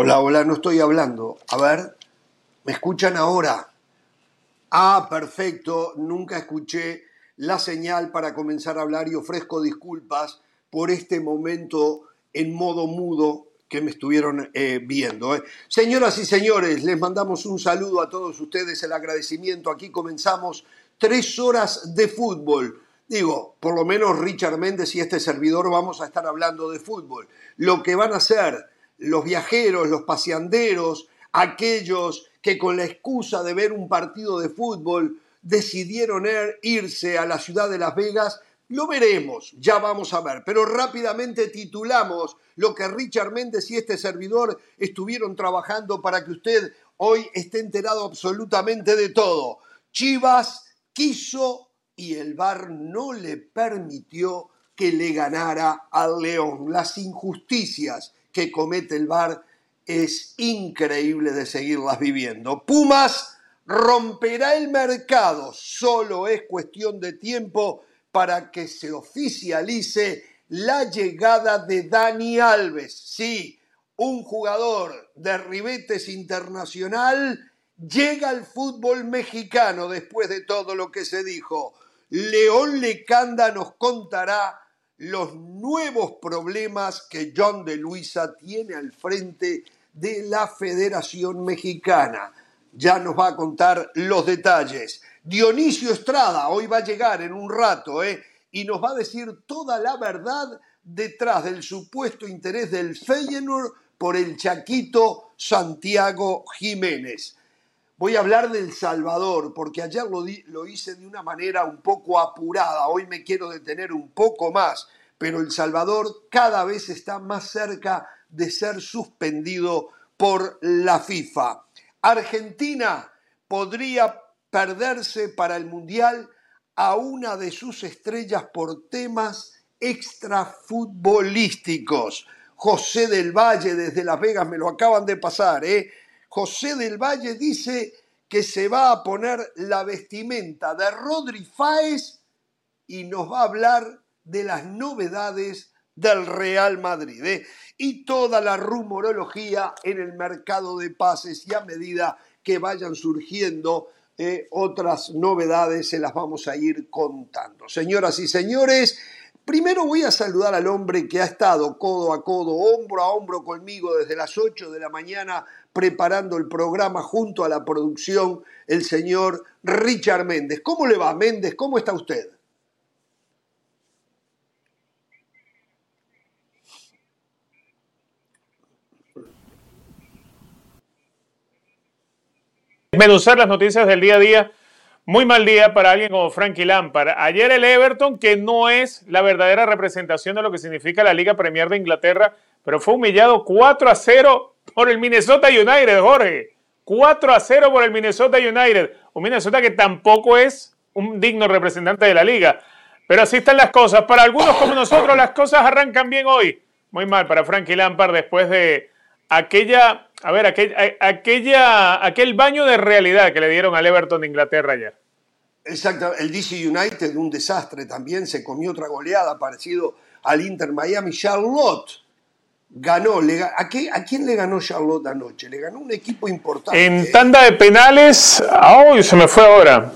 Hola, hola, no estoy hablando. A ver, ¿me escuchan ahora? Ah, perfecto, nunca escuché la señal para comenzar a hablar y ofrezco disculpas por este momento en modo mudo que me estuvieron eh, viendo. eh. Señoras y señores, les mandamos un saludo a todos ustedes, el agradecimiento. Aquí comenzamos tres horas de fútbol. Digo, por lo menos Richard Méndez y este servidor vamos a estar hablando de fútbol. Lo que van a hacer los viajeros, los paseanderos, aquellos que con la excusa de ver un partido de fútbol decidieron er- irse a la ciudad de Las Vegas, lo veremos, ya vamos a ver. Pero rápidamente titulamos lo que Richard Méndez y este servidor estuvieron trabajando para que usted hoy esté enterado absolutamente de todo. Chivas quiso y el VAR no le permitió que le ganara al León. Las injusticias que comete el VAR es increíble de seguirlas viviendo. Pumas romperá el mercado, solo es cuestión de tiempo para que se oficialice la llegada de Dani Alves. Sí, un jugador de ribetes internacional llega al fútbol mexicano después de todo lo que se dijo. León Lecanda nos contará los nuevos problemas que John de Luisa tiene al frente de la Federación Mexicana. Ya nos va a contar los detalles. Dionisio Estrada hoy va a llegar en un rato ¿eh? y nos va a decir toda la verdad detrás del supuesto interés del Feyenoord por el Chaquito Santiago Jiménez. Voy a hablar del Salvador, porque ayer lo, di- lo hice de una manera un poco apurada, hoy me quiero detener un poco más, pero El Salvador cada vez está más cerca de ser suspendido por la FIFA. Argentina podría perderse para el Mundial a una de sus estrellas por temas extrafutbolísticos. José del Valle desde Las Vegas me lo acaban de pasar, ¿eh? José del Valle dice que se va a poner la vestimenta de Rodri Fáez y nos va a hablar de las novedades del Real Madrid ¿eh? y toda la rumorología en el mercado de pases y a medida que vayan surgiendo eh, otras novedades se las vamos a ir contando. Señoras y señores, primero voy a saludar al hombre que ha estado codo a codo, hombro a hombro conmigo desde las 8 de la mañana preparando el programa junto a la producción, el señor Richard Méndez. ¿Cómo le va, Méndez? ¿Cómo está usted? desmenuzar las noticias del día a día. Muy mal día para alguien como Frankie Lampard. Ayer el Everton, que no es la verdadera representación de lo que significa la Liga Premier de Inglaterra, pero fue humillado 4 a 0 por el Minnesota United, Jorge. 4 a 0 por el Minnesota United. Un Minnesota que tampoco es un digno representante de la liga. Pero así están las cosas. Para algunos como nosotros, las cosas arrancan bien hoy. Muy mal para Frankie Lampard después de aquella, a ver, aquel, aquella, aquel baño de realidad que le dieron al Everton de Inglaterra ayer. Exacto, el DC United, un desastre también, se comió otra goleada parecido al Inter Miami. Charlotte ganó, le ¿a, qué- ¿a quién le ganó Charlotte anoche? Le ganó un equipo importante. En ¿eh? tanda de penales, ¡ay! se me fue ahora.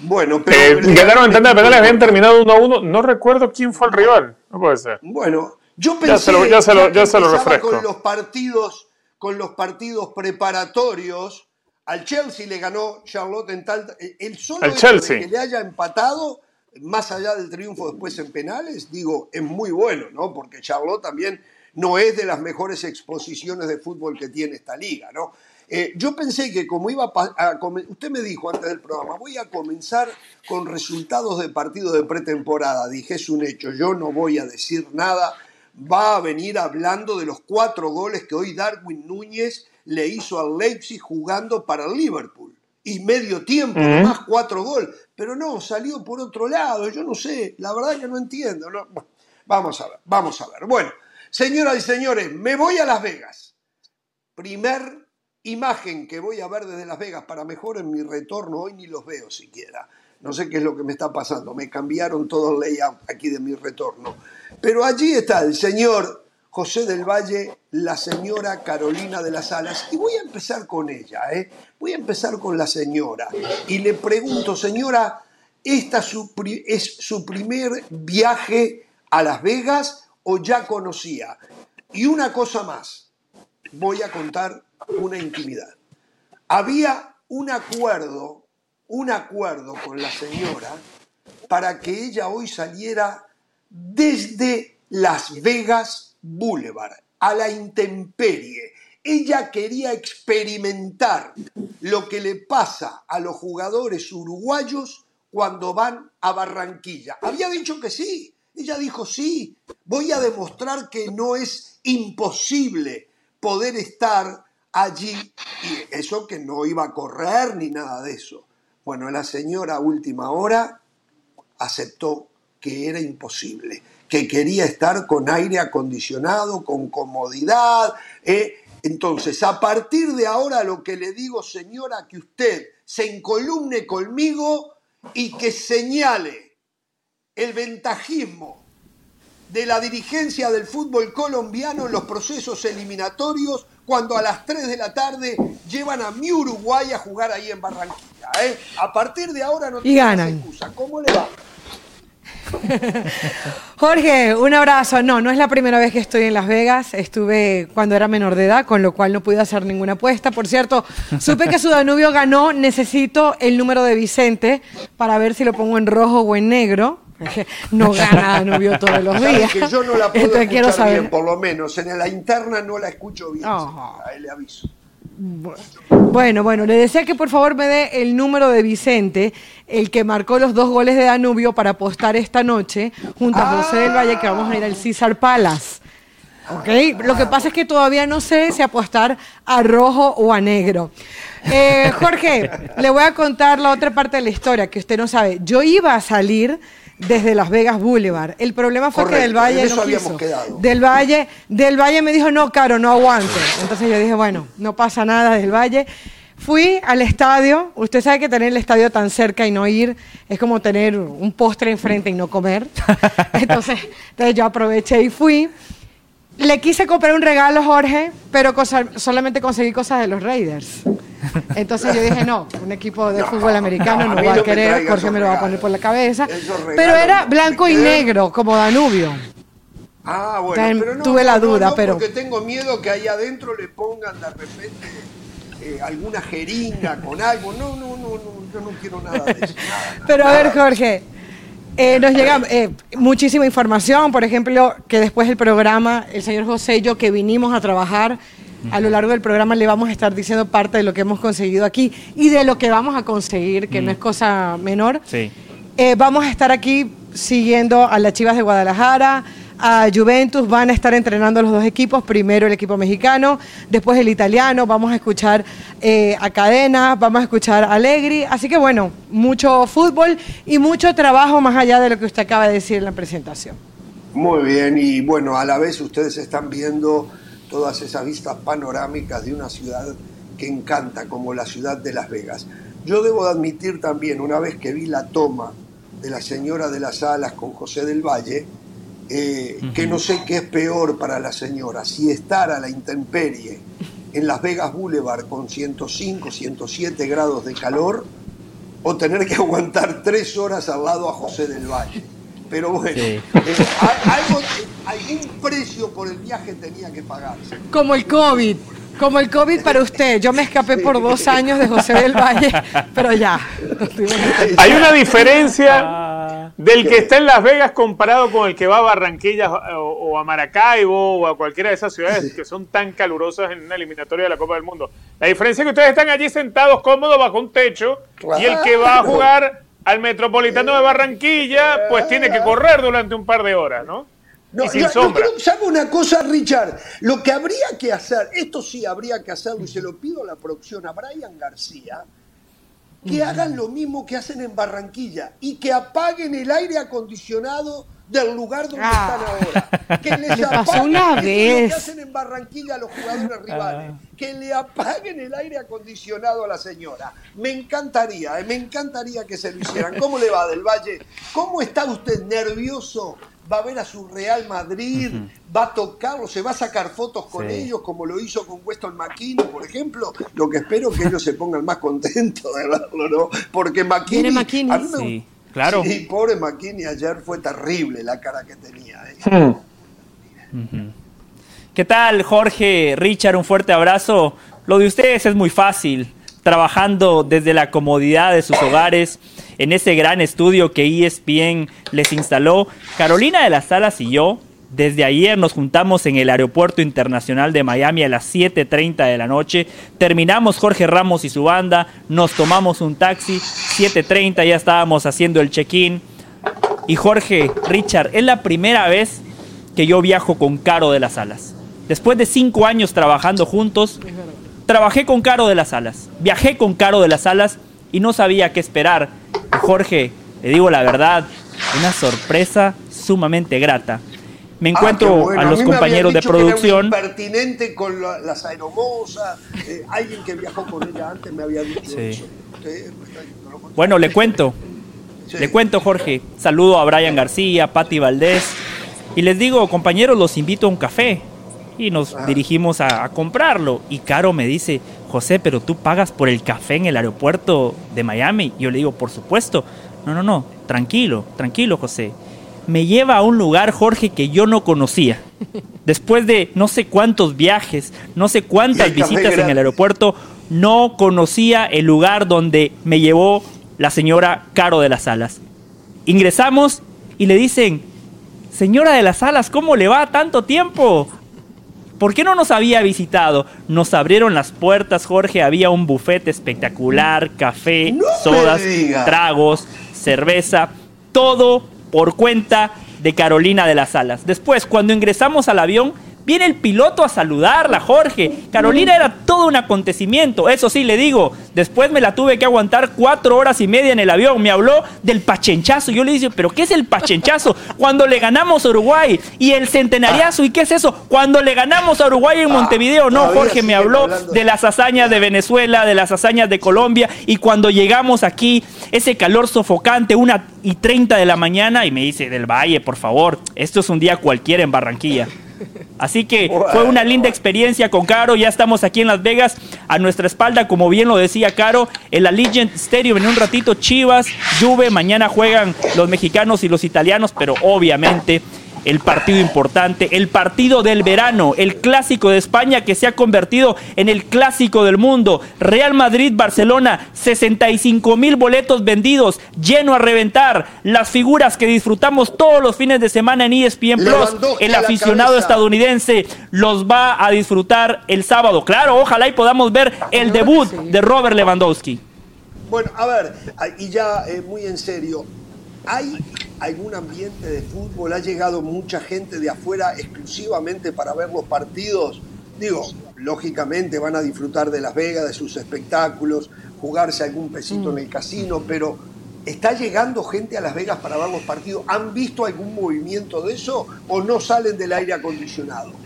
Bueno, pero Eh, ganaron en tanda de penales, habían terminado 1 a 1. No recuerdo quién fue el rival. No puede ser. Bueno, yo Ya pensé se lo- ya se lo- que ya se lo empezaba refresco. con los partidos, con los partidos preparatorios. Al Chelsea le ganó Charlotte en tal. El solo Al Chelsea. que le haya empatado, más allá del triunfo después en penales, digo, es muy bueno, ¿no? Porque Charlotte también no es de las mejores exposiciones de fútbol que tiene esta liga, ¿no? Eh, yo pensé que como iba a, a usted me dijo antes del programa, voy a comenzar con resultados de partidos de pretemporada. Dije, es un hecho, yo no voy a decir nada. Va a venir hablando de los cuatro goles que hoy Darwin Núñez le hizo al Leipzig jugando para el Liverpool. Y medio tiempo, más cuatro goles. Pero no, salió por otro lado, yo no sé, la verdad que no entiendo. ¿no? Bueno, Vamos a ver, vamos a ver. Bueno, señoras y señores, me voy a Las Vegas primer imagen que voy a ver desde Las Vegas para mejor en mi retorno, hoy ni los veo siquiera. No sé qué es lo que me está pasando, me cambiaron todo el layout aquí de mi retorno. Pero allí está el señor José del Valle, la señora Carolina de las Alas. Y voy a empezar con ella, ¿eh? Voy a empezar con la señora. Y le pregunto, señora, ¿esta es su primer viaje a Las Vegas o ya conocía? Y una cosa más, voy a contar una intimidad. Había un acuerdo, un acuerdo con la señora para que ella hoy saliera desde Las Vegas Boulevard, a la intemperie. Ella quería experimentar lo que le pasa a los jugadores uruguayos cuando van a Barranquilla. Había dicho que sí. Ella dijo, sí, voy a demostrar que no es imposible poder estar allí. Y eso que no iba a correr ni nada de eso. Bueno, la señora última hora aceptó que era imposible, que quería estar con aire acondicionado, con comodidad. ¿eh? Entonces, a partir de ahora lo que le digo, señora, que usted se encolumne conmigo y que señale el ventajismo de la dirigencia del fútbol colombiano en los procesos eliminatorios cuando a las 3 de la tarde llevan a mi Uruguay a jugar ahí en Barranquilla. ¿eh? A partir de ahora no tiene excusa. ¿Cómo le va? Jorge, un abrazo. No, no es la primera vez que estoy en Las Vegas. Estuve cuando era menor de edad, con lo cual no pude hacer ninguna apuesta. Por cierto, supe que su Danubio ganó. Necesito el número de Vicente para ver si lo pongo en rojo o en negro. No gana Danubio todos los días. Que yo no la puedo escuchar quiero saber. bien, por lo menos. En la interna no la escucho bien. Ahí le aviso. Bueno, bueno, le decía que por favor me dé el número de Vicente, el que marcó los dos goles de Danubio para apostar esta noche junto a José del Valle, que vamos a ir al César Palace. ¿Ok? Lo que pasa es que todavía no sé si apostar a rojo o a negro. Eh, Jorge, le voy a contar la otra parte de la historia que usted no sabe. Yo iba a salir desde Las Vegas Boulevard. El problema fue que Del Valle no quiso. Del Valle, Del Valle me dijo, no, Caro, no aguante. Entonces yo dije, bueno, no pasa nada Del Valle. Fui al estadio, usted sabe que tener el estadio tan cerca y no ir es como tener un postre enfrente y no comer. Entonces, entonces yo aproveché y fui. Le quise comprar un regalo, Jorge, pero solamente conseguí cosas de los Raiders. Entonces yo dije, no, un equipo de fútbol americano no, va a querer, Jorge me lo va a poner por la cabeza. Pero era blanco y negro, como Danubio. Ah, bueno, pero no, tuve la duda, pero... Porque tengo miedo que ahí adentro le pongan de repente eh, alguna jeringa con algo. No, no, no, no, yo no quiero nada de eso. pero a ver, Jorge, eh, nos llega eh, muchísima información, por ejemplo, que después del programa, el señor José y yo que vinimos a trabajar, a lo largo del programa le vamos a estar diciendo parte de lo que hemos conseguido aquí y de lo que vamos a conseguir, que no es cosa menor. Sí. Eh, vamos a estar aquí siguiendo a las Chivas de Guadalajara, a Juventus, van a estar entrenando los dos equipos, primero el equipo mexicano, después el italiano, vamos a escuchar eh, a Cadena, vamos a escuchar a Allegri, así que bueno, mucho fútbol y mucho trabajo más allá de lo que usted acaba de decir en la presentación. Muy bien, y bueno, a la vez ustedes están viendo todas esas vistas panorámicas de una ciudad que encanta, como la ciudad de Las Vegas. Yo debo admitir también, una vez que vi la toma de la señora de las alas con José del Valle, eh, que no sé qué es peor para la señora, si estar a la intemperie en Las Vegas Boulevard con 105, 107 grados de calor, o tener que aguantar tres horas al lado a José del Valle. Pero bueno, eh, algún precio por el viaje tenía que pagarse. Como el COVID. Como el COVID para usted. Yo me escapé por dos años de José del Valle, pero ya. Hay una diferencia del que está en Las Vegas comparado con el que va a Barranquilla o, a Maracaibo o a cualquiera de esas ciudades que son tan calurosas en una eliminatoria de la Copa del Mundo. La diferencia es que ustedes están allí sentados cómodos bajo un techo y el que va a jugar al Metropolitano de Barranquilla, pues tiene que correr durante un par de horas, ¿no? No, ¿Sabe una cosa, Richard? Lo que habría que hacer, esto sí habría que hacerlo y se lo pido a la producción, a Brian García, que hagan lo mismo que hacen en Barranquilla y que apaguen el aire acondicionado del lugar donde ah. están ahora. Que les apaguen una vez. lo que hacen en Barranquilla a los jugadores ah. rivales. Que le apaguen el aire acondicionado a la señora. Me encantaría, eh, me encantaría que se lo hicieran. ¿Cómo le va del Valle? ¿Cómo está usted nervioso va a ver a su Real Madrid, va a tocarlo, se va a sacar fotos con Sí. ellos, como lo hizo con Weston McKinney, por ejemplo. Lo que espero es que ellos se pongan más contentos de verlo, ¿no? Porque McKinney. McKinney. a mí me Sí, claro. Sí, pobre McKinney ayer fue terrible la cara que tenía. ¿eh? ¿Qué tal, Jorge, Richard? Un fuerte abrazo. Lo de ustedes es muy fácil, trabajando desde la comodidad de sus hogares en ese gran estudio que ESPN les instaló. Carolina de las Salas y yo, desde ayer nos juntamos en el Aeropuerto Internacional de Miami a las 7.30 de la noche. Terminamos Jorge Ramos y su banda, nos tomamos un taxi, 7.30 ya estábamos haciendo el check-in. Y Jorge, Richard, es la primera vez que yo viajo con Caro de las Alas. Después de cinco años trabajando juntos, trabajé con Caro de las Alas, viajé con Caro de las Alas y no sabía qué esperar. Jorge, le digo la verdad, una sorpresa sumamente grata. Me encuentro Ah, bueno. a los habían compañeros de dicho que era un producción. impertinente con la- las aeromosas. eh, alguien que viajó con ella antes me había dicho Sí. eso. Usted. Bueno, le cuento, Sí. Le cuento, Jorge. Saludo a Brian García, Patti Valdés. Y les digo, compañeros, los invito a un café. Y nos Ah. dirigimos a, a comprarlo. Y Caro me dice, José, pero tú pagas por el café en el aeropuerto de Miami. Y yo le digo, por supuesto. No, no, no. Tranquilo, tranquilo, José. Me lleva a un lugar, Jorge, que yo no conocía. Después de no sé cuántos viajes, no sé cuántas visitas en el aeropuerto, no conocía el lugar donde me llevó la señora Caro de las Alas. Ingresamos y le dicen, señora de las Alas, ¿cómo le va tanto tiempo? ¿Por qué no nos había visitado? Nos abrieron las puertas, Jorge, había un buffet espectacular, café, No sodas, tragos, cerveza, todo por cuenta de Carolina de las Alas. Después, cuando ingresamos al avión, viene el piloto a saludarla, Jorge. Carolina era todo un acontecimiento. Eso sí, le digo, después me la tuve que aguantar cuatro horas y media en el avión. Me habló del pachenchazo. Yo le dije, ¿pero qué es el pachenchazo? Cuando le ganamos a Uruguay. Y el centenariazo, ¿y qué es eso? Cuando le ganamos a Uruguay en Montevideo. No, Jorge me habló de las hazañas de Venezuela, de las hazañas de Colombia. Y cuando llegamos aquí, ese calor sofocante, una y 30 de la mañana, y me dice, del Valle, por favor, esto es un día cualquiera en Barranquilla. Así que fue una linda experiencia con Caro. Ya estamos aquí en Las Vegas. A nuestra espalda, como bien lo decía Caro, el Allegiant Stadium en un ratito Chivas, Juve. Mañana juegan los mexicanos y los italianos, pero obviamente el partido importante, el partido del verano, el clásico de España que se ha convertido en el clásico del mundo. Real Madrid-Barcelona, 65 mil boletos vendidos, lleno a reventar. Las figuras que disfrutamos todos los fines de semana en ESPN Plus, el aficionado estadounidense los va a disfrutar el sábado. Claro, ojalá y podamos ver el debut de Robert Lewandowski. Bueno, a ver, y ya eh, muy en serio, ¿hay algún ambiente de fútbol? ¿Ha llegado mucha gente de afuera exclusivamente para ver los partidos? Digo, lógicamente van a disfrutar de Las Vegas, de sus espectáculos, jugarse algún pesito en el casino, pero ¿está llegando gente a Las Vegas para ver los partidos? ¿Han visto algún movimiento de eso o no salen del aire acondicionado?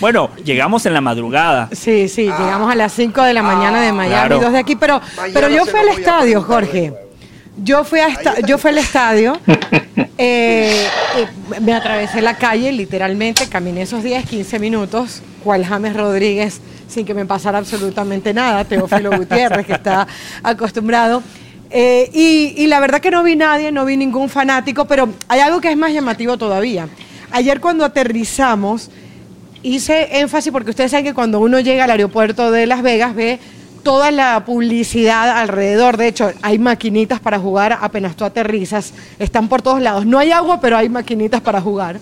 Bueno, llegamos en la madrugada. Sí, sí, llegamos a las 5 de la mañana de Miami, Claro. dos de aquí, pero, Mañana pero yo fui al estadio, Jorge. Yo fui, a esta- yo fui al estadio, eh, eh, me atravesé la calle, literalmente, caminé esos 10, 15 minutos, cual James Rodríguez, sin que me pasara absolutamente nada, Teófilo Gutiérrez, que está acostumbrado. Eh, y, y la verdad que no vi nadie, no vi ningún fanático, pero hay algo que es más llamativo todavía. Ayer cuando aterrizamos, hice énfasis porque ustedes saben que cuando uno llega al aeropuerto de Las Vegas ve toda la publicidad alrededor. De hecho, hay maquinitas para jugar apenas tú aterrizas. Están por todos lados. No hay agua, pero hay maquinitas para jugar.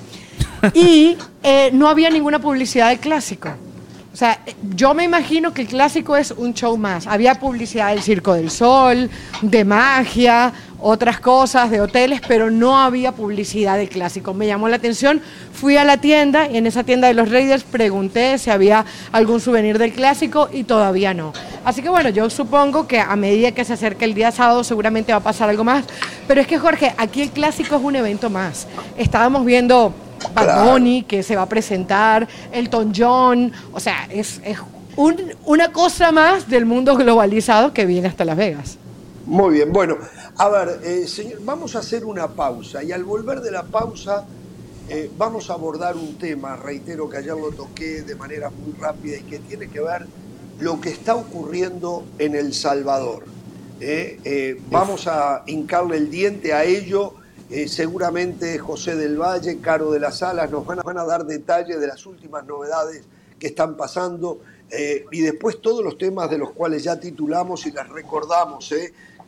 Y eh, no había ninguna publicidad del clásico. O sea, yo me imagino que el clásico es un show más. Había publicidad del Circo del Sol, de magia, otras cosas, de hoteles, pero no había publicidad del clásico. Me llamó la atención, fui a la tienda y en esa tienda de los Raiders pregunté si había algún souvenir del clásico y todavía no. Así que bueno, yo supongo que a medida que se acerque el día sábado seguramente va a pasar algo más. Pero es que Jorge, aquí el clásico es un evento más. Estábamos viendo Bad. Bunny que se va a presentar, Elton John, o sea, es, es un- una cosa más del mundo globalizado que viene hasta Las Vegas. Muy bien, bueno, A ver, eh, señor, vamos a hacer una pausa y al volver de la pausa eh, vamos a abordar un tema, reitero que ayer lo toqué de manera muy rápida y que tiene que ver lo que está ocurriendo en El Salvador. Eh, vamos a hincarle el diente a ello. seguramente José del Valle, Caro de las Alas nos van a, van a dar detalles de las últimas novedades que están pasando y después todos los temas de los cuales ya titulamos y las recordamos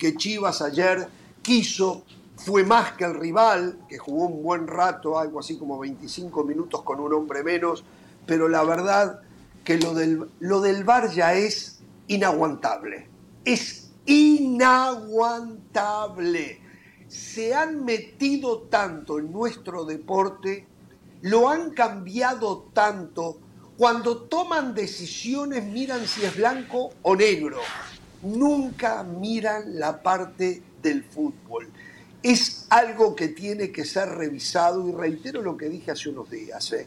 que Chivas ayer quiso, fue más que el rival, que jugó un buen rato, algo así como 25 minutos con un hombre menos, pero la verdad que lo del, lo del ya es inaguantable. Es inaguantable. Se han metido tanto en nuestro deporte, lo han cambiado tanto, cuando toman decisiones miran si es blanco o negro nunca miran la parte del fútbol. Es algo que tiene que ser revisado y reitero lo que dije hace unos días. ¿eh?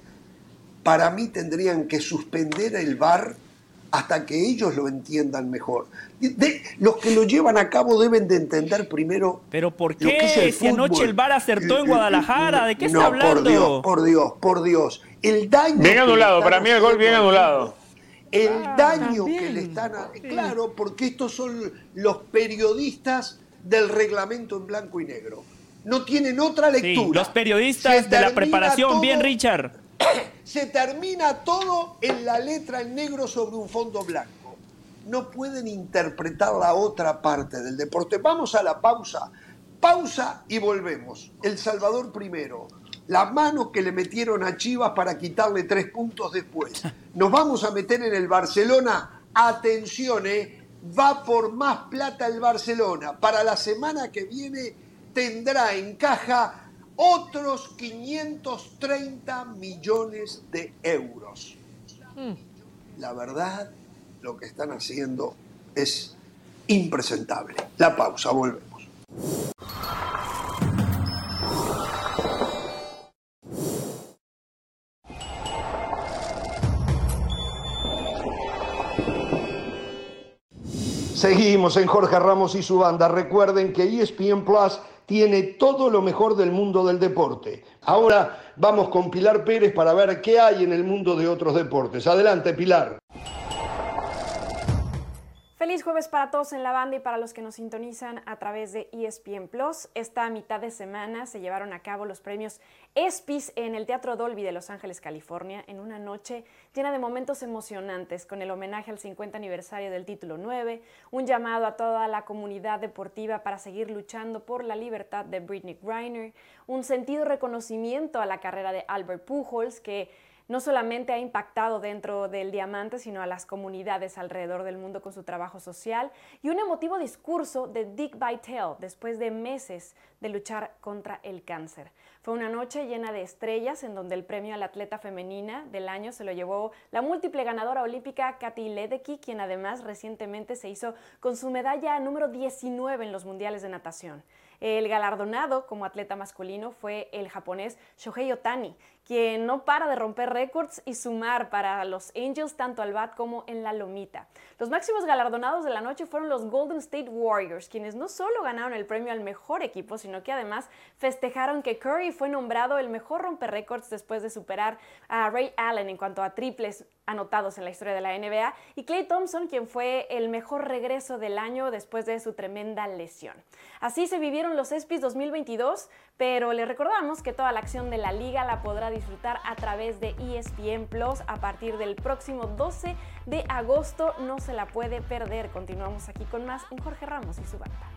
Para mí tendrían que suspender el VAR hasta que ellos lo entiendan mejor. los que lo llevan a cabo deben de entender primero. Pero ¿por qué? si anoche el VAR acertó en Guadalajara, ¿de qué está hablando? Por Dios, por Dios, por Dios. El daño. Bien anulado, para mí el gol bien anulado el ah, daño que le están... Claro, porque estos son los periodistas del reglamento en blanco y negro. No tienen otra lectura. los periodistas de la preparación, bien Richard. Se termina todo en la letra en negro sobre un fondo blanco. No pueden interpretar la otra parte del deporte. Vamos a la pausa. Pausa y volvemos. El Salvador primero la mano que le metieron a Chivas para quitarle tres puntos después. Nos vamos a meter en el Barcelona. Atención, eh, va por más plata el Barcelona. Para la semana que viene tendrá en caja otros 530 millones de euros. Hmm. La verdad, lo que están haciendo es impresentable. La pausa, volvemos. Seguimos en Jorge Ramos y su banda. Recuerden que ESPN Plus tiene todo lo mejor del mundo del deporte. Ahora vamos con Pilar Pérez para ver qué hay en el mundo de otros deportes. Adelante, Pilar. Feliz jueves para todos en la banda y para los que nos sintonizan a través de ESPN Plus. Esta mitad de semana se llevaron a cabo los premios ESPYs en el Teatro Dolby de Los Ángeles, California, en una noche llena de momentos emocionantes con el homenaje al 50 aniversario del título 9, un llamado a toda la comunidad deportiva para seguir luchando por la libertad de Britney Griner, un sentido reconocimiento a la carrera de Albert Pujols que no solamente ha impactado dentro del diamante, sino a las comunidades alrededor del mundo con su trabajo social, y un emotivo discurso de Dick Vitale después de meses de luchar contra el cáncer. Fue una noche llena de estrellas en donde el premio a la atleta femenina del año se lo llevó la múltiple ganadora olímpica Katy Ledecky, quien además recientemente se hizo con su medalla número 19 en los Mundiales de Natación. El galardonado como atleta masculino fue el japonés Shohei Otani, quien no para de romper récords y sumar para los Angels tanto al bat como en la lomita. Los máximos galardonados de la noche fueron los Golden State Warriors, quienes no solo ganaron el premio al mejor equipo, sino que además festejaron que Curry fue nombrado el mejor romper récords después de superar a Ray Allen en cuanto a triples anotados en la historia de la NBA y Clay Thompson, quien fue el mejor regreso del año después de su tremenda lesión. Así se vivieron los ESPYs 2022, pero le recordamos que toda la acción de la liga la podrá disfrutar a través de ESPN Plus a partir del próximo 12 de agosto. No se la puede perder. Continuamos aquí con más en Jorge Ramos y su banda.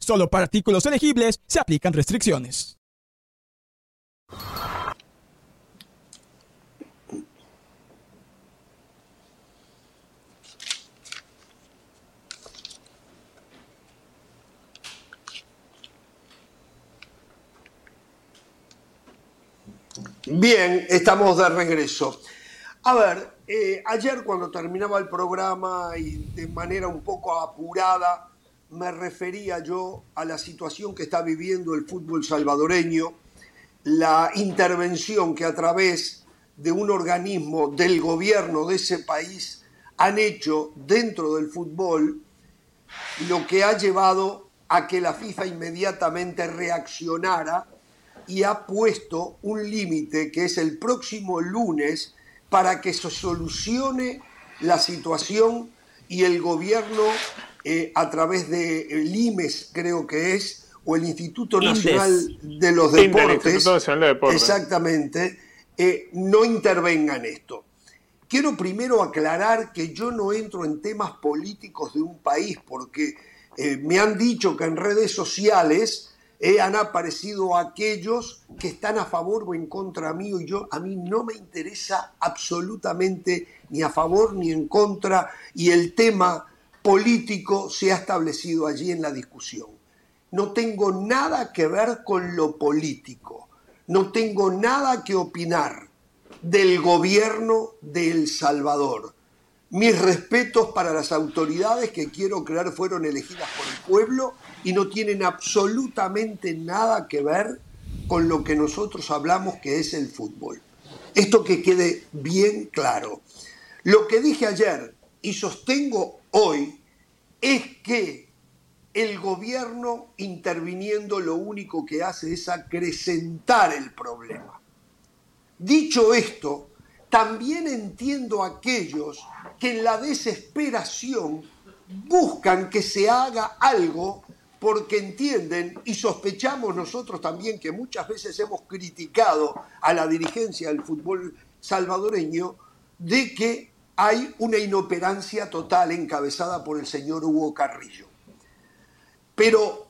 Solo para artículos elegibles se aplican restricciones. Bien, estamos de regreso. A ver, eh, ayer cuando terminaba el programa y de manera un poco apurada, me refería yo a la situación que está viviendo el fútbol salvadoreño, la intervención que a través de un organismo del gobierno de ese país han hecho dentro del fútbol, lo que ha llevado a que la FIFA inmediatamente reaccionara y ha puesto un límite que es el próximo lunes para que se solucione la situación y el gobierno eh, a través de el IMES, creo que es, o el Instituto Nacional de los Deportes, exactamente, eh, no intervenga en esto. Quiero primero aclarar que yo no entro en temas políticos de un país, porque eh, me han dicho que en redes sociales han aparecido aquellos que están a favor o en contra mío y yo a mí no me interesa absolutamente ni a favor ni en contra y el tema político se ha establecido allí en la discusión. No tengo nada que ver con lo político, no tengo nada que opinar del gobierno de El Salvador. Mis respetos para las autoridades que quiero creer fueron elegidas por el pueblo y no tienen absolutamente nada que ver con lo que nosotros hablamos que es el fútbol. Esto que quede bien claro. Lo que dije ayer y sostengo hoy es que el gobierno interviniendo lo único que hace es acrecentar el problema. Dicho esto, también entiendo a aquellos que en la desesperación buscan que se haga algo porque entienden y sospechamos nosotros también que muchas veces hemos criticado a la dirigencia del fútbol salvadoreño de que hay una inoperancia total encabezada por el señor Hugo Carrillo. Pero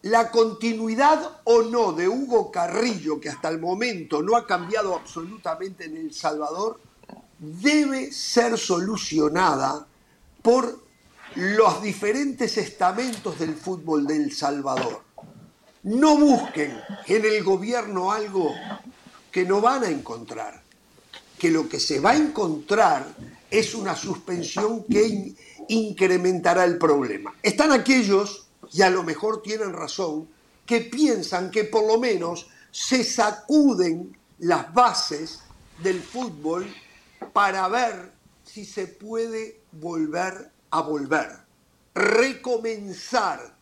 la continuidad o no de Hugo Carrillo, que hasta el momento no ha cambiado absolutamente en El Salvador, debe ser solucionada por los diferentes estamentos del fútbol de El Salvador. No busquen en el gobierno algo que no van a encontrar que lo que se va a encontrar es una suspensión que incrementará el problema. Están aquellos, y a lo mejor tienen razón, que piensan que por lo menos se sacuden las bases del fútbol para ver si se puede volver a volver, recomenzar,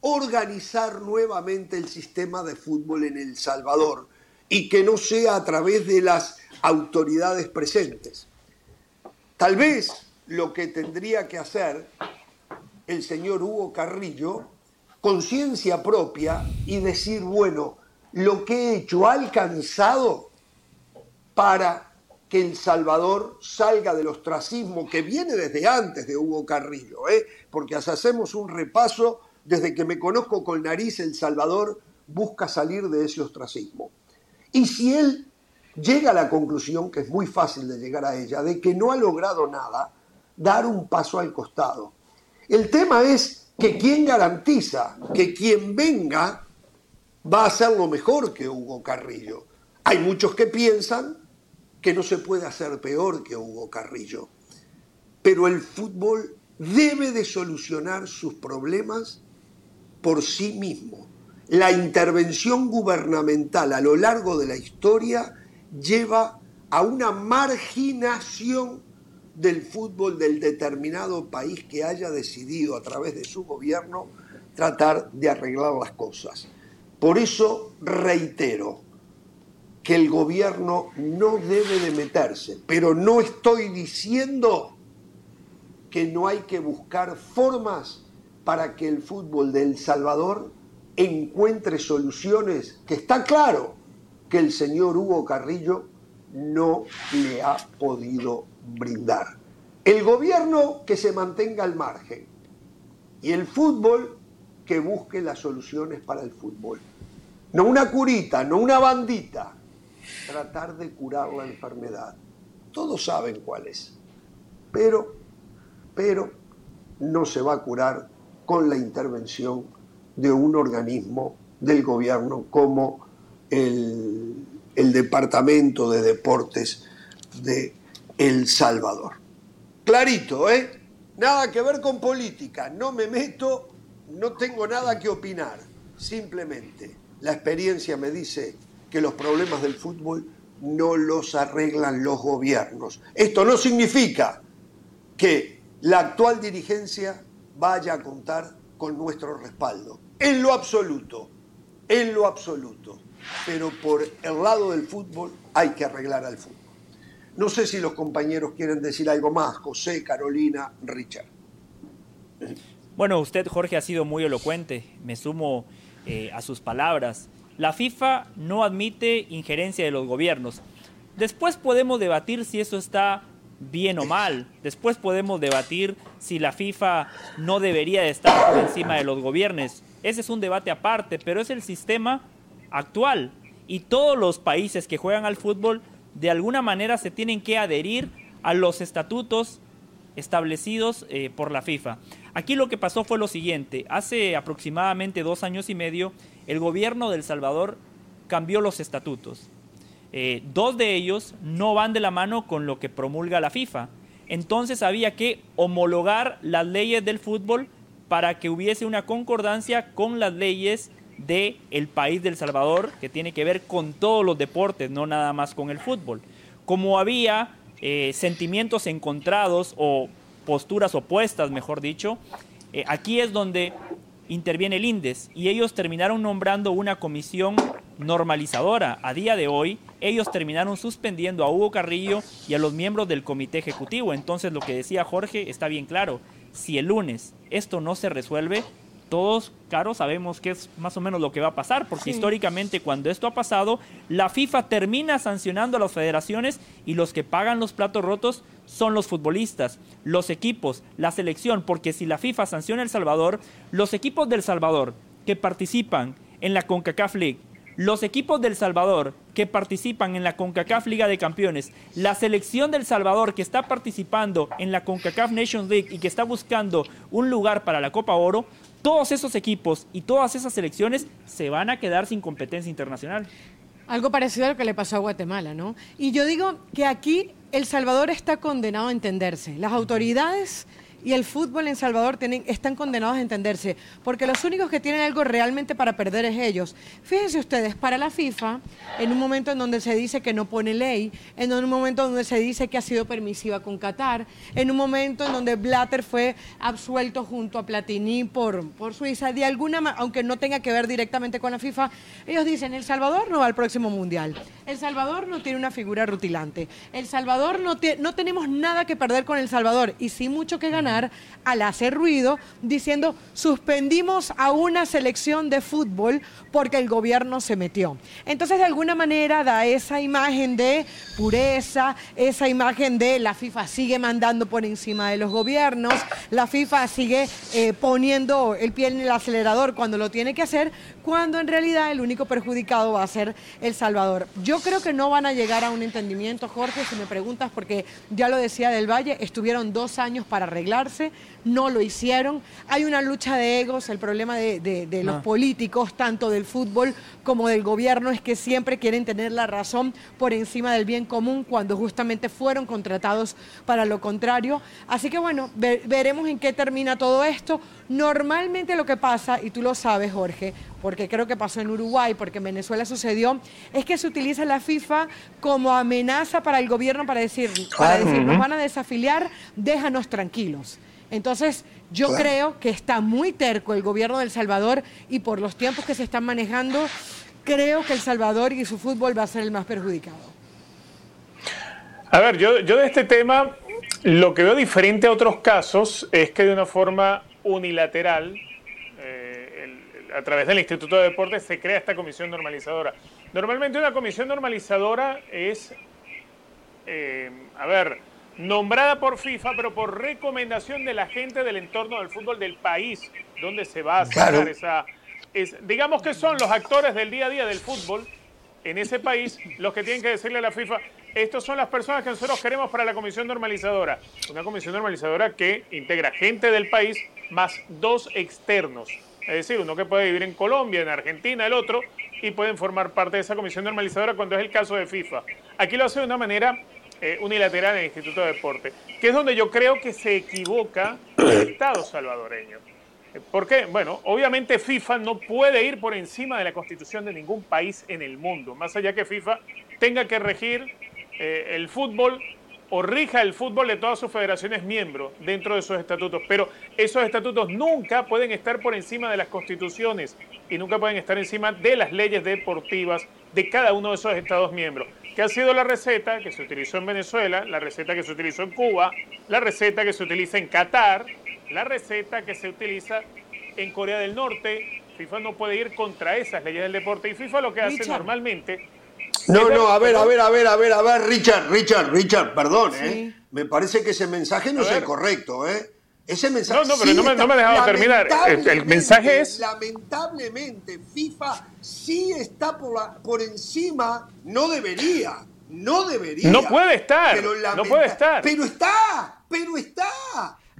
organizar nuevamente el sistema de fútbol en El Salvador y que no sea a través de las autoridades presentes. Tal vez lo que tendría que hacer el señor Hugo Carrillo, conciencia propia y decir, bueno, lo que he hecho ha alcanzado para que El Salvador salga del ostracismo que viene desde antes de Hugo Carrillo, ¿eh? porque hacemos un repaso, desde que me conozco con nariz, El Salvador busca salir de ese ostracismo. Y si él llega a la conclusión, que es muy fácil de llegar a ella, de que no ha logrado nada, dar un paso al costado. El tema es que quién garantiza que quien venga va a lo mejor que Hugo Carrillo. Hay muchos que piensan que no se puede hacer peor que Hugo Carrillo, pero el fútbol debe de solucionar sus problemas por sí mismo. La intervención gubernamental a lo largo de la historia lleva a una marginación del fútbol del determinado país que haya decidido a través de su gobierno tratar de arreglar las cosas. Por eso reitero que el gobierno no debe de meterse, pero no estoy diciendo que no hay que buscar formas para que el fútbol de El Salvador encuentre soluciones que está claro que el señor Hugo Carrillo no le ha podido brindar. El gobierno que se mantenga al margen y el fútbol que busque las soluciones para el fútbol. No una curita, no una bandita, tratar de curar la enfermedad. Todos saben cuál es, pero, pero no se va a curar con la intervención de un organismo del gobierno como el, Departamento de Deportes de El Salvador. Clarito, ¿eh? Nada que ver con política, no me meto, no tengo nada que opinar, simplemente la experiencia me dice que los problemas del fútbol no los arreglan los gobiernos. Esto no significa que la actual dirigencia vaya a contar con nuestro respaldo, en lo absoluto, en lo absoluto. Pero por el lado del fútbol hay que arreglar al fútbol. No sé si los compañeros quieren decir algo más, José, Carolina, Richard. Bueno, usted, Jorge, ha sido muy elocuente. Me sumo eh, a sus palabras. La FIFA no admite injerencia de los gobiernos. Después podemos debatir si eso está bien o mal. Después podemos debatir si la FIFA no debería de estar por encima de los gobiernos. Ese es un debate aparte, pero es el sistema actual. Y todos los países que juegan al fútbol de alguna manera se tienen que adherir a los estatutos establecidos eh, por la FIFA. Aquí lo que pasó fue lo siguiente. Hace aproximadamente dos años y medio, el gobierno de El Salvador cambió los estatutos. Eh, dos de ellos no van de la mano con lo que promulga la FIFA. Entonces había que homologar las leyes del fútbol para que hubiese una concordancia con las leyes del el país del Salvador, que tiene que ver con todos los deportes, no nada más con el fútbol. Como había eh, sentimientos encontrados o posturas opuestas, mejor dicho, eh, aquí es donde interviene el INDES y ellos terminaron nombrando una comisión normalizadora. A día de hoy, ellos terminaron suspendiendo a Hugo Carrillo y a los miembros del comité ejecutivo. Entonces, lo que decía Jorge está bien claro. Si el lunes esto no se resuelve, todos, claro, sabemos que es más o menos lo que va a pasar, porque históricamente cuando esto ha pasado, la FIFA termina sancionando a las federaciones y los que pagan los platos rotos son los futbolistas, los equipos, la selección, porque si la FIFA sanciona El Salvador, los equipos del Salvador que participan en la CONCACAF League, los equipos del Salvador que participan en la CONCACAF Liga de Campeones, la selección del Salvador que está participando en la CONCACAF Nations League y que está buscando un lugar para la Copa Oro, todos esos equipos y todas esas selecciones se van a quedar sin competencia internacional. Algo parecido a lo que le pasó a Guatemala, ¿no? Y yo digo que aquí El Salvador está condenado a entenderse. Las autoridades y el fútbol en Salvador tienen, están condenados a entenderse, porque los únicos que tienen algo realmente para perder es ellos. Fíjense ustedes, para la FIFA, en un momento en donde se dice que no pone ley, en un momento donde se dice que ha sido permisiva con Qatar, en un momento en donde Blatter fue absuelto junto a Platini por, por Suiza, de alguna aunque no tenga que ver directamente con la FIFA, ellos dicen, El Salvador no va al próximo Mundial, El Salvador no tiene una figura rutilante, El Salvador no, no tenemos nada que perder con El Salvador y sí mucho que ganar al hacer ruido diciendo suspendimos a una selección de fútbol porque el gobierno se metió. Entonces de alguna manera da esa imagen de pureza, esa imagen de la FIFA sigue mandando por encima de los gobiernos, la FIFA sigue eh, poniendo el pie en el acelerador cuando lo tiene que hacer, cuando en realidad el único perjudicado va a ser El Salvador. Yo creo que no van a llegar a un entendimiento, Jorge, si me preguntas, porque ya lo decía Del Valle, estuvieron dos años para arreglar no lo hicieron. Hay una lucha de egos, el problema de, los ah. políticos, tanto del fútbol como del gobierno, es que siempre quieren tener la razón por encima del bien común cuando justamente fueron contratados para lo contrario. Así que bueno, veremos en qué termina todo esto. Normalmente lo que pasa, y tú lo sabes Jorge, porque creo que pasó en Uruguay, porque en Venezuela sucedió, es que se utiliza la FIFA como amenaza para el gobierno para decir, para decir nos van a desafiliar, déjanos tranquilos. Entonces, yo Claro. creo que está muy terco el gobierno de El Salvador y por los tiempos que se están manejando, creo que El Salvador y su fútbol va a ser el más perjudicado. A ver, yo, yo de este tema lo que veo diferente a otros casos es que de una forma unilateral, a través del Instituto de Deportes, se crea esta comisión normalizadora. Normalmente una comisión normalizadora es, eh, a ver, nombrada por FIFA, pero por recomendación de la gente del entorno del fútbol del país donde se va a sacar Claro. esa... es- digamos que son los actores del día a día del fútbol en ese país los que tienen que decirle a la FIFA, estos son las personas que nosotros queremos para la comisión normalizadora. Una comisión normalizadora que integra gente del país más dos externos. Es decir, uno que puede vivir en Colombia, en Argentina, el otro, y pueden formar parte de esa comisión normalizadora cuando es el caso de FIFA. Aquí lo hace de una manera eh, unilateral en el Instituto de Deporte, que es donde yo creo que se equivoca el Estado salvadoreño. ¿Por qué? Bueno, obviamente FIFA no puede ir por encima de la constitución de ningún país en el mundo, más allá que FIFA tenga que regir eh, el fútbol o rija el fútbol de todas sus federaciones miembros dentro de sus estatutos, pero esos estatutos nunca pueden estar por encima de las constituciones y nunca pueden estar encima de las leyes deportivas de cada uno de esos estados miembros, que ha sido la receta que se utilizó en Venezuela, la receta que se utilizó en Cuba, la receta que se utiliza en Qatar, la receta que se utiliza en Corea del Norte. FIFA no puede ir contra esas leyes del deporte y FIFA lo que hace Richard. normalmente No, Es no, a ver, a ver, a ver, a ver, a ver, Richard, Richard, Richard, perdón, Sí. ¿eh? Me parece que ese mensaje no A es el correcto, ¿eh? Ese mensaje No, no, pero sí no me- está- no me ha dejado terminar. El- mensaje es- Lamentablemente, FIFA sí está por, la- por encima, no debería, no debería. No puede estar, pero no puede estar. Pero está, pero está.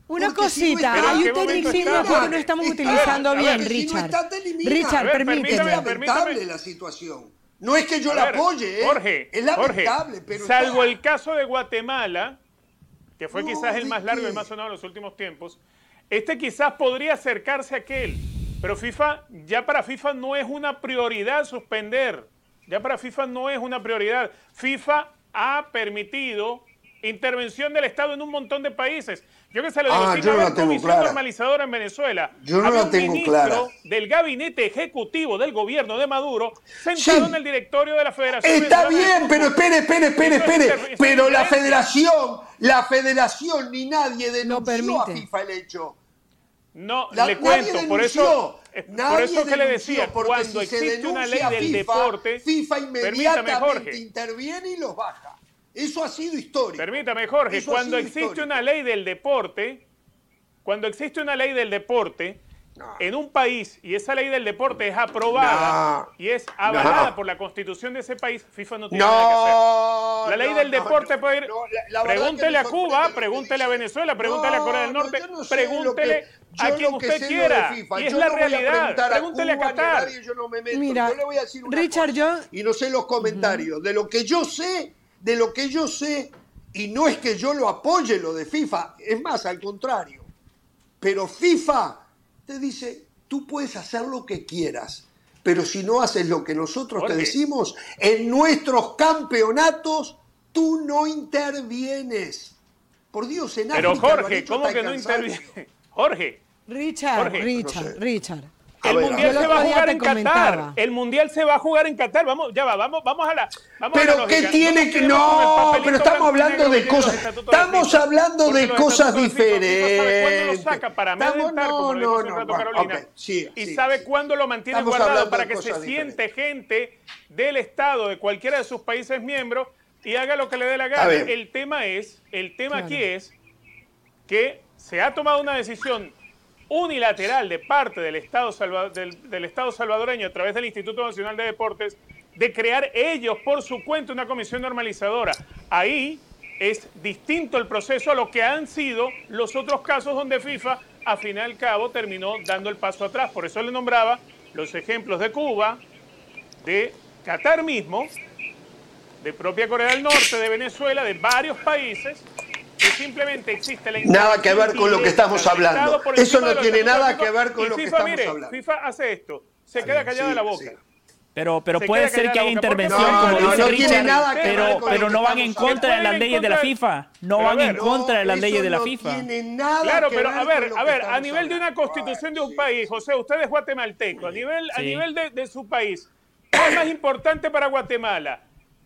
Una Porque si no cosita, está, ¿en hay qué un tecnicismo está? que no estamos Está, utilizando a ver, bien, porque si no Richard. está. Richard, ver, Es permíteme. permítame, lamentable permítame. la situación. No es que yo la apoye, ¿eh? Jorge, es Jorge, lamentable, pero salvo está. el caso de Guatemala, que fue No, quizás el más largo y el más sonado en los últimos tiempos, este quizás podría acercarse a aquel, pero FIFA, ya para FIFA no es una prioridad suspender, ya para FIFA no es una prioridad. FIFA ha permitido intervención del Estado en un montón de países. Yo que se lo digo, Ah, yo no la tengo comisión clara. normalizadora en Venezuela. Yo no había la un tengo ministro clara. del gabinete ejecutivo del gobierno de Maduro sentado Sí. en el directorio de la Federación Está bien, pero espere, espere, espere, espere. Pero la federación, la federación ni nadie denunció a permite. FIFA el hecho. No, La- le cuento, por eso, eh, por Nadie eso que le decía, cuando si existe una ley denuncia del FIFA, deporte, FIFA permítame inmediatamente Jorge, interviene y los baja. Eso ha sido histórico. permítame Jorge, Eso cuando existe histórico. una ley del deporte, cuando existe una ley del deporte en un país y esa ley del deporte es aprobada No. y es avalada No. por la constitución de ese país, FIFA no tiene nada que hacer. No, La ley no, del no, deporte no, puede ir. no, la- la verdad pregúntele a Cuba, pregúntele a. Venezuela, pregúntele a Corea del No, Norte, no, no sé pregúntele que- a lo quien que usted sé lo de quiera. FIFA, Y es yo la no voy a realidad. Pregúntele a Cuba Qatar. nadie, yo no me meto. Mira, yo le voy a decir una Richard, cosa, yo- y no sé los comentarios. De lo que yo sé, de lo que yo sé, y no es que yo lo apoye lo de FIFA, es más, al contrario. Pero FIFA te dice, tú puedes hacer lo que quieras, pero si no haces lo que nosotros te decimos, en nuestros campeonatos, tú no intervienes. Por Dios, en Pero África lo han Jorge, hecho ¿cómo que no interviene? Jorge, Richard, Jorge, Richard, no sé. Richard. El ver, mundial se va a jugar en Qatar. El mundial se va a jugar en Qatar. Vamos, ya va, vamos, vamos a la. Vamos a la Pero ¿qué tiene que.? No, pero estamos hablando de cosas. Estamos hablando de cosas diferentes. Carolina. ok, sí, y sabe cuándo lo mantiene Estamos guardado para que se siente gente del Estado, de cualquiera de sus países miembros, y haga lo que le dé la gana. El tema es, el tema aquí es que se ha tomado una decisión unilateral de parte del Estado, del, Estado salvadoreño a través del Instituto Nacional de Deportes de crear ellos por su cuenta una comisión normalizadora. Ahí es distinto el proceso a lo que han sido los otros casos donde FIFA, a fin y al cabo, terminó dando el paso atrás. Por eso le nombraba los ejemplos de Cuba, de Qatar mismo, de propia Corea del Norte, de Venezuela, de varios países, que simplemente existe la Nada que ver con lo que estamos hablando. Eso no tiene nada que ver con lo que FIFA, estamos mire, hablando. FIFA hace esto. se queda callada Sí, la boca. sí. Pero, pero Se puede ser que haya intervención, no, como no, dice no tiene Richard, nada que ver pero, pero no van en contra de las leyes de la FIFA. No van en contra de las leyes de la no FIFA. tiene nada Claro, que pero a ver, a ver, a nivel de una constitución de un país, José, usted es guatemalteco, a nivel, a nivel de, de su país, ¿qué es más importante para Guatemala?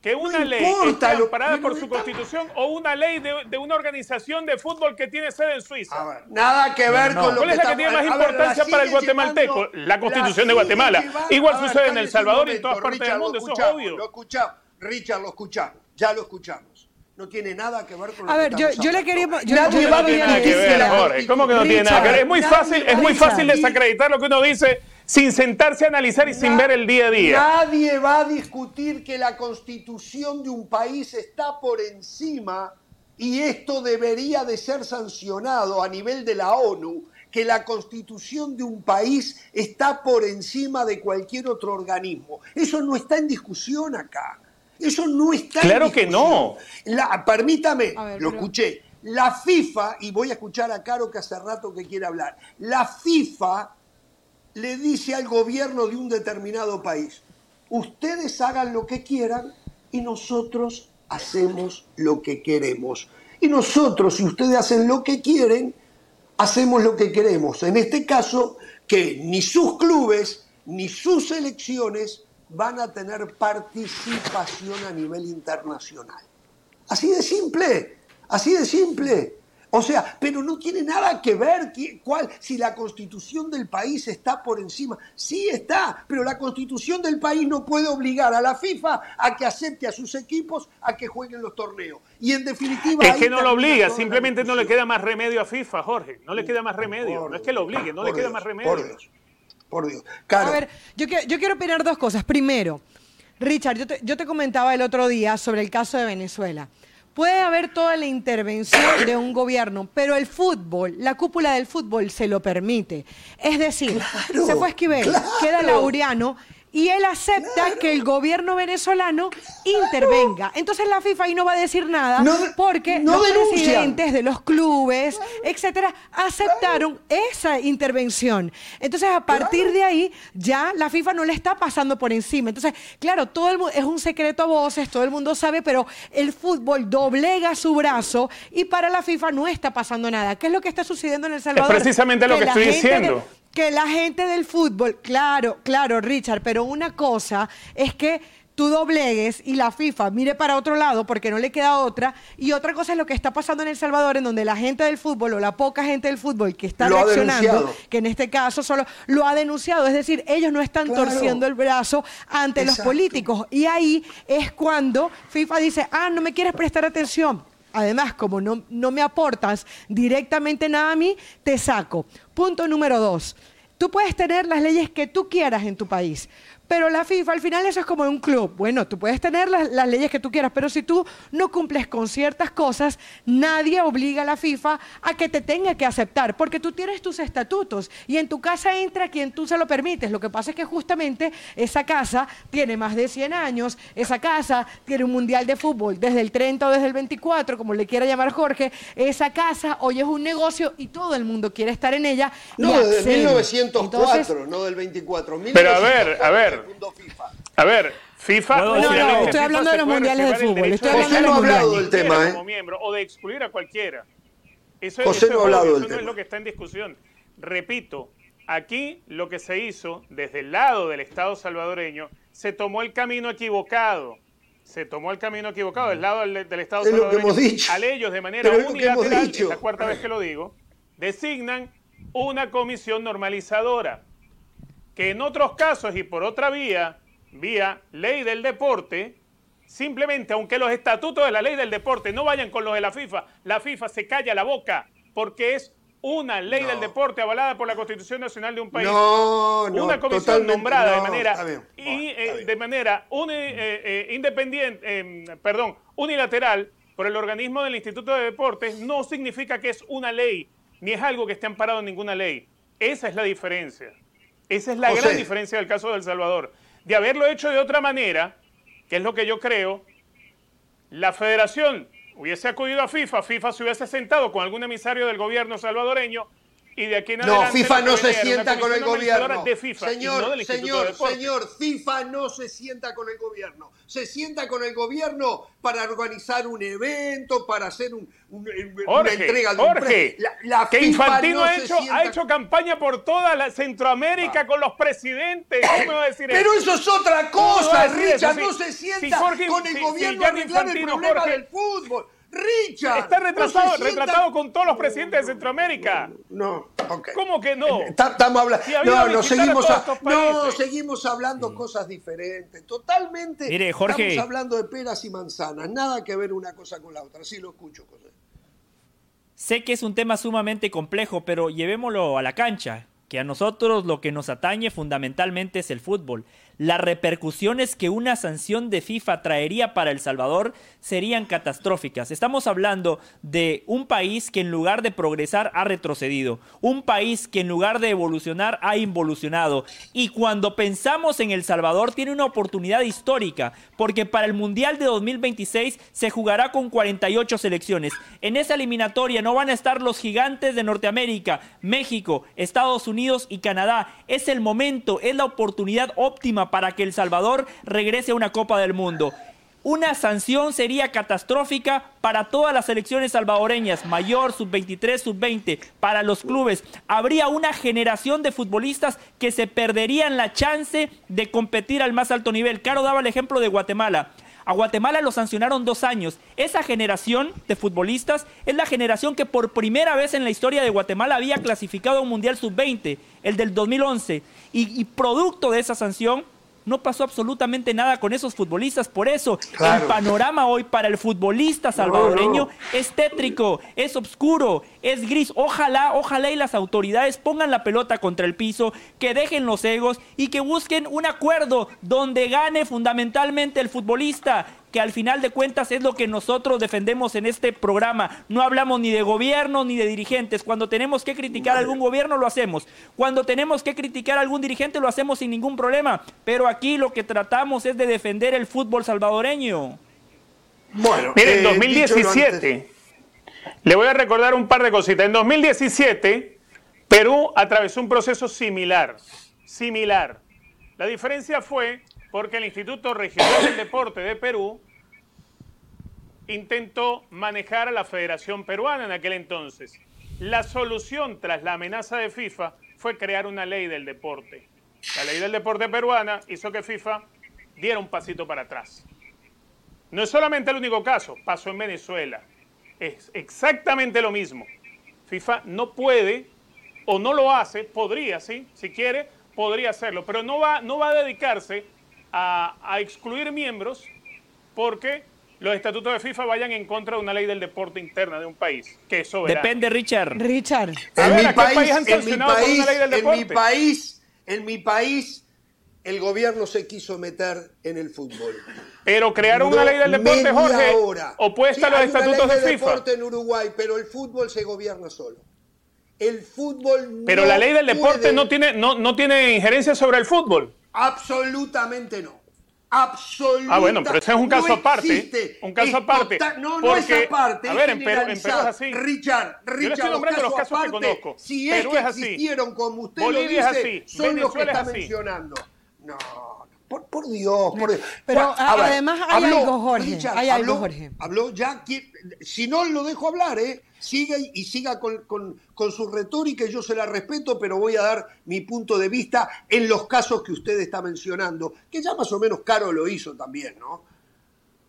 Que una No ley esté lo- amparada por su constitución o una ley de, de una organización de fútbol que tiene sede en Suiza. A ver, nada que ver No, no. con lo ¿Cuál que es la que tiene más ver, importancia para el guatemalteco? llevando- La Constitución de Guatemala. llevando- Igual ver, sucede en El Salvador y en todas partes del mundo, eso es obvio. Lo escuchamos, Richard, lo escuchamos, ya lo escuchamos. No tiene nada que ver con lo A que ver, yo, estamos yo le quería... Yo, yo ¿Cómo va que no tiene nada que discutir ver, la Jorge? ¿Cómo que no tiene nada que ver? Es muy fácil, es muy fácil desacreditar lo que uno dice sin sentarse a analizar y sin ver el día a día. Nadie va a discutir que la constitución de un país está por encima y esto debería de ser sancionado a nivel de la ONU, que la constitución de un país está por encima de cualquier otro organismo. Eso no está en discusión acá. Eso no está Claro en que discusión. no. La- permítame, ver, lo pero- escuché. La FIFA, y voy a escuchar a Caro que hace rato que quiere hablar, la FIFA le dice al gobierno de un determinado país, ustedes hagan lo que quieran y nosotros hacemos lo que queremos. Y nosotros, si ustedes hacen lo que quieren, hacemos lo que queremos. En este caso, que ni sus clubes ni sus selecciones van a tener participación a nivel internacional. Así de simple, así de simple. O sea, pero no tiene nada que ver cuál, si la constitución del país está por encima. Sí está, pero la constitución del país no puede obligar a la FIFA a que acepte a sus equipos a que jueguen los torneos. Y en definitiva... Es que no lo obliga, simplemente no le queda más remedio a FIFA, Jorge. No le queda más remedio. Por No es que lo obligue, no le queda Dios, más remedio. Por Dios, por Dios. Claro, A ver, yo, que- yo quiero opinar dos cosas. Primero, Richard, yo te, yo te comentaba el otro día sobre el caso de Venezuela. Puede haber toda la intervención de un gobierno, pero el fútbol, la cúpula del fútbol se lo permite. Es decir, Claro, se fue Esquivel, claro. queda Laureano y él acepta que el gobierno venezolano intervenga. Entonces la FIFA ahí no va a decir nada No- porque no los denuncian. presidentes de los clubes, etcétera, aceptaron esa intervención. Entonces, a partir de ahí, ya la FIFA no le está pasando por encima. Entonces, claro, todo el mundo es un secreto a voces, todo el mundo sabe, pero el fútbol doblega su brazo y para la FIFA no está pasando nada. ¿Qué es lo que está sucediendo en El Salvador? precisamente lo que estoy diciendo. que la gente del fútbol, claro, claro, Richard, pero una cosa es que tú doblegues y la FIFA mire para otro lado porque no le queda otra, y otra cosa es lo que está pasando en El Salvador, en donde la gente del fútbol o la poca gente del fútbol que está reaccionando, que en este caso solo lo ha denunciado, es decir, ellos no están Claro. torciendo el brazo ante los políticos, y ahí es cuando FIFA dice, ah, no me quieres prestar atención. Además, como no, no me aportas directamente nada a mí, te saco. Punto número dos. Tú puedes tener las leyes que tú quieras en tu país, pero la FIFA al final eso es como un club. Bueno, tú puedes tener las, las leyes que tú quieras, pero si tú no cumples con ciertas cosas, nadie obliga a la FIFA a que te tenga que aceptar, porque tú tienes tus estatutos y en tu casa entra quien tú se lo permites. Lo que pasa es que justamente esa casa tiene más de 100 años, esa casa tiene un mundial de fútbol desde el 30 o desde el 24, como le quiera llamar Jorge, esa casa hoy es un negocio y todo el mundo quiere estar en ella. no, desde accede. 1904, Entonces, no del 24. Pero a ver, a ver. 1904 fundó FIFA. A ver, FIFA. No, no, no, estoy hablando de los mundiales de fútbol, estoy hablando de los cualquiera del tema, ¿eh? como miembro o de excluir a cualquiera. Eso, José eso no ha es hablado del eso es lo que está en discusión. Repito, aquí lo que se hizo desde el lado del Estado salvadoreño se tomó el camino equivocado. Se tomó el camino equivocado del lado del, del Estado Es lo que salvadoreño. hemos dicho. Al ellos de manera Pero es lo que hemos unilateral, dicho. es la cuarta vez que lo digo, designan una comisión normalizadora que en otros casos y por otra vía, vía ley del deporte, simplemente aunque los estatutos de la ley del deporte no vayan con los de la FIFA, la FIFA se calla la boca porque es una ley No. del deporte avalada por la Constitución Nacional de un país. No, no, una comisión nombrada de manera bien, y, eh, de manera eh, eh, independiente, perdón, unilateral por el organismo del Instituto de Deportes no significa que es una ley ni es algo que esté amparado en ninguna ley. Esa es la diferencia. Esa es la José. gran diferencia del caso de El Salvador. De haberlo hecho de otra manera, que es lo que yo creo, la federación hubiese acudido a FIFA, FIFA se hubiese sentado con algún emisario del gobierno salvadoreño y de aquí en No, FIFA no se sienta con el gobierno. de FIFA y no señor, señor, señor, FIFA no se sienta con el gobierno. Se sienta con el gobierno para organizar un evento, para hacer un- un- una entrega de un Jorge, La, la que FIFA Infantino no ha, hecho, sienta- ha hecho campaña por toda la Centroamérica con los presidentes. ¿Cómo me va a decir Pero eso? eso es otra ¿Cómo va cosa, eso? Richard. Si- no se si sienta Jorge- con el si- si gobierno Gianni a arreglar el problema Jorge, del fútbol. Richard. Está no retratado, sienta- retratado con todos los presidentes de Centroamérica. No. ¿Cómo que no? Ta- Estamos hablando. Si No, no, a seguimos, a- no, hablando cosas diferentes. Totalmente. Mire, Jorge. Estamos hablando de peras y manzanas. Nada que ver una cosa con la otra. Sí lo escucho, José. Sé que es un tema sumamente complejo, pero llevémoslo a la cancha, que a nosotros lo que nos atañe fundamentalmente es el fútbol. Las repercusiones que una sanción de FIFA traería para El Salvador serían catastróficas. Estamos hablando de un país que en lugar de progresar ha retrocedido, un país que en lugar de evolucionar ha involucionado. Y cuando pensamos en El Salvador tiene una oportunidad histórica, porque para el Mundial de 2026 se jugará con 48 selecciones. En esa eliminatoria no van a estar los gigantes de Norteamérica, México, Estados Unidos y Canadá. Es el momento, es la oportunidad óptima para que El Salvador regrese a una Copa del Mundo. Una sanción sería catastrófica para todas las selecciones salvadoreñas, mayor, sub-23, sub-20, para los clubes. Habría una generación de futbolistas que se perderían la chance de competir al más alto nivel. Caro daba el ejemplo de Guatemala. A Guatemala lo sancionaron dos años. Esa generación de futbolistas es la generación que por primera vez en la historia de Guatemala había clasificado a un Mundial Sub-20, el del 2011. Y, y producto de esa sanción, no pasó absolutamente nada con esos futbolistas. Por eso, Claro. el panorama hoy para el futbolista salvadoreño es tétrico, es oscuro, es gris. Ojalá, ojalá y las autoridades pongan la pelota contra el piso, que dejen los egos y que busquen un acuerdo donde gane fundamentalmente el futbolista que al final de cuentas es lo que nosotros defendemos en este programa. No hablamos ni de gobierno ni de dirigentes. Cuando tenemos que criticar a algún gobierno lo hacemos. Cuando tenemos que criticar a algún dirigente lo hacemos sin ningún problema. Pero aquí lo que tratamos es de defender el fútbol salvadoreño. Bueno, Miren, eh, en 2017, le voy a recordar un par de cositas. En 2017, Perú atravesó un proceso similar. Similar. La diferencia fue porque el Instituto Regional del Deporte de Perú intentó manejar a la Federación Peruana en aquel entonces. La solución tras la amenaza de FIFA fue crear una ley del deporte. La ley del deporte peruana hizo que FIFA diera un pasito para atrás. No es solamente el único caso, pasó en Venezuela. Es exactamente lo mismo. FIFA no puede o no lo hace, podría, sí, si quiere, podría hacerlo, pero no va, no va a dedicarse a, a excluir miembros porque los estatutos de FIFA vayan en contra de una ley del deporte interna de un país, que es soberano. Depende, Richard. Richard. A En ver, mi ¿a qué país, país han en mi sancionado por una país, ley del en mi deporte? país, en mi país, el gobierno se quiso meter en el fútbol. Pero crearon una ley del deporte, Jorge, hora. opuesta Sí, a los hay una estatutos ley de FIFA. deporte en Uruguay, pero el fútbol se gobierna solo. El fútbol Pero no la ley del deporte puede- no tiene, no, no tiene injerencia sobre el fútbol. Absolutamente no. Absolutamente. Ah, bueno, pero ese es un caso no aparte, existe. un caso Es aparte, no, no es porque, aparte. a es ver, en Perú- en Perú es así. Richard, le Richard, estoy nombrando los casos que aparte, conozco. Si es Perú que es así. existieron como usted Bolivia lo es así. son los que está es así. mencionando. No, por, por Dios, por Dios. Pero, Bueno, a- ver, además hay algo, Jorge, hay algo, habló- Jorge. Habló ya, si no lo dejo hablar, ¿eh? Siga y, siga con, con- con su retórica yo se la respeto, pero voy a dar mi punto de vista en los casos que usted está mencionando, que ya más o menos Caro lo hizo también, ¿no?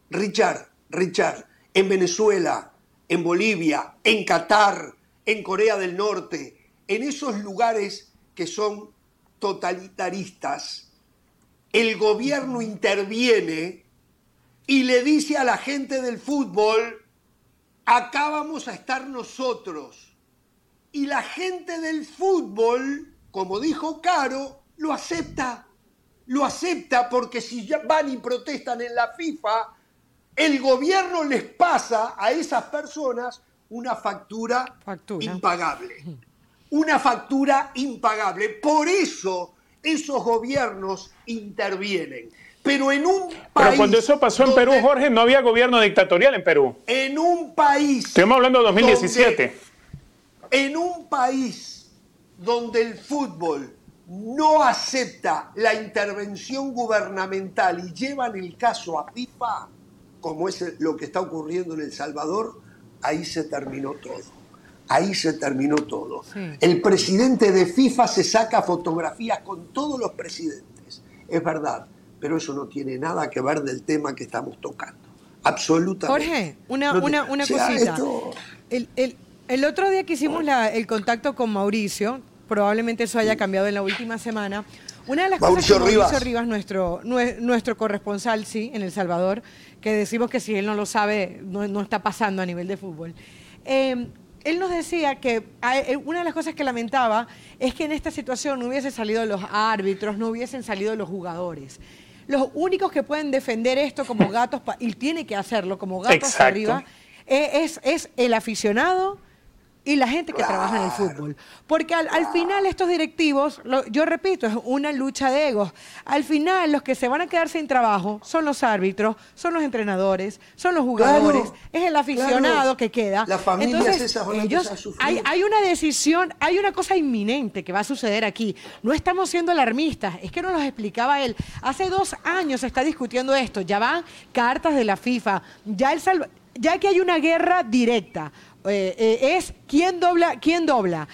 Richard, Richard, en Venezuela, en Bolivia, en Qatar, en Corea del Norte, en esos lugares que son totalitaristas, el gobierno interviene y le dice a la gente del fútbol, acá vamos a estar nosotros. Y la gente del fútbol, como dijo Caro, lo acepta. Lo acepta porque si ya van y protestan en la FIFA, el gobierno les pasa a esas personas una factura, Factura. impagable. Una factura impagable. Por eso esos gobiernos intervienen. Pero en un país. Pero cuando eso pasó en Perú, Jorge, no había gobierno dictatorial en Perú. En un país. Estamos hablando de 2017. donde- en un país donde el fútbol no acepta la intervención gubernamental y llevan el caso a FIFA, como es lo que está ocurriendo en El Salvador, ahí se terminó todo. Ahí se terminó todo. El presidente de FIFA se saca fotografías con todos los presidentes. Es verdad, pero eso no tiene nada que ver del tema que estamos tocando. Absolutamente. Jorge, una, una, una cosita. El, el, el, otro día que hicimos la, el contacto con Mauricio, probablemente eso haya cambiado en la última semana. Una de las Mauricio cosas que Mauricio Rivas, nuestro, nuestro corresponsal, sí, en El Salvador, que decimos que si él no lo sabe, no, no está pasando a nivel de fútbol. Eh, él nos decía que eh, una de las cosas que lamentaba es que en esta situación no hubiesen salido los árbitros, no hubiesen salido los jugadores. Los únicos que pueden defender esto como gatos, y tiene que hacerlo como gatos arriba, eh, es, es el aficionado y la gente que trabaja en el fútbol. Porque al, final estos directivos, yo repito, es una lucha de egos. Al final los que se van a quedar sin trabajo son los árbitros, son los entrenadores, son los jugadores, es el aficionado que queda. La familia Entonces, ellos, hay, hay una decisión, hay una cosa inminente que va a suceder aquí. No estamos siendo alarmistas, es que nos lo explicaba él. Hace dos años se está discutiendo esto, ya van cartas de la FIFA, ya el ya que hay una guerra directa. Eh, eh, es quién dobla, quién dobla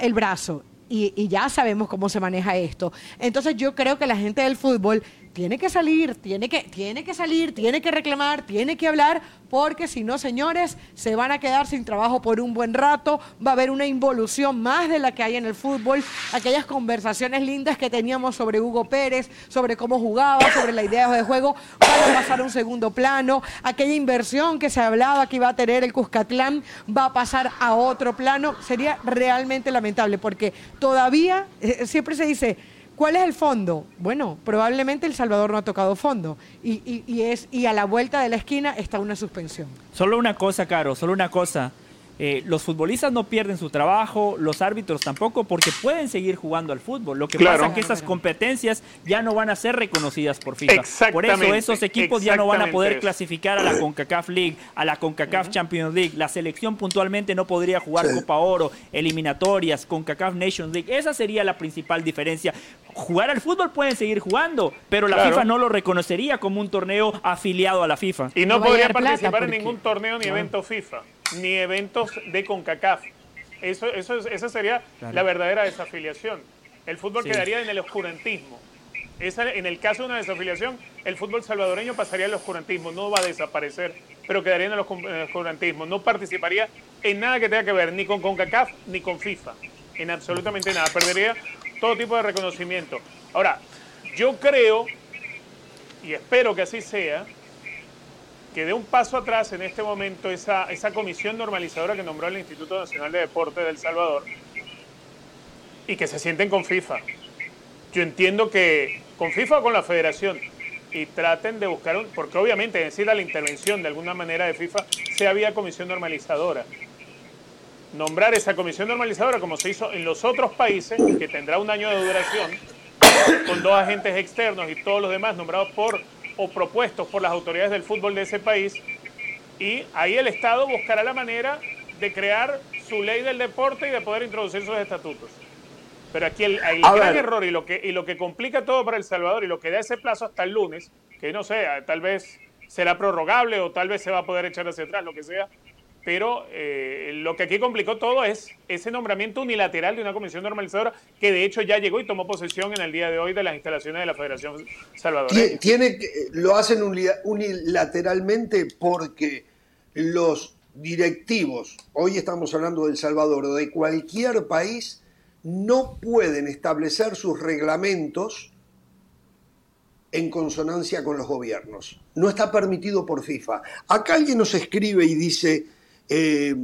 el brazo. Y, y, ya sabemos cómo se maneja esto. Entonces yo creo que la gente del fútbol tiene que salir, tiene que, tiene que salir, tiene que reclamar, tiene que hablar, porque si no, señores, se van a quedar sin trabajo por un buen rato, va a haber una involución más de la que hay en el fútbol, aquellas conversaciones lindas que teníamos sobre Hugo Pérez, sobre cómo jugaba, sobre la idea de juego, van a pasar a un segundo plano, aquella inversión que se hablaba que iba a tener el Cuscatlán va a pasar a otro plano, sería realmente lamentable, porque todavía eh, siempre se dice, ¿Cuál es el fondo? Bueno, probablemente El Salvador no ha tocado fondo y, y, es, y a la vuelta de la esquina está una suspensión. Solo una cosa, Caro, solo una cosa. Eh, los futbolistas no pierden su trabajo, los árbitros tampoco, porque pueden seguir jugando al fútbol. Lo que pasa es que esas competencias ya no van a ser reconocidas por FIFA. Por eso esos equipos ya no van a poder clasificar a la CONCACAF League, a la CONCACAF Champions League. La selección puntualmente no podría jugar Copa Oro, eliminatorias, CONCACAF Nations League. Esa sería la principal diferencia. Jugar al fútbol pueden seguir jugando, pero la FIFA no lo reconocería como un torneo afiliado a la FIFA. Y no, podría participar en ningún torneo ni evento FIFA ni eventos de CONCACAF. Eso, eso, esa sería la verdadera desafiliación. El fútbol quedaría en el oscurantismo. Esa, en el caso de una desafiliación, el fútbol salvadoreño pasaría al oscurantismo, no va a desaparecer, pero quedaría en el oscurantismo. No participaría en nada que tenga que ver ni con CONCACAF ni con FIFA, en absolutamente nada. Perdería todo tipo de reconocimiento. Ahora, yo creo, y espero que así sea, que dé un paso atrás en este momento esa, esa comisión normalizadora que nombró el Instituto Nacional de Deporte de Salvador y que se sienten con FIFA. Yo entiendo que con FIFA o con la federación y traten de buscar, un, porque obviamente necesita la intervención de alguna manera de FIFA, se había comisión normalizadora. Nombrar esa comisión normalizadora como se hizo en los otros países, que tendrá un año de duración, con dos agentes externos y todos los demás nombrados por o propuestos por las autoridades del fútbol de ese país y ahí el Estado buscará la manera de crear su ley del deporte y de poder introducir sus estatutos. Pero aquí el, gran error y lo, que, y lo que complica todo para El Salvador y lo que da ese plazo hasta el lunes, que no sé, tal vez será prorrogable o tal vez se va a poder echar hacia atrás, lo que sea, pero eh, lo que aquí complicó todo es ese nombramiento unilateral de una comisión normalizadora que de hecho ya llegó y tomó posesión en el día de hoy de las instalaciones de la Federación Salvadoreña. Tiene, lo hacen unilateralmente porque los directivos, hoy estamos hablando de El Salvador, de cualquier país, no pueden establecer sus reglamentos en consonancia con los gobiernos. No está permitido por FIFA. Acá alguien nos escribe y dice, eh,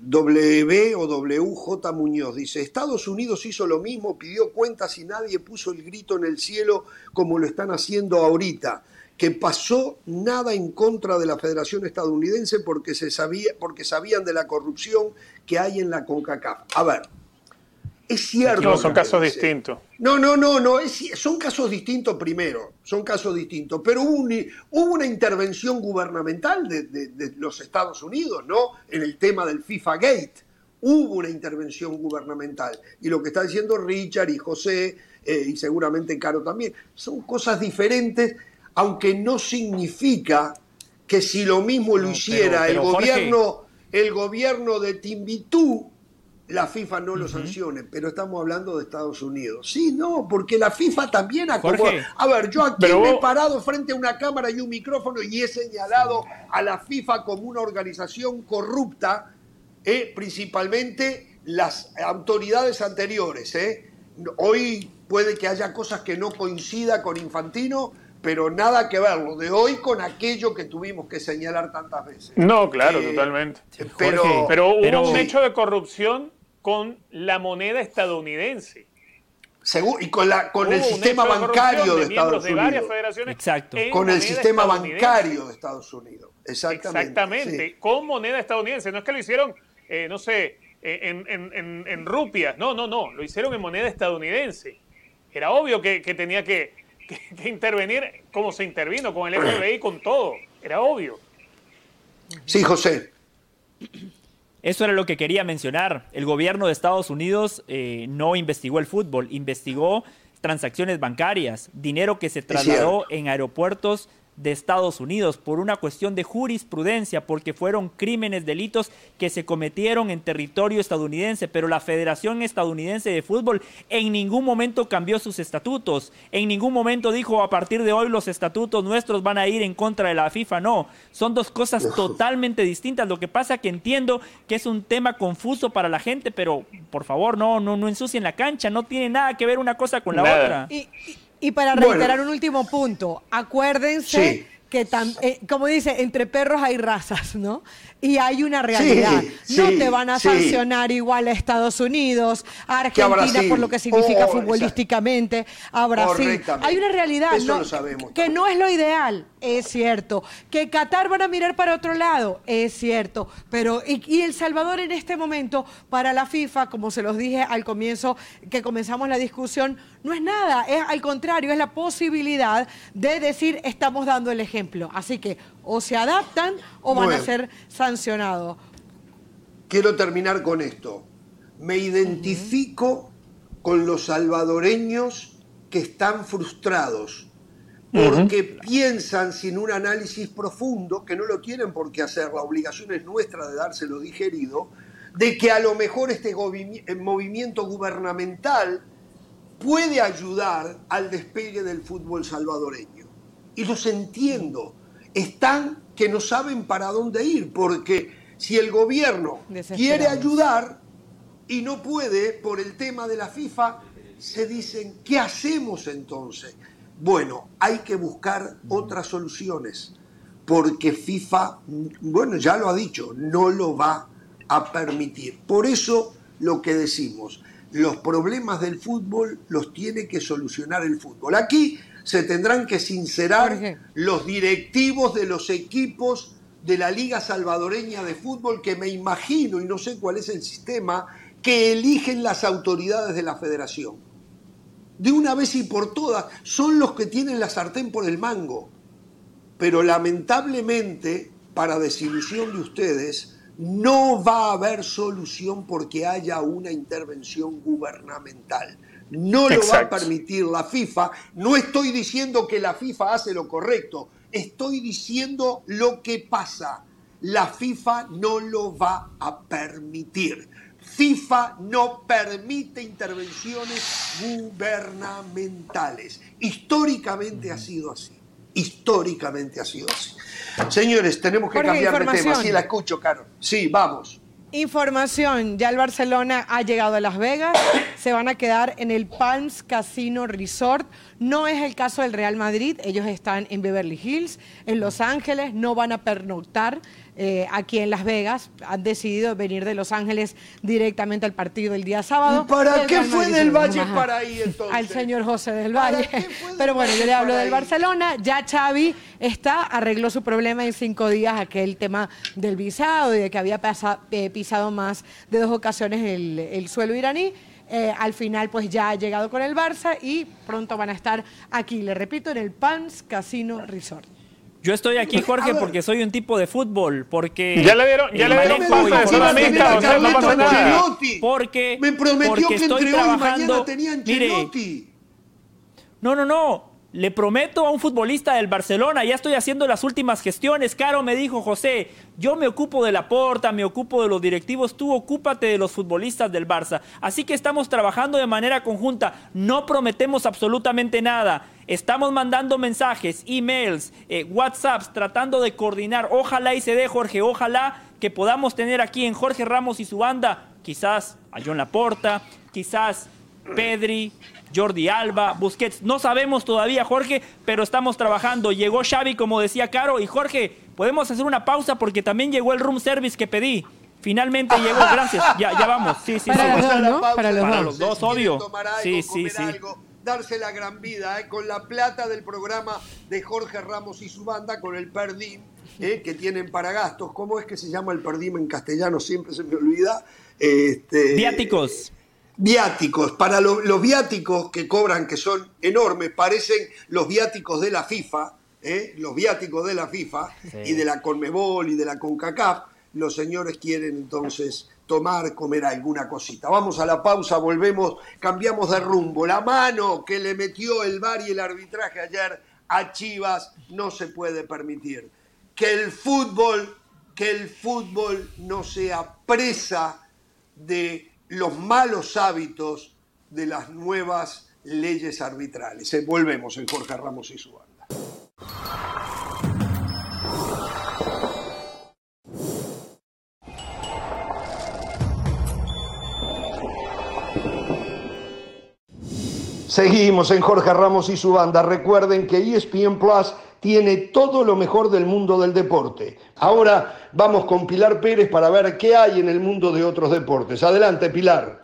w o WJ Muñoz dice, Estados Unidos hizo lo mismo, pidió cuentas y nadie puso el grito en el cielo como lo están haciendo ahorita, que pasó nada en contra de la Federación Estadounidense porque, se sabía, porque sabían de la corrupción que hay en la CONCACAF. A ver, es cierto. No, son casos distintos. No, no, no, no, son casos distintos primero, son casos distintos, pero hubo, una intervención gubernamental de, los Estados Unidos, ¿no? En el tema del FIFA Gate. hubo una intervención gubernamental. Y lo que está diciendo Richard y José, eh, y seguramente Caro también, son cosas diferentes, aunque no significa que si lo mismo lo hiciera el gobierno, el gobierno de Timbitú, la FIFA no lo sancione, pero estamos hablando de Estados Unidos. Sí, no, porque la FIFA también acomoda. A ver, yo aquí me he parado frente a una cámara y un micrófono y he señalado a la FIFA como una organización corrupta, eh, principalmente las autoridades anteriores. Eh. Hoy puede que haya cosas que no coincida con Infantino, pero nada que ver lo de hoy con aquello que tuvimos que señalar tantas veces. No, claro, eh, totalmente. Pero, pero hubo un hecho de corrupción con la moneda estadounidense. y con, la, con el sistema bancario de, Estados Unidos. Exacto. Con el sistema bancario de Estados Unidos. Exactamente. Exactamente. Con moneda estadounidense. No es que lo hicieron, eh, no sé, en, en, en, rupias. No, no, no. Lo hicieron en moneda estadounidense. Era obvio que, tenía que, que, intervenir como se intervino, con el FBI, con todo. Era obvio. Sí, José. Eso era lo que quería mencionar. El gobierno de Estados Unidos eh, no investigó el fútbol, investigó transacciones bancarias, dinero que se trasladó en aeropuertos de Estados Unidos por una cuestión de jurisprudencia, porque fueron crímenes, delitos que se cometieron en territorio estadounidense, pero la Federación Estadounidense de Fútbol en ningún momento cambió sus estatutos, en ningún momento dijo a partir de hoy los estatutos nuestros van a ir en contra de la FIFA, no, son dos cosas totalmente distintas, lo que pasa que entiendo que es un tema confuso para la gente, pero por favor no, no, no ensucien la cancha, no tiene nada que ver una cosa con la otra. Y para reiterar un último punto, acuérdense que, eh, como dice, entre perros hay razas, ¿no? Y hay una realidad. no te van a sancionar igual a Estados Unidos, a Argentina por lo que significa oh, futbolísticamente, a Brasil. Hay una realidad que no es lo ideal, es cierto. Que Qatar van a mirar para otro lado, es cierto. Pero, y, y El Salvador en este momento, para la FIFA, como se los dije al comienzo, que comenzamos la discusión, no es nada, es al contrario, es la posibilidad de decir estamos dando el ejemplo. Así que o se adaptan o van a ser sancionados. Quiero terminar con esto. Me identifico con los salvadoreños que están frustrados porque piensan sin un análisis profundo, que no lo tienen por qué hacer, la obligación es nuestra de dárselo digerido, de que a lo mejor este movimiento gubernamental puede ayudar al despegue del fútbol salvadoreño. Y los entiendo. Están que no saben para dónde ir, porque si el gobierno quiere ayudar y no puede por el tema de la FIFA, se dicen, ¿qué hacemos entonces? Bueno, hay que buscar otras soluciones, porque FIFA, bueno, ya lo ha dicho, no lo va a permitir. Por eso lo que decimos, los problemas del fútbol los tiene que solucionar el fútbol. Aquí se tendrán que sincerar los directivos de los equipos de la Liga Salvadoreña de Fútbol, que me imagino, y no sé cuál es el sistema, que eligen las autoridades de la federación. De una vez y por todas, son los que tienen la sartén por el mango. Pero lamentablemente, para desilusión de ustedes, no va a haber solución porque haya una intervención gubernamental. No lo va a permitir la FIFA. No estoy diciendo que la FIFA hace lo correcto, estoy diciendo lo que pasa. La FIFA no lo va a permitir. FIFA no permite intervenciones gubernamentales. Históricamente ha sido así. Históricamente ha sido así. Señores, tenemos que cambiar de tema. Sí, la escucho, Caro. Sí, vamos. Información, ya el Barcelona ha llegado a Las Vegas, se van a quedar en el Palms Casino Resort. No es el caso del Real Madrid, ellos están en Beverly Hills, en Los Ángeles, no van a pernoctar eh, aquí en Las Vegas. Han decidido venir de Los Ángeles directamente al partido el día sábado. ¿Para qué fue del Valle para ahí entonces? Al señor José del Valle. Pero bueno, yo le hablo del Barcelona. Ya Xavi está, arregló su problema en cinco días, aquel tema del visado y de que había eh, pisado más de dos ocasiones el, suelo iraní. Eh, al final pues ya ha llegado con el Barça y pronto van a estar aquí, le repito, en el Palms Casino Resort. Yo estoy aquí, A Jorge, porque soy un tipo de fútbol, porque... Ya le dieron, ya le dieron pausa de de o sea, no pasa nada. Porque, Me prometió porque que estoy entre hoy y mañana trabajando... tenía Mire, no, no, no. Le prometo a un futbolista del Barcelona, ya estoy haciendo las últimas gestiones. Caro me dijo, José, yo me ocupo de la porta, me ocupo de los directivos, tú ocúpate de los futbolistas del Barça. Así que estamos trabajando de manera conjunta, no prometemos absolutamente nada. Estamos mandando mensajes, emails, eh, WhatsApps, tratando de coordinar. Ojalá y se dé, Jorge, ojalá que podamos tener aquí en Jorge Ramos y su banda, quizás a John Laporta, quizás Pedri, Jordi Alba, Busquets. No sabemos todavía, Jorge, pero estamos trabajando. Llegó Xavi, como decía Caro, y Jorge, podemos hacer una pausa porque también llegó el room service que pedí. Finalmente llegó, gracias. Ya, ya vamos. Sí, sí, Para sí. los Para los Para dos. los dos, obvio. tomar algo, Sí, sí, comer sí. algo, darse la gran vida, ¿eh? con la plata del programa de Jorge Ramos y su banda, con el Perdim, ¿eh? que tienen para gastos. ¿Cómo es que se llama el Perdim en castellano? Siempre se me olvida. Este, Viáticos. Viáticos, para lo- los viáticos que cobran, que son enormes, parecen los viáticos de la FIFA, ¿eh? los viáticos de la FIFA y de la Conmebol y de la CONCACAF, los señores quieren entonces tomar, comer alguna cosita. Vamos a la pausa, volvemos, cambiamos de rumbo. La mano que le metió el VAR y el arbitraje ayer a Chivas no se puede permitir. Que el fútbol, que el fútbol no sea presa de los malos hábitos de las nuevas leyes arbitrales. Eh, Volvemos en Jorge Ramos y su banda. Seguimos en Jorge Ramos y su banda. Recuerden que ESPN Plus tiene todo lo mejor del mundo del deporte. Ahora vamos con Pilar Pérez para ver qué hay en el mundo de otros deportes. Adelante, Pilar.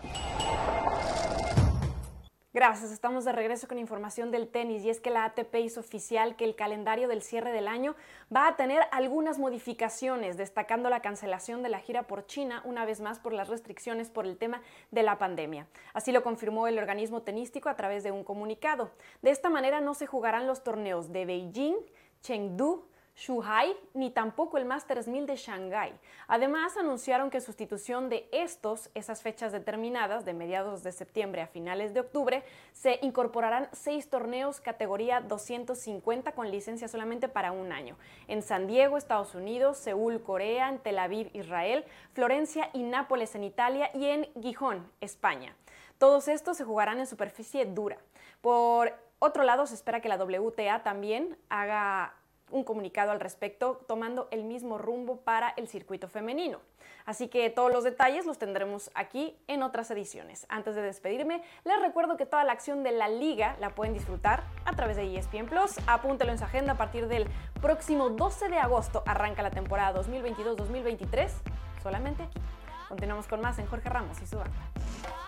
Gracias, estamos de regreso con información del tenis y es que la ATP hizo oficial que el calendario del cierre del año va a tener algunas modificaciones, destacando la cancelación de la gira por China una vez más por las restricciones por el tema de la pandemia. Así lo confirmó el organismo tenístico a través de un comunicado. De esta manera no se jugarán los torneos de Beijing, Chengdu, Shanghai ni tampoco el Masters 1000 de Shanghái. Además, anunciaron que sustitución de estos, esas fechas determinadas de mediados de septiembre a finales de octubre, se incorporarán seis torneos categoría 250 con licencia solamente para un año. En San Diego, Estados Unidos, Seúl, Corea, en Tel Aviv, Israel, Florencia y Nápoles en Italia y en Gijón, España. Todos estos se jugarán en superficie dura. Por otro lado, se espera que la WTA también haga un comunicado al respecto, tomando el mismo rumbo para el circuito femenino. Así que todos los detalles los tendremos aquí en otras ediciones. Antes de despedirme, les recuerdo que toda la acción de la liga la pueden disfrutar a través de ESPN Plus. Apúntelo en su agenda a partir del próximo 12 de agosto. Arranca la temporada 2022-2023 solamente aquí. Continuamos con más en Jorge Ramos y su banda.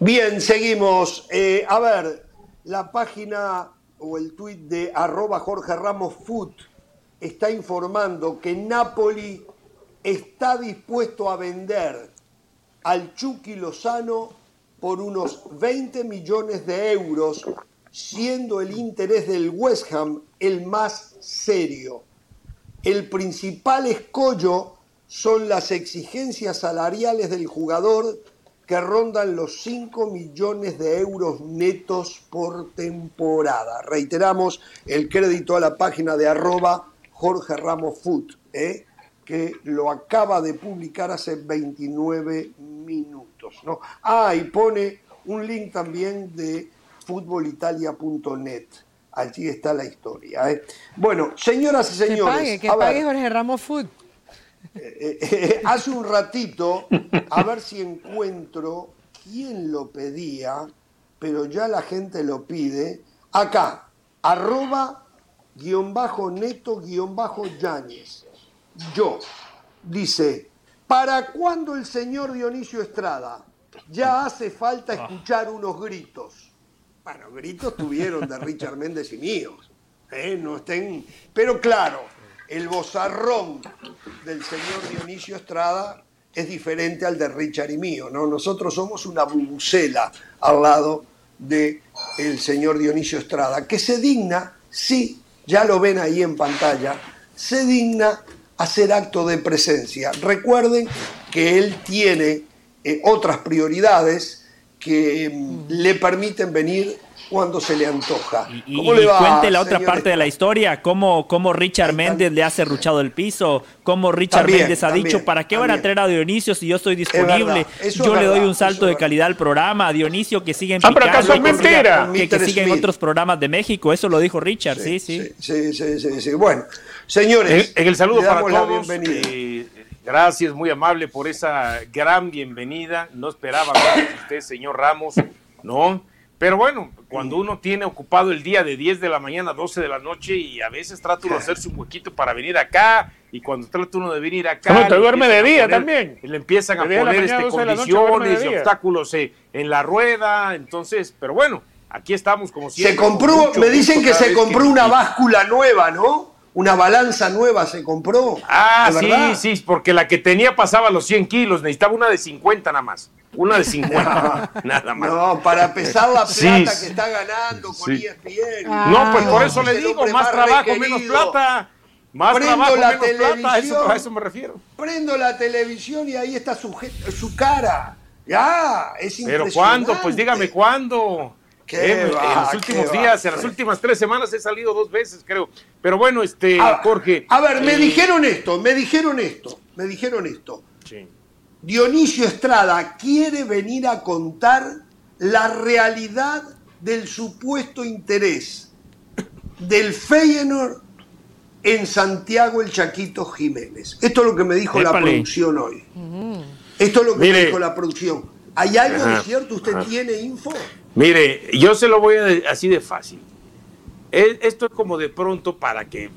Bien, seguimos. Eh, a ver, la página o el tuit de arroba Jorge Ramos Food está informando que Napoli está dispuesto a vender al Chucky Lozano por unos 20 millones de euros, siendo el interés del West Ham el más serio. El principal escollo son las exigencias salariales del jugador que rondan los 5 millones de euros netos por temporada. Reiteramos el crédito a la página de arroba Jorge Ramos Food, ¿eh? que lo acaba de publicar hace 29 minutos. ¿no? Ah, y pone un link también de futbolitalia.net. Allí está la historia. ¿eh? Bueno, señoras y Que señores. pague, que a ver, pague Jorge Ramos Food. Eh, eh, hace un ratito, a ver si encuentro quién lo pedía, pero ya la gente lo pide. Acá, arroba guion bajo neto guion bajo Yáñez. Yo, dice, ¿para cuándo el señor Dionisio Estrada? Ya hace falta escuchar unos gritos. Bueno, gritos tuvieron de Richard Méndez y míos. ¿eh? No estén... Pero claro, el bozarrón del señor Dionisio Estrada es diferente al de Richard y mío, ¿no? Nosotros somos una bubucela al lado del el señor Dionisio Estrada, que se digna, sí, ya lo ven ahí en pantalla, se digna hacer acto de presencia. Recuerden que él tiene eh, otras prioridades que mm, le permiten venir cuando se le antoja. Y, ¿Cómo y le va, cuente la otra parte de la historia, cómo, cómo Richard Méndez le ha cerruchado el piso, cómo Richard También, Méndez ha también, dicho, ¿para qué van a traer a Dionisio si yo estoy disponible? yo es le doy un salto de calidad al programa, a Dionisio que sigue en Ah, pero mentira. que, que siga en otros programas de México, eso lo dijo Richard, sí, sí. Sí, sí, sí, sí. Bueno, señores. En, en el saludo para todos. eh, gracias, muy amable por esa gran bienvenida. No esperaba a usted, señor Ramos, ¿no? Pero bueno, cuando uno tiene ocupado el día de 10 de la mañana a 12 de la noche y a veces trata uno de hacerse un huequito para venir acá y cuando trata uno de venir acá... No, te le duerme empiezan de a día poner- también. Le empiezan a De 10 de la poner mañana este, 12 de la noche, duerme de condiciones y obstáculos eh, en la rueda, entonces, pero bueno, aquí estamos como siempre. Se compró, mucho me dicen que se compró que- una báscula nueva, ¿no? Una balanza nueva se compró. Ah, ¿De sí, verdad? sí, porque la que tenía pasaba los 100 kilos, necesitaba una de 50 nada más. Una de 50, nada más. No, para pesar la plata sí. que está ganando con Sí. ESPN. Ah. No, pues por Ah, eso le digo, más trabajo, requerido. menos plata. Más Prendo trabajo, la menos plata, a eso, a eso me refiero. Prendo la televisión y ahí está su, su cara. Ya, es Pero. ¿cuándo? Pues dígame cuándo. Eh, en los últimos va. días, en las últimas tres semanas he salido dos veces, creo. Pero bueno, este, A, Jorge. a ver, me eh, dijeron esto, me dijeron esto, me dijeron esto. sí. Dionisio Estrada quiere venir a contar la realidad del supuesto interés del Feyenoord en Santiago el Chaquito Jiménez. Esto es lo que me dijo la producción hoy. Esto es lo que me dijo la producción. ¿Hay algo de cierto? ¿Usted ajá. tiene info? Mire, yo se lo voy a de- así de fácil. Es- Esto es como de pronto para que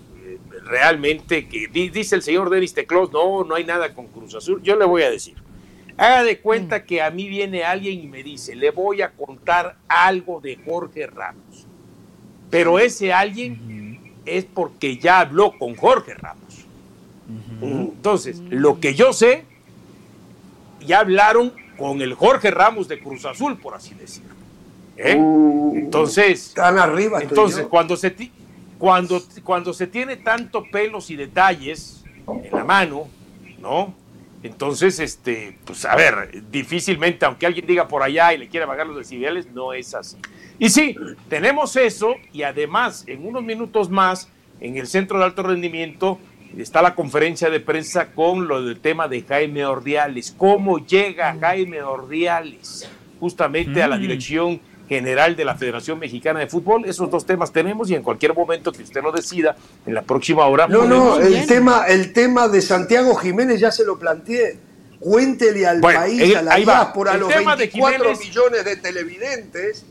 realmente, que di- dice el señor Denis Teclos, no, no hay nada con Cruz Azul. Yo le voy a decir, haga de cuenta que a mí viene alguien y me dice, le voy a contar algo de Jorge Ramos. Pero ese alguien es porque ya habló con Jorge Ramos. Entonces, lo que yo sé, ya hablaron con el Jorge Ramos de Cruz Azul, por así decirlo. ¿Eh? Uh, Entonces, Están arriba. entonces cuando se cuando cuando se tiene tanto pelos y detalles en la mano, ¿no? Entonces, este, pues a ver, difícilmente, aunque alguien diga por allá y le quiera bajar los decibeles, no es así. Y sí, tenemos eso y además, en unos minutos más, en el Centro de Alto Rendimiento, está la conferencia de prensa con lo del tema de Jaime Ordiales. ¿Cómo llega Jaime Ordiales justamente a la Mm. dirección general de la Federación Mexicana de Fútbol? Esos dos temas tenemos y en cualquier momento que usted lo decida, en la próxima hora. No, no, el tema, el tema de Santiago Jiménez ya se lo planteé. Cuéntele al Bueno, país, eh, a la diáspora, a El los tema de 24 Jiménez- millones de televidentes.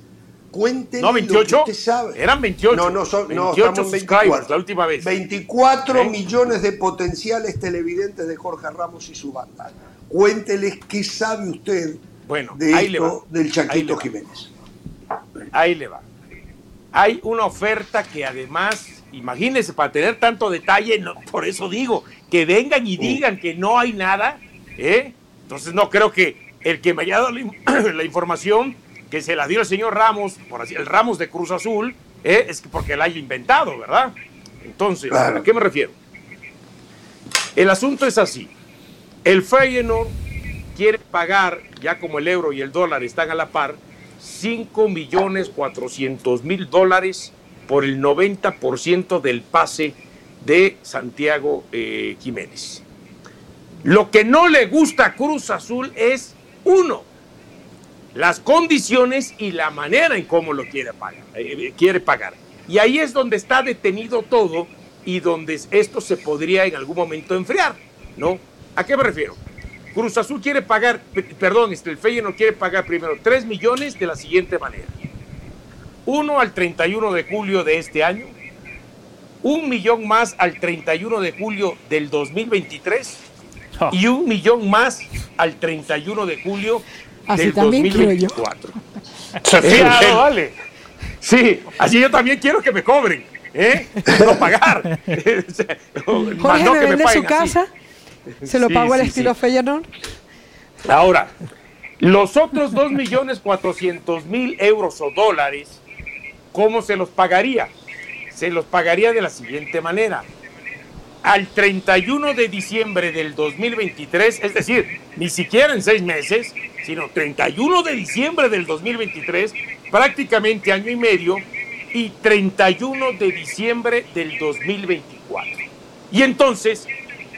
Cuéntele No, 28. lo que usted sabe. Eran 28. No, no, son, no 28 estamos en subscribers 24. la última vez. 24 ¿Eh? millones de potenciales televidentes de Jorge Ramos y su banda. Cuénteles qué sabe usted Bueno, de ahí le esto va. del Chaquito. Jiménez. Ahí le va. Hay una oferta que además, imagínense, para tener tanto detalle, no- por eso digo, que vengan y digan que no hay nada, ¿eh? Entonces no creo que el que me haya dado la, in- la información, que se la dio el señor Ramos, por así, el Ramos de Cruz Azul, ¿eh? es que porque la haya inventado, ¿verdad? Entonces, Claro. ¿a qué me refiero? El asunto es así. El Feyenoord quiere pagar, ya como el euro y el dólar están a la par, 5 millones 400 mil dólares por el 90% del pase de Santiago eh, Jiménez. Lo que no le gusta a Cruz Azul es, uno, las condiciones y la manera en cómo lo quiere pagar. eh, quiere pagar. Y ahí es donde está detenido todo y donde esto se podría en algún momento enfriar, ¿no? ¿A qué me refiero? Cruz Azul quiere pagar, perdón, este, el Feyenoord quiere pagar primero 3 millones de la siguiente manera. Uno al 31 de julio de este año, un millón más al 31 de julio del 2023 y un millón más al 31 de julio Así del también quiero yo. 2024. Claro, Eh, vale. Sí, así yo también quiero que me cobren, ¿eh? No pagar. Jorge Más no me que me vende su paguen así. Se lo Sí, pago al sí, estilo sí. Feyenoord. Ahora, los otros 2.400.000 euros o dólares, ¿cómo se los pagaría? Se los pagaría de la siguiente manera. Al 31 de diciembre del 2023, es decir, ni siquiera en seis meses, sino 31 de diciembre del 2023, prácticamente año y medio, y 31 de diciembre del 2024. Y entonces,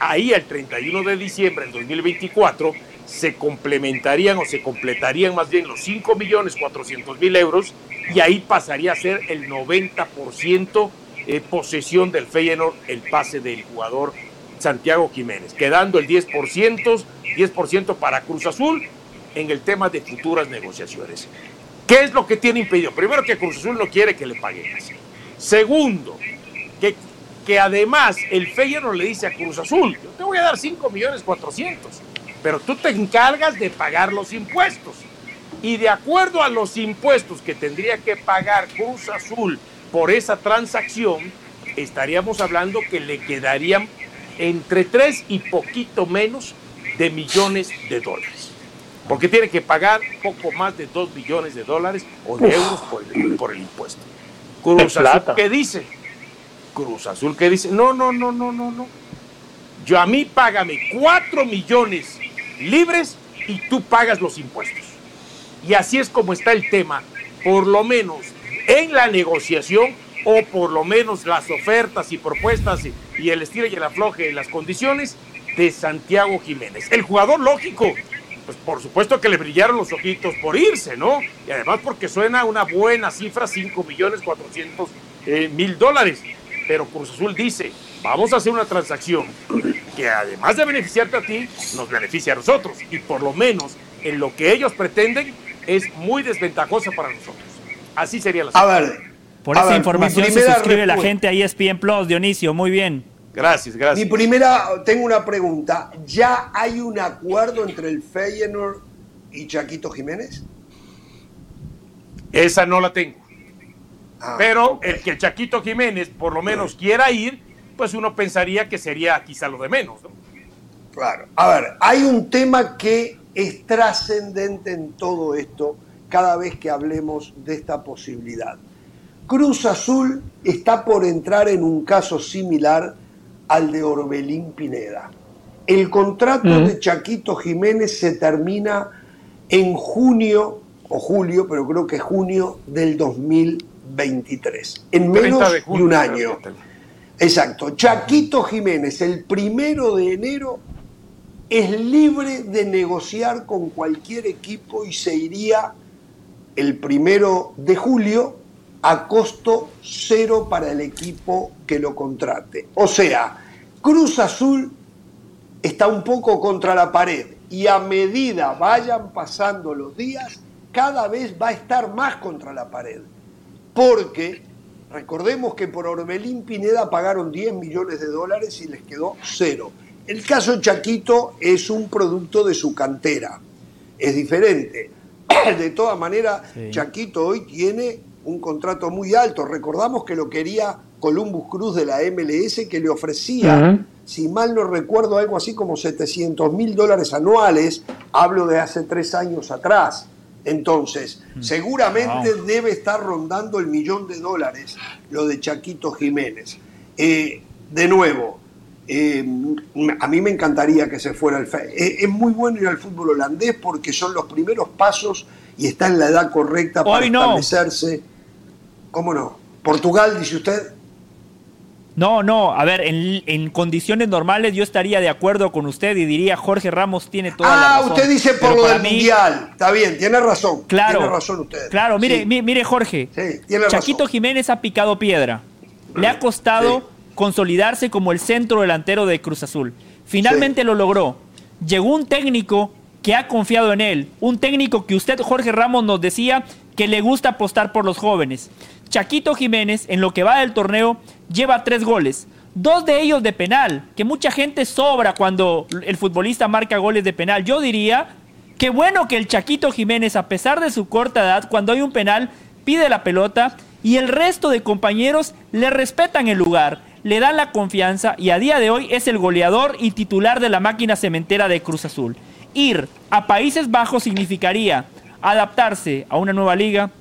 ahí al 31 de diciembre del 2024 se complementarían o se completarían más bien los 5 millones 400 mil euros y ahí pasaría a ser el 90% eh, posesión del Feyenoord el pase del jugador Santiago Jiménez, quedando el 10%, 10% para Cruz Azul en el tema de futuras negociaciones. ¿Qué es lo que tiene impedido? Primero que Cruz Azul no quiere que le paguen así. Segundo, que, que además el Feyenoord le dice a Cruz Azul, yo te voy a dar 5 millones 400, pero tú te encargas de pagar los impuestos. Y de acuerdo a los impuestos que tendría que pagar Cruz Azul por esa transacción, estaríamos hablando que le quedarían entre 3 y poquito menos de millones de dólares. Porque tiene que pagar poco más de 2 millones de dólares o de euros por el, por el impuesto. Cruz Azul. ¿qué dice? Cruz Azul, ¿qué dice? No, no, no, no, no, no. Yo a mí págame 4 millones libres y tú pagas los impuestos. Y así es como está el tema, por lo menos en la negociación o por lo menos las ofertas y propuestas y, y el estilo y el afloje y las condiciones de Santiago Jiménez. El jugador lógico, pues por supuesto que le brillaron los ojitos por irse, ¿no? Y además porque suena una buena cifra, 5 millones 400 eh, mil dólares. Pero Cruz Azul dice, vamos a hacer una transacción que además de beneficiarte a ti, nos beneficia a nosotros. Y por lo menos en lo que ellos pretenden es muy desventajosa para nosotros. Así sería la A ver. Por a esa ver, información se suscribe la gente a ESPN Plus, Dionisio. Muy bien. Gracias, gracias. Mi primera, tengo una pregunta. ¿Ya hay un acuerdo entre el Feyenoord y Chaquito Jiménez? Esa no la tengo. Ah, Pero el que Chaquito Jiménez por lo menos quiera ir, pues uno pensaría que sería quizá lo de menos, ¿no? Claro. A ver, hay un tema que es trascendente en todo esto cada vez que hablemos de esta posibilidad. Cruz Azul está por entrar en un caso similar al de Orbelín Pineda. El contrato de Chaquito Jiménez se termina en junio o julio, pero creo que junio del 2023, en 30 menos de de, un año. Exacto. Chaquito Jiménez, el primero de enero, es libre de negociar con cualquier equipo y se iría el primero de julio a costo cero para el equipo que lo contrate. O sea, Cruz Azul está un poco contra la pared y a medida vayan pasando los días, cada vez va a estar más contra la pared. Porque recordemos que por Orbelín Pineda pagaron 10 millones de dólares y les quedó cero. El caso Chaquito es un producto de su cantera, es diferente. De todas maneras, Sí. Chaquito hoy tiene un contrato muy alto. Recordamos que lo quería Columbus Cruz de la MLS, que le ofrecía, si mal no recuerdo, algo así como 700 mil dólares anuales. Hablo de hace tres años atrás. Entonces, seguramente Wow. debe estar rondando el millón de dólares lo de Chaquito Jiménez. Eh, de nuevo, eh, a mí me encantaría que se fuera al fe. eh, es muy bueno ir al fútbol holandés porque son los primeros pasos y está en la edad correcta para Hoy no. establecerse. ¿Cómo no? Portugal, dice usted. No, no, a ver, en, en condiciones normales yo estaría de acuerdo con usted y diría Jorge Ramos tiene toda la Ah, razón. usted dice por lo del mí, mundial. Está bien, tiene razón. Claro, Tiene razón usted. Claro, mire, Sí. mire Jorge. Sí, tiene Chaquito razón. Jiménez ha picado piedra. Le ha costado Sí. consolidarse como el centro delantero de Cruz Azul. Finalmente lo logró. llegó un técnico que ha confiado en él, un técnico que usted, Jorge Ramos, nos decía que le gusta apostar por los jóvenes. Chaquito Jiménez, en lo que va del torneo, lleva tres goles, dos de ellos de penal, que mucha gente sobra cuando el futbolista marca goles de penal. Yo diría que bueno que el Chaquito Jiménez, a pesar de su corta edad, cuando hay un penal, pide la pelota y el resto de compañeros le respetan el lugar, le dan la confianza y a día de hoy es el goleador y titular de la máquina cementera de Cruz Azul. Ir a Países Bajos significaría adaptarse a una nueva liga,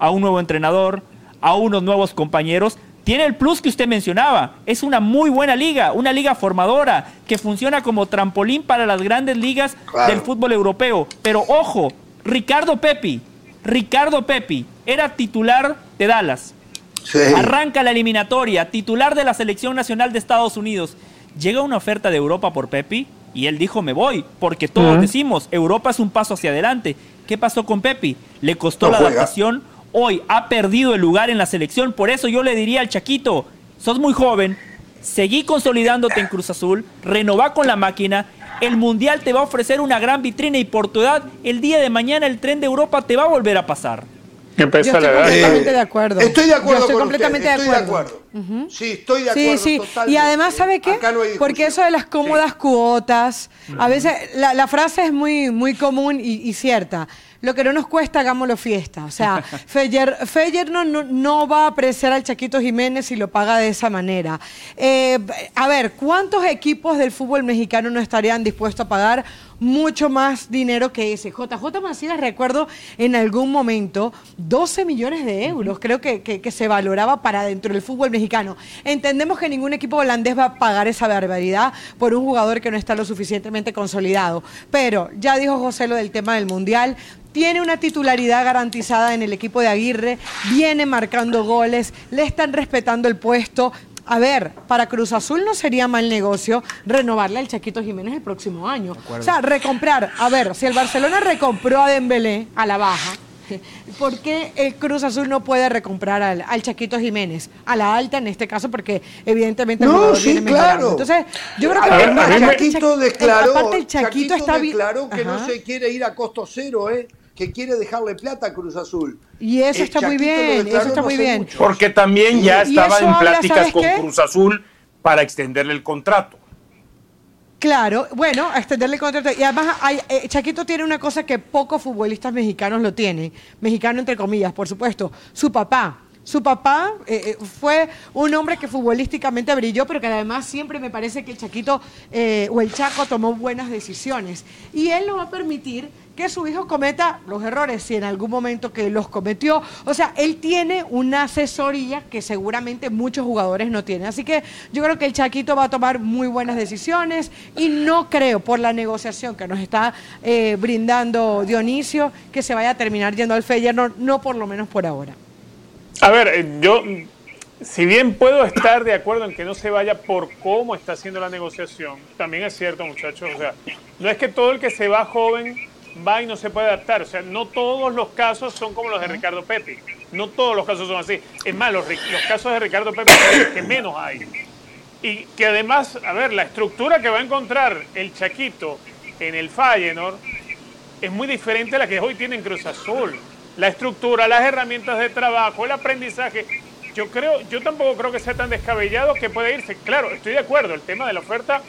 a un nuevo entrenador, a unos nuevos compañeros. Tiene el plus que usted mencionaba. Es una muy buena liga, una liga formadora que funciona como trampolín para las grandes ligas Claro. del fútbol europeo. Pero ojo, Ricardo Pepi, Ricardo Pepi era titular de Dallas. Sí. Arranca la eliminatoria, titular de la selección nacional de Estados Unidos. Llega una oferta de Europa por Pepi y él dijo me voy, porque todos decimos, Europa es un paso hacia adelante. ¿Qué pasó con Pepi? Le costó No la juega. adaptación, hoy ha perdido el lugar en la selección, por eso yo le diría al Chaquito, sos muy joven, seguí consolidándote en Cruz Azul, renová con la máquina, el Mundial te va a ofrecer una gran vitrina y por tu edad, el día de mañana el tren de Europa te va a volver a pasar. Yo estoy la completamente Eh, de acuerdo. Estoy de acuerdo Yo estoy con completamente usted, de estoy acuerdo. de acuerdo. Sí, estoy de Sí, acuerdo. sí. totalmente. Y además, ¿sabe qué? Acá no hay Porque eso de las cómodas cuotas, a veces la, la frase es muy, muy común y, y cierta. Lo que no nos cuesta, hagámoslo fiesta. O sea, Feyer, Feyer no, no, no va a apreciar al Chaquito Jiménez si lo paga de esa manera. Eh, a ver, ¿cuántos equipos del fútbol mexicano no estarían dispuestos a pagar mucho más dinero que ese? JJ Macías, recuerdo en algún momento, 12 millones de euros, creo que, que- que se valoraba para dentro del fútbol mexicano. Entendemos que ningún equipo holandés va a pagar esa barbaridad por un jugador que no está lo suficientemente consolidado. Pero ya dijo José lo del tema del Mundial. Tiene una titularidad garantizada en el equipo de Aguirre, viene marcando goles, le están respetando el puesto. A ver, para Cruz Azul no sería mal negocio renovarle al Chaquito Jiménez el próximo año. O sea, recomprar. A ver, si el Barcelona recompró a Dembélé a la baja, ¿por qué el Cruz Azul no puede recomprar al, al Chaquito Jiménez? A la alta en este caso, porque evidentemente el No, sí, claro. Entonces, yo creo que A ver, aparte a el ver, Cha- Chaquito declaró, Chaquito, declaró que no se quiere ir a costo cero, ¿eh? Que quiere dejarle plata a Cruz Azul. Y eso El está muy lo bien, eso está muy bien. mucho. Porque también ya Y estaba en pláticas ¿sabes con qué? Cruz Azul para extenderle el contrato. Claro, bueno, a extenderle el contrato. Y además, hay, eh, Chaquito tiene una cosa que pocos futbolistas mexicanos lo tienen. Mexicano, entre comillas, por supuesto. Su papá. Su papá eh, eh, fue un hombre que futbolísticamente brilló, pero que además siempre me parece que el Chaquito eh, o el Chaco tomó buenas decisiones. Y él no va a permitir que su hijo cometa los errores, si en algún momento que los cometió. O sea, él tiene una asesoría que seguramente muchos jugadores no tienen. Así que yo creo que el Chaquito va a tomar muy buenas decisiones y no creo, por la negociación que nos está eh, brindando Dionisio, que se vaya a terminar yendo al Feyenoord, no por lo menos por ahora. A ver, eh, yo, si bien puedo estar de acuerdo en que no se vaya por cómo está haciendo la negociación, también es cierto, muchachos, o sea, no es que todo el que se va joven va y no se puede adaptar, o sea, no todos los casos son como los de Ricardo Pepe, no todos los casos son así. Es más, los, los casos de Ricardo Pepe son los que menos hay. Y que además, a ver, la estructura que va a encontrar el Chaquito en el Feyenoord es muy diferente a la que hoy tiene en Cruz Azul. La estructura, las herramientas de trabajo, el aprendizaje. Yo creo, yo tampoco creo que sea tan descabellado que pueda irse. Claro, estoy de acuerdo, el tema de la oferta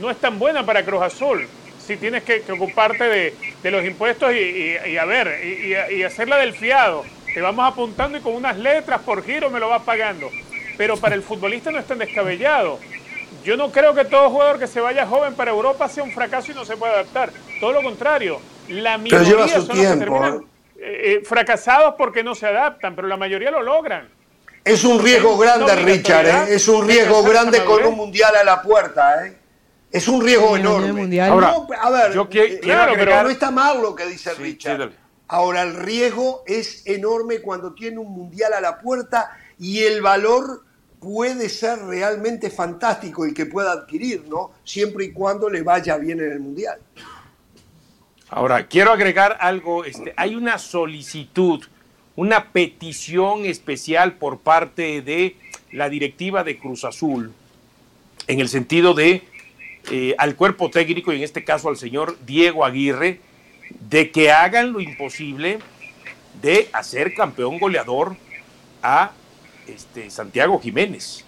no es tan buena para Cruz Azul. Si tienes que, que ocuparte de, de los impuestos y, y- y a ver, y, hacerla del fiado. Te vamos apuntando y con unas letras por giro me lo vas pagando. Pero para el futbolista no es tan descabellado. Yo no creo que todo jugador que se vaya joven para Europa sea un fracaso y no se pueda adaptar. Todo lo contrario. La minoría lleva su son los que tiempo, terminan eh, eh, fracasados porque no se adaptan, pero la mayoría lo logran. Es un riesgo Es grande, Richard, ¿eh? es un riesgo grande con un mundial a la puerta. ¿eh? Es un riesgo Sí, enorme. mundial. Ahora, No, a ver, yo eh, quiero claro, pero agregar- no está mal lo que dice Sí, Richard. sí. Ahora, el riesgo es enorme cuando tiene un mundial a la puerta y el valor puede ser realmente fantástico el que pueda adquirir, ¿no? Siempre y cuando le vaya bien en el mundial. Ahora, quiero agregar algo. Este, hay una solicitud, una petición especial por parte de la directiva de Cruz Azul, en el sentido de eh, al cuerpo técnico y en este caso al señor Diego Aguirre de que hagan lo imposible de hacer campeón goleador a este, Santiago Jiménez.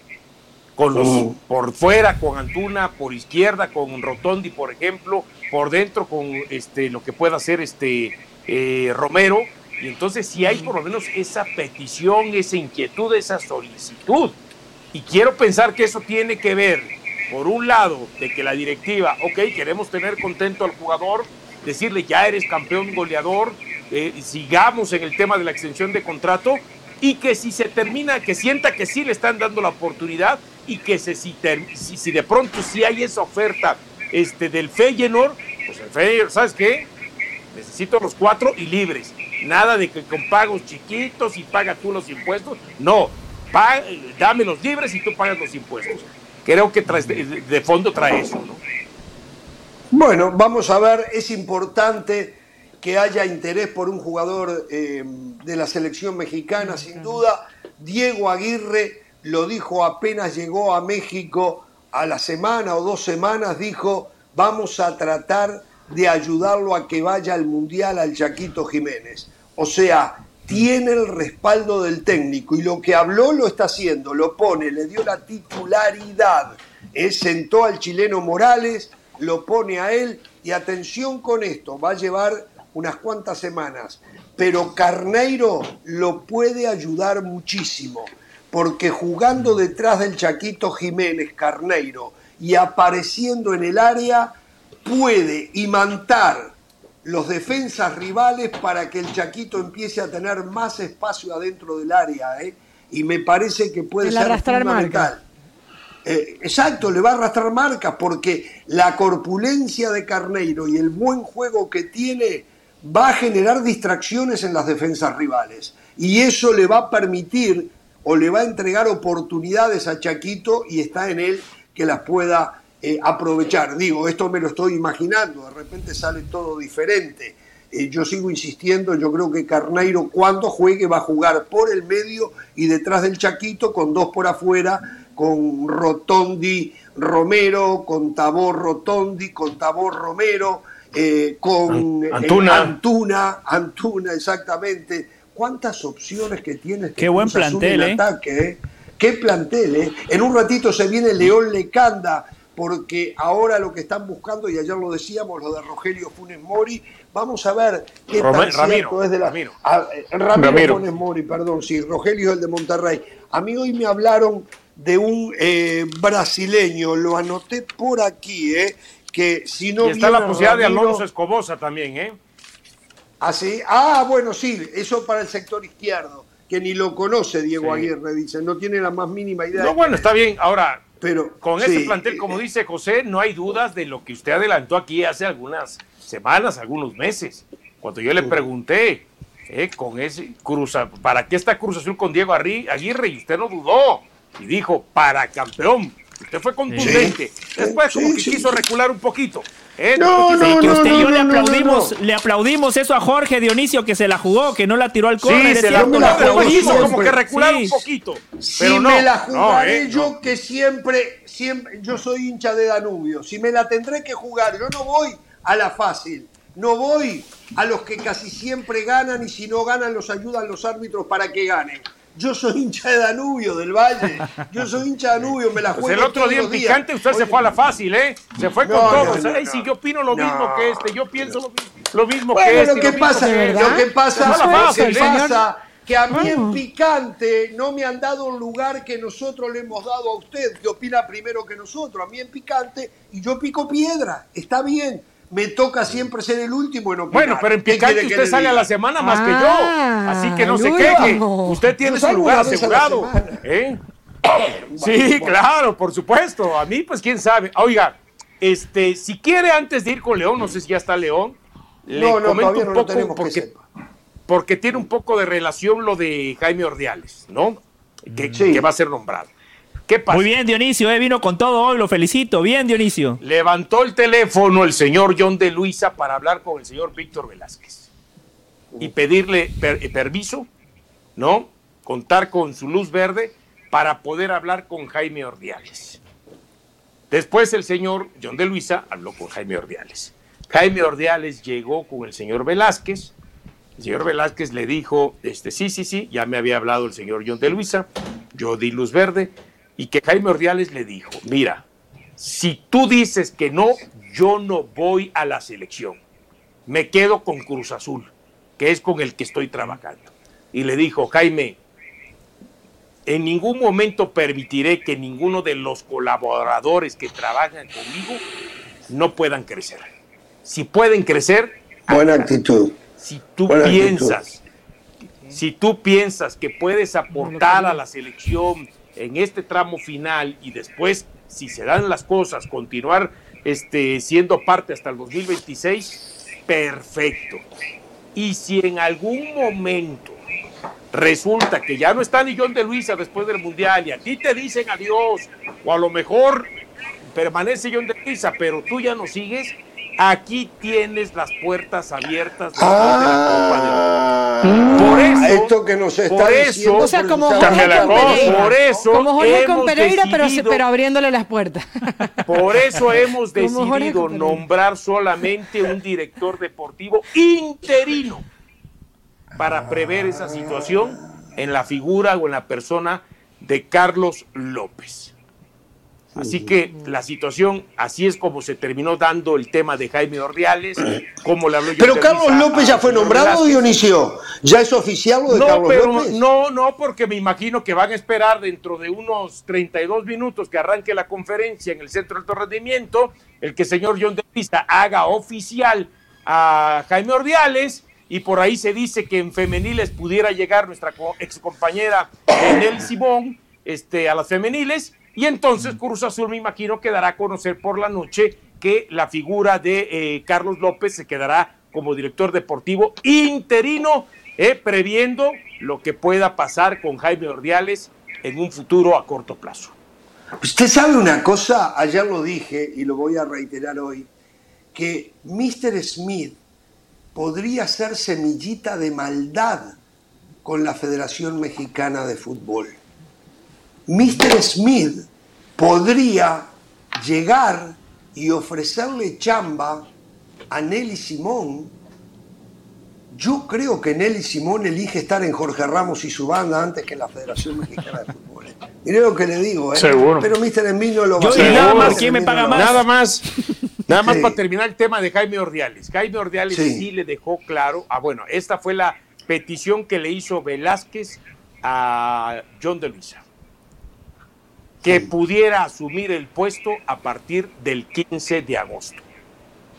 Con los Oh. por fuera, con Antuna, por izquierda, con Rotondi, por ejemplo, por dentro con este lo que pueda hacer este eh, Romero. Y entonces si hay por lo menos esa petición, esa inquietud, esa solicitud. Y quiero pensar que eso tiene que ver, por un lado, de que la directiva, ok, queremos tener contento al jugador, decirle ya eres campeón goleador, eh, sigamos en el tema de la extensión de contrato y que si se termina, que sienta que sí le están dando la oportunidad y que si, de pronto sí hay esa oferta este, del Feyenoord, pues el Feyenoord, ¿sabes qué? Necesito los cuatro y libres. Nada de que con pagos chiquitos y paga tú los impuestos. No, pa- dame los libres y tú pagas los impuestos. Creo que de fondo trae eso, ¿no? Bueno, vamos a ver, es importante que haya interés por un jugador eh, de la selección mexicana, sin duda. Diego Aguirre lo dijo apenas llegó a México a la semana o dos semanas, dijo, vamos a tratar de ayudarlo a que vaya al Mundial al Chaquito Jiménez. O sea, tiene el respaldo del técnico y lo que habló lo está haciendo, lo pone, le dio la titularidad, sentó al chileno Morales, lo pone a él y atención con esto, va a llevar unas cuantas semanas, pero Carneiro lo puede ayudar muchísimo, porque jugando detrás del Chaquito Jiménez Carneiro y apareciendo en el área, puede imantar los defensas rivales para que el Chaquito empiece a tener más espacio adentro del área, ¿eh? y me parece que puede El ser arrastrar fundamental. Eh, exacto, le va a arrastrar marcas porque la corpulencia de Carneiro y el buen juego que tiene va a generar distracciones en las defensas rivales. Y eso le va a permitir o le va a entregar oportunidades a Chaquito y está en él que las pueda eh, aprovechar. Digo, esto me lo estoy imaginando, de repente sale todo diferente. Eh, yo sigo insistiendo, yo creo que Carneiro cuando juegue va a jugar por el medio y detrás del Chaquito con dos por afuera, con Rotondi Romero, con Tabor Rotondi, con Tabor Romero, eh, con Antuna. Antuna, Antuna, exactamente. ¿Cuántas opciones que tienes? Qué buen plantel, en ¿eh? ataque, ¿eh? Qué plantel, ¿eh? En un ratito se viene León Lecanda, porque ahora lo que están buscando, y ayer lo decíamos, lo de Rogelio Funes Mori, vamos a ver qué Rome- tan Ramiro, cierto es de la... Ramiro. Ah, eh, Ramiro, Ramiro. Funes Mori, perdón, sí, Rogelio es el de Monterrey. A mí hoy me hablaron de un eh, brasileño, lo anoté por aquí, ¿eh? Que si no y está la posibilidad de Alonso Escobosa también, ¿eh? ¿Ah, sí? Ah, bueno, sí, eso para el sector izquierdo, que ni lo conoce Diego Sí. Aguirre, dice, no tiene la más mínima idea. No, bueno, está bien. Ahora, pero con sí, ese plantel, como dice José, no hay dudas de lo que usted adelantó aquí hace algunas semanas, algunos meses. Cuando yo le pregunté, eh, con ese Cruz, A- ¿para qué está Cruz Azul con Diego Arri- Aguirre? Y usted no dudó. Y dijo, para campeón. Usted fue contundente. Después, como Sí, que sí, quiso sí. recular un poquito. ¿Eh? No, no, que no, usted y yo no, le no, no, aplaudimos, no. le aplaudimos eso a Jorge Dionisio que se la jugó, que no la tiró al córner. Sí, se la jugó, hizo como que recular Sí. un poquito. Si Pero no, me la no, jugaré ¿eh? yo No. que siempre, siempre, yo soy hincha de Danubio, si me la tendré que jugar, yo no voy a la fácil, no voy a los que casi siempre ganan y si no ganan los ayudan los árbitros para que ganen. Yo soy hincha de Danubio, del Valle. Yo soy hincha de Danubio, me la juego. Pues el otro día en picante usted se fue a la fácil, ¿eh? Se fue con No, todos. no, sí, yo opino lo mismo que este, yo pienso lo, lo mismo que este. lo que mismo pasa, que lo que pasa, lo fácil, que pasa que a mí en Bueno. picante no me han dado un lugar que nosotros le hemos dado a usted, que opina primero que nosotros. A mí en picante y yo pico piedra, está bien. Me toca siempre ser el último en opinar. Bueno, pero en ¿Qué picante que usted le sale a la semana más que Ah, yo. Así que no se queje. Usted tiene su lugar asegurado. ¿eh? Sí, claro, por supuesto. A mí, pues quién sabe. Oiga, este, si quiere antes de ir con León, no sé si ya está León, le No, no, comento un poco que porque, tiene un poco de relación lo de Jaime Ordiales, ¿no? Que, Sí. que va a ser nombrado. ¿Qué pasa? Muy bien, Dionisio, eh, vino con todo hoy, lo felicito. Bien, Dionisio. Levantó el teléfono el señor John de Luisa para hablar con el señor Víctor Velázquez y pedirle per- eh, permiso, ¿no? Contar con su luz verde para poder hablar con Jaime Ordiales. Después el señor John de Luisa habló con Jaime Ordiales. Jaime Ordiales llegó con el señor Velázquez. El señor Velázquez le dijo, este, sí, sí, sí, ya me había hablado el señor John de Luisa, yo di luz verde, y que Jaime Ordiales le dijo, mira, si tú dices que no, yo no voy a la selección. Me quedo con Cruz Azul, que es con el que estoy trabajando. Y le dijo, Jaime, en ningún momento permitiré que ninguno de los colaboradores que trabajan conmigo no puedan crecer. Si pueden crecer, buena actitud. Si tú piensas, si tú piensas que puedes aportar a la selección en este tramo final y después, si se dan las cosas, continuar este, siendo parte hasta el 2026, perfecto. Y si en algún momento resulta que ya no está ni John de Luisa después del Mundial y a ti te dicen adiós, o a lo mejor permanece John de Luisa, pero tú ya no sigues, aquí tienes las puertas abiertas de la Copa del Por eso, esto que nos está por eso, o sea, como Jorge, con Pereira, por eso como Jorge con Pereira, pero, pero, abriéndole las puertas. Por eso hemos decidido nombrar solamente un director deportivo interino para prever esa situación en la figura o en la persona de Carlos López. Así que la situación, así es como se terminó dando el tema de Jaime Ordiales, como le habló yo Pero Carlos López ya fue nombrado, Dionisio. ¿Ya es oficial lo de no, Carlos pero López? No, no, porque me imagino que van a esperar dentro de unos 32 minutos que arranque la conferencia en el Centro de Alto Rendimiento, el que el señor John de Pista haga oficial a Jaime Ordiales y por ahí se dice que en femeniles pudiera llegar nuestra ex compañera Nel Simón este, a las femeniles y entonces Cruz Azul me imagino que dará a conocer por la noche que la figura de eh, Carlos López se quedará como director deportivo interino, eh, previendo lo que pueda pasar con Jaime Ordiales en un futuro a corto plazo. Usted sabe una cosa, ayer lo dije y lo voy a reiterar hoy, que Mr. Smith podría ser semillita de maldad con la Federación Mexicana de Fútbol. Mr. Smith podría llegar y ofrecerle chamba a Nelly Simón. Yo creo que Nelly Simón elige estar en Jorge Ramos y su banda antes que en la Federación Mexicana de Fútbol. Mire lo que le digo, ¿eh? Seguro. Pero Mr. Smith no lo va a hacer. nada más, ¿quién me paga más? Nada más. Nada más para terminar el tema de Jaime Ordiales. Jaime Ordiales sí. le dejó claro, ah, bueno, esta fue la petición que le hizo Velázquez a John de Luisa, que pudiera asumir el puesto a partir del 15 de agosto.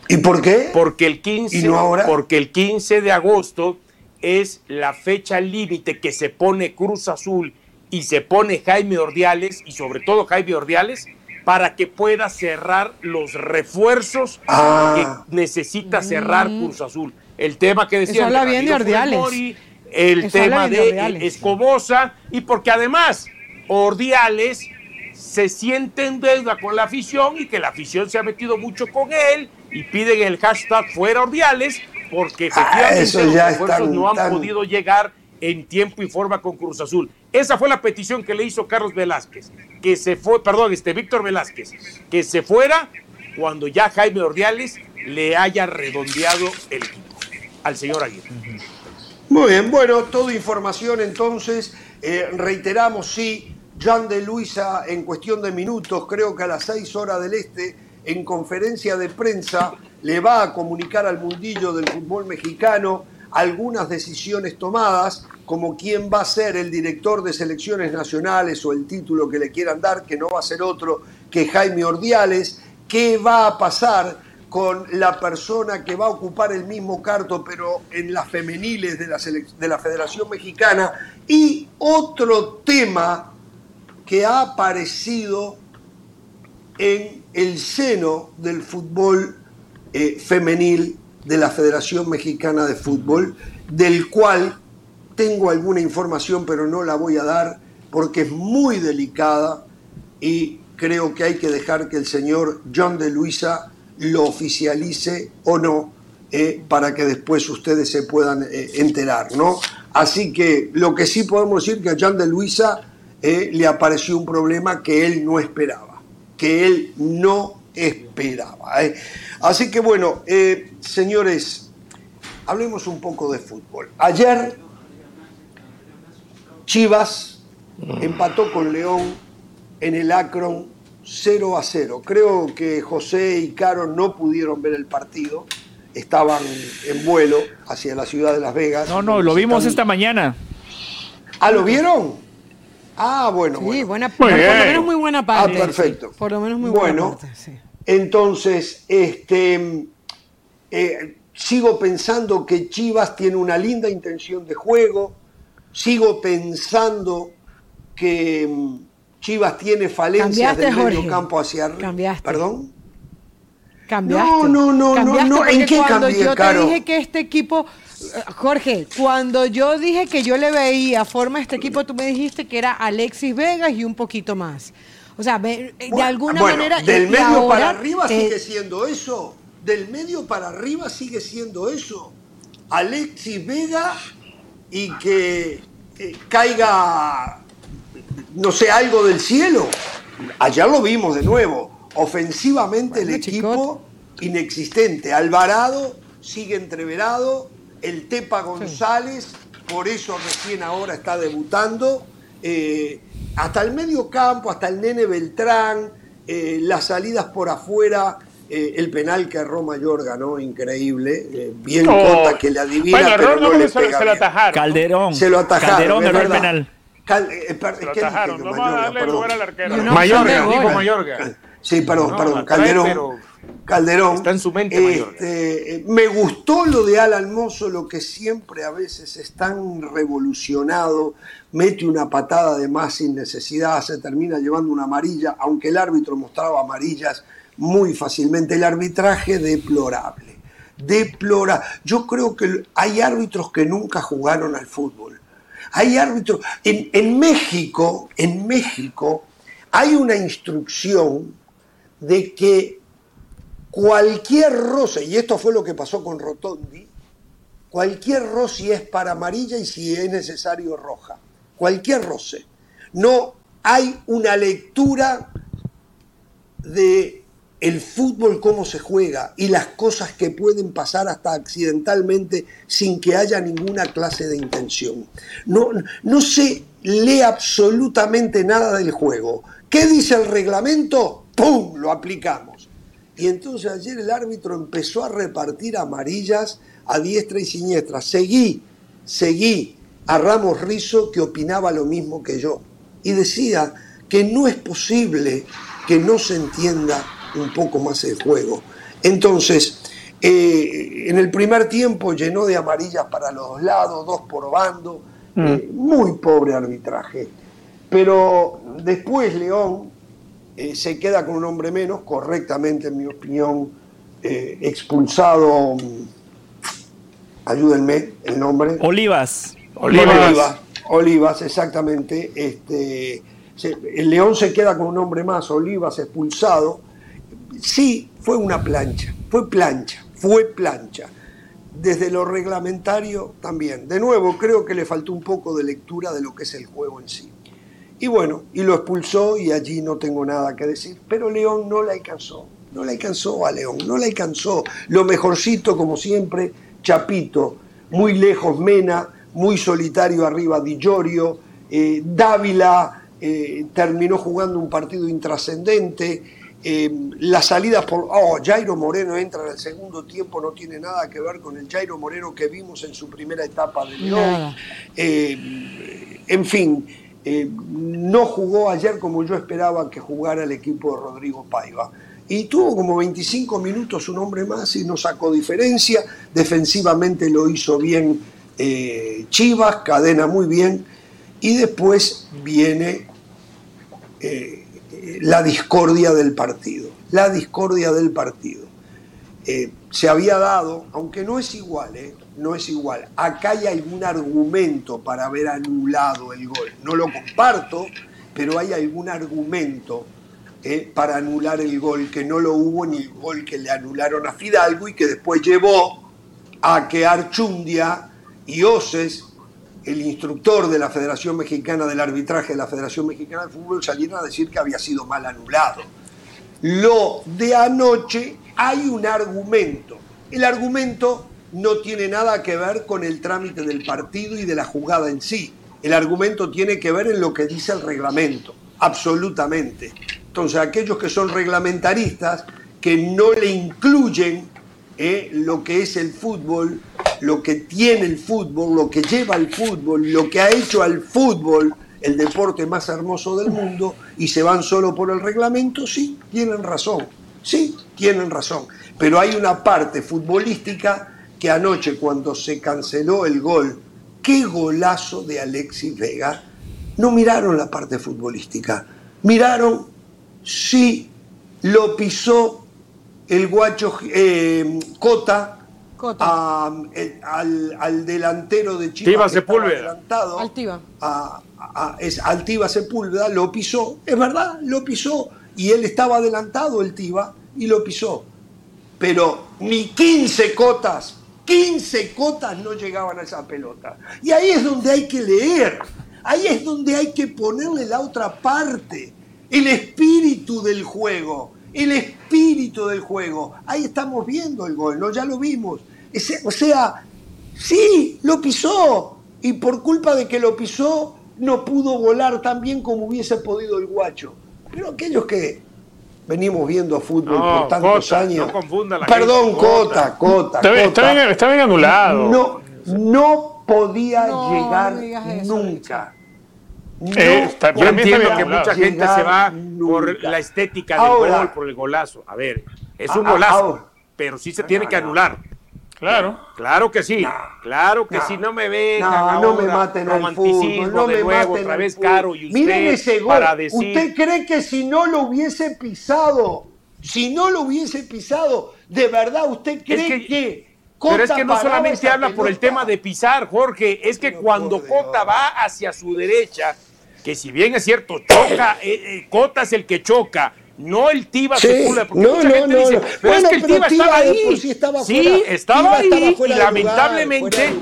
¿Y por qué? Porque el 15, ¿Y no ahora? porque el 15 de agosto es la fecha límite que se pone Cruz Azul y se pone Jaime Ordiales y sobre todo Jaime Ordiales para que pueda cerrar los refuerzos Ah. que necesita cerrar Cruz Azul. El tema que decía Eso habla bien de Ordiales. el Eso habla tema de. Escobosa y porque además Ordiales se siente en deuda con la afición y que la afición se ha metido mucho con él y piden el hashtag fuera Ordiales porque Ah, efectivamente los refuerzos no han tan- podido llegar en tiempo y forma con Cruz Azul. Esa fue la petición que le hizo Carlos Velázquez, que se fue, perdón, este Víctor Velázquez, que se fuera cuando ya Jaime Ordiales le haya redondeado el equipo al señor Aguirre. Muy bien, bueno, toda información entonces. Eh, reiteramos, sí, Jan de Luisa en cuestión de minutos, creo que a las 6 horas del este, en conferencia de prensa, le va a comunicar al mundillo del fútbol mexicano algunas decisiones tomadas, como quién va a ser el director de selecciones nacionales o el título que le quieran dar, que no va a ser otro que Jaime Ordiales, qué va a pasar con la persona que va a ocupar el mismo carto, pero en las femeniles de la Federación Mexicana. Y otro tema que ha aparecido en el seno del fútbol eh, femenil de la Federación Mexicana de Fútbol, del cual tengo alguna información, pero no la voy a dar porque es muy delicada y creo que hay que dejar que el señor John de Luisa lo oficialice o no eh, para que después ustedes se puedan eh, enterar, ¿no? Así que lo que sí podemos decir que John de Luisa eh, le apareció un problema que él no esperaba. que él no esperaba. ¿eh? Así que bueno, eh, señores, hablemos un poco de fútbol. Ayer Chivas empató con León en el Akron 0 a 0. Creo que José y Caro no pudieron ver el partido. Estaban en vuelo hacia la ciudad de Las Vegas. No, no, lo vimos esta mañana. ¿Ah, lo vieron? Ah, bueno. Sí, bueno. buena, Muy por lo bien. menos muy buena parte. Ah, perfecto. Por lo menos muy Bueno. buena parte, sí. Entonces, este, eh, sigo pensando que Chivas tiene una linda intención de juego, sigo pensando que mm, Chivas tiene falencias del medio campo hacia arriba. Cambiaste. ¿Perdón? Cambiaste. No, no, no, Cambiaste no, no. ¿En qué cuando cambié, yo Caro? te dije que este equipo, eh, Jorge, cuando yo dije que yo le veía forma a este equipo, tú me dijiste que era Alexis Vegas y un poquito más. O sea, ve- de Bueno, alguna bueno, manera. Del medio ahora, para arriba eh, sigue siendo eso. Del medio para arriba sigue siendo eso. Alexis Vega y que eh, caiga, no sé, algo del cielo. Ayer lo vimos de nuevo. Ofensivamente Bueno, el equipo Chicote. inexistente. Alvarado sigue entreverado. El Tepa González, por eso recién ahora está debutando. Eh, hasta el medio campo, hasta el nene Beltrán, eh, las salidas por afuera, eh, el penal que Roma Mayor ganó, increíble. eh, bien Oh. Cota que le adivina, Bueno, pero error no, no le se, pega se lo atajaron. Calderón. Se lo atajaron. Calderón erró el penal. Cal- eh, per- Se lo ¿qué dije atajaron. Vamos a Mayorga, darle lugar al arquero. Una Mayorga, gol. Mayorga. Sí, perdón, No, perdón, trae, Calderón. pero Calderón. está en su mente. Este, me gustó lo de Alan Mozo, lo que siempre a veces es tan revolucionado, mete una patada de más sin necesidad, se termina llevando una amarilla, aunque el árbitro mostraba amarillas muy fácilmente. El arbitraje deplorable, deplorable. Yo creo que hay árbitros que nunca jugaron al fútbol. Hay árbitros. En, en México, en México, hay una instrucción de que cualquier roce, y esto fue lo que pasó con Rotondi, cualquier roce es para amarilla y si es necesario roja. Cualquier roce. No hay una lectura de el fútbol cómo se juega y las cosas que pueden pasar hasta accidentalmente sin que haya ninguna clase de intención. No, no se lee absolutamente nada del juego. ¿Qué dice el reglamento? ¡Pum! Lo aplicamos. Y entonces ayer el árbitro empezó a repartir amarillas a diestra y siniestra. Seguí, seguí a Ramos Rizo que opinaba lo mismo que yo. Y decía que no es posible que no se entienda un poco más el juego. Entonces, eh, en el primer tiempo llenó de amarillas para los dos lados, dos por bando. Eh, muy pobre arbitraje. Pero después León eh, se queda con un hombre menos, correctamente, en mi opinión, eh, expulsado. mm, Ayúdenme el nombre. Olivas. Olivas. Olivas, Olivas, exactamente. Este, se- el León se queda con un hombre más, Olivas expulsado. Sí, fue una plancha, fue plancha, fue plancha. Desde lo reglamentario también. De nuevo, creo que le faltó un poco de lectura de lo que es el juego en sí. Y bueno, y lo expulsó y allí no tengo nada que decir. Pero León no la alcanzó, no la alcanzó a León, no la alcanzó. Lo mejorcito, como siempre, Chapito, muy lejos Mena, muy solitario arriba Di Llorio, eh, Dávila eh, terminó jugando un partido intrascendente. eh, las salidas por. Oh, Jairo Moreno entra en el segundo tiempo, no tiene nada que ver con el Jairo Moreno que vimos en su primera etapa de León. En fin, eh, no jugó ayer como yo esperaba que jugara el equipo de Rodrigo Paiva. Y tuvo como 25 minutos un hombre más y no sacó diferencia. Defensivamente lo hizo bien eh, Chivas, cadena muy bien. Y después viene eh, la discordia del partido. La discordia del partido. Se había dado, aunque no es igual, ¿eh? No es igual. Acá hay algún argumento para haber anulado el gol. No lo comparto, pero hay algún argumento eh, para anular el gol, que no lo hubo ni el gol que le anularon a Fidalgo y que después llevó a que Archundia y Oces, el instructor de la Federación Mexicana del Arbitraje de la Federación Mexicana de Fútbol, salieran a decir que había sido mal anulado. lo de anoche hay un argumento. El argumento no tiene nada que ver con el trámite del partido y de la jugada en sí. El argumento tiene que ver en lo que dice el reglamento, absolutamente. Entonces, aquellos que son reglamentaristas, que no le incluyen eh, lo que es el fútbol, lo que tiene el fútbol, lo que lleva el fútbol, lo que ha hecho al fútbol el deporte más hermoso del mundo y se van solo por el reglamento, sí, tienen razón, sí, tienen razón. Pero hay una parte futbolística que anoche cuando se canceló el gol, qué golazo de Alexis Vega, no miraron la parte futbolística, miraron si lo pisó el guacho eh, Cota, al, delantero de Chile. Tiva Sepúlveda. Altiva. es Altiva Sepúlveda, lo pisó, es verdad, lo pisó. Y él estaba adelantado, el Tiva, y lo pisó. Pero ni 15 cotas, 15 cotas no llegaban a esa pelota. Y ahí es donde hay que leer, ahí es donde hay que ponerle la otra parte, el espíritu del juego el espíritu del juego. Ahí estamos viendo el gol, ¿no? Ya lo vimos. o sea, sí, lo pisó. Y por culpa de que lo pisó, no pudo volar tan bien como hubiese podido el guacho. Pero aquellos que venimos viendo fútbol por tantos años. No Perdón, Cota, Cota, está, Bien, anulado. No, no podía llegar nunca. Eh, yo entiendo que mucha gente se va por la estética del gol, por el golazo. A ver, es un golazo, pero sí se tiene que anular. Claro. Claro que sí. claro que sí. No me vengan no, me maten el fútbol, no me maten otra vez caro y usted Miren ese gol. ¿Usted cree que si no lo hubiese pisado, si no lo hubiese pisado, de verdad usted cree que, pero es que no solamente habla por el tema de pisar, Jorge, es que cuando Cota va hacia su derecha, que si bien es cierto, choca, eh, eh, Cota es el que choca, no el Tiba se porque no, mucha gente dice, pero es que el Tiba, estaba ahí. sí, estaba, sí, estaba ahí y lamentablemente,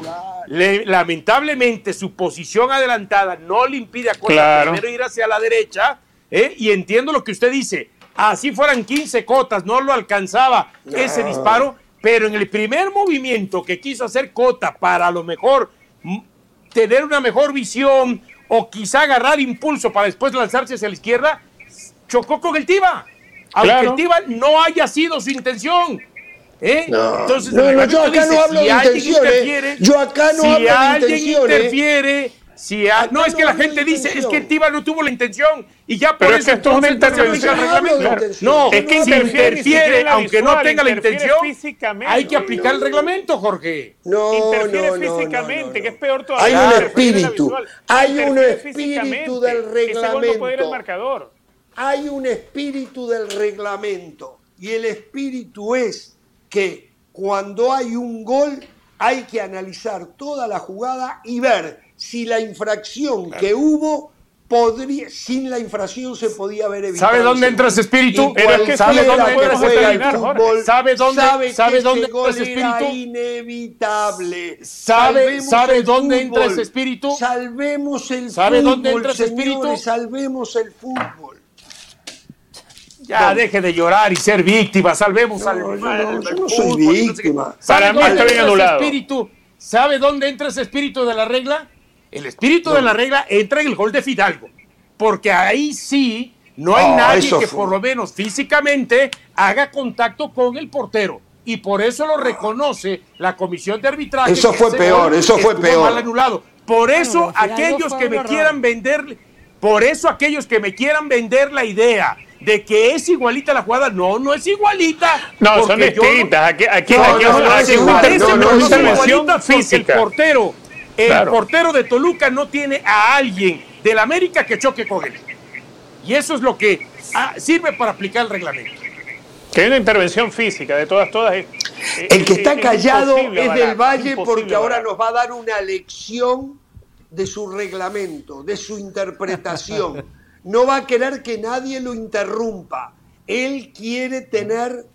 lamentablemente su posición adelantada no le impide a Cota primero ir hacia la derecha, ¿eh? y entiendo lo que usted dice, así fueran 15 cotas, no lo alcanzaba ese disparo, pero en el primer movimiento que quiso hacer Cota para a lo mejor tener una mejor visión, o quizá agarrar impulso para después lanzarse hacia la izquierda, chocó con el Tiba. Aunque el Tiba no haya sido su intención. ¿Eh? No, Entonces, yo acá no hablo de intenciones. Yo acá no si alguien interfiere, si no es que la gente dice, es que el Tiba no tuvo la intención y ya por eso esto es una intervención. No, es que interfiere, aunque no tenga la intención, hay que aplicar el reglamento, Jorge. No, interfiere físicamente, que es peor todavía. Hay un espíritu, hay un espíritu del reglamento. Hay un espíritu del reglamento y el espíritu es que cuando hay un gol hay que analizar toda la jugada y ver si la infracción que hubo podría, sin la infracción se podía haber evitado. ¿Sabe dónde entra ese espíritu? ¿Sabe dónde entra ese espíritu? ¿Sabe dónde, sabe dónde entra ese espíritu? inevitable. ¿Sabe, ¿sabe dónde entra ese espíritu? Salvemos el ¿Sabe fútbol, dónde entra ese espíritu? salvemos el fútbol. Ya deje de llorar y ser víctima, salvemos al yo no, yo no soy víctima. Para mí está bien anulado. Espíritu? ¿Sabe dónde entra ese espíritu de la regla? El espíritu de la regla entra en el gol de Fidalgo, porque ahí sí no hay nadie que por lo menos físicamente haga contacto con el portero. Y por eso lo reconoce la comisión de arbitraje. Eso fue peor, eso fue peor. Mal anulado. Por eso aquellos que me quieran vender, por eso aquellos que me quieran vender la idea de que es igualita la jugada. No, no es igualita. No, son distintas. aquí, aquí, no, aquí no, no, es igualita física. El portero el portero de Toluca no tiene a alguien del América que choque con él. Y eso es lo que ah, sirve para aplicar el reglamento. Que hay una intervención física de todas, todas. el que está callado es del Valle porque ahora nos va a dar una lección de su reglamento, de su interpretación. No va a querer que nadie lo interrumpa. Él quiere tener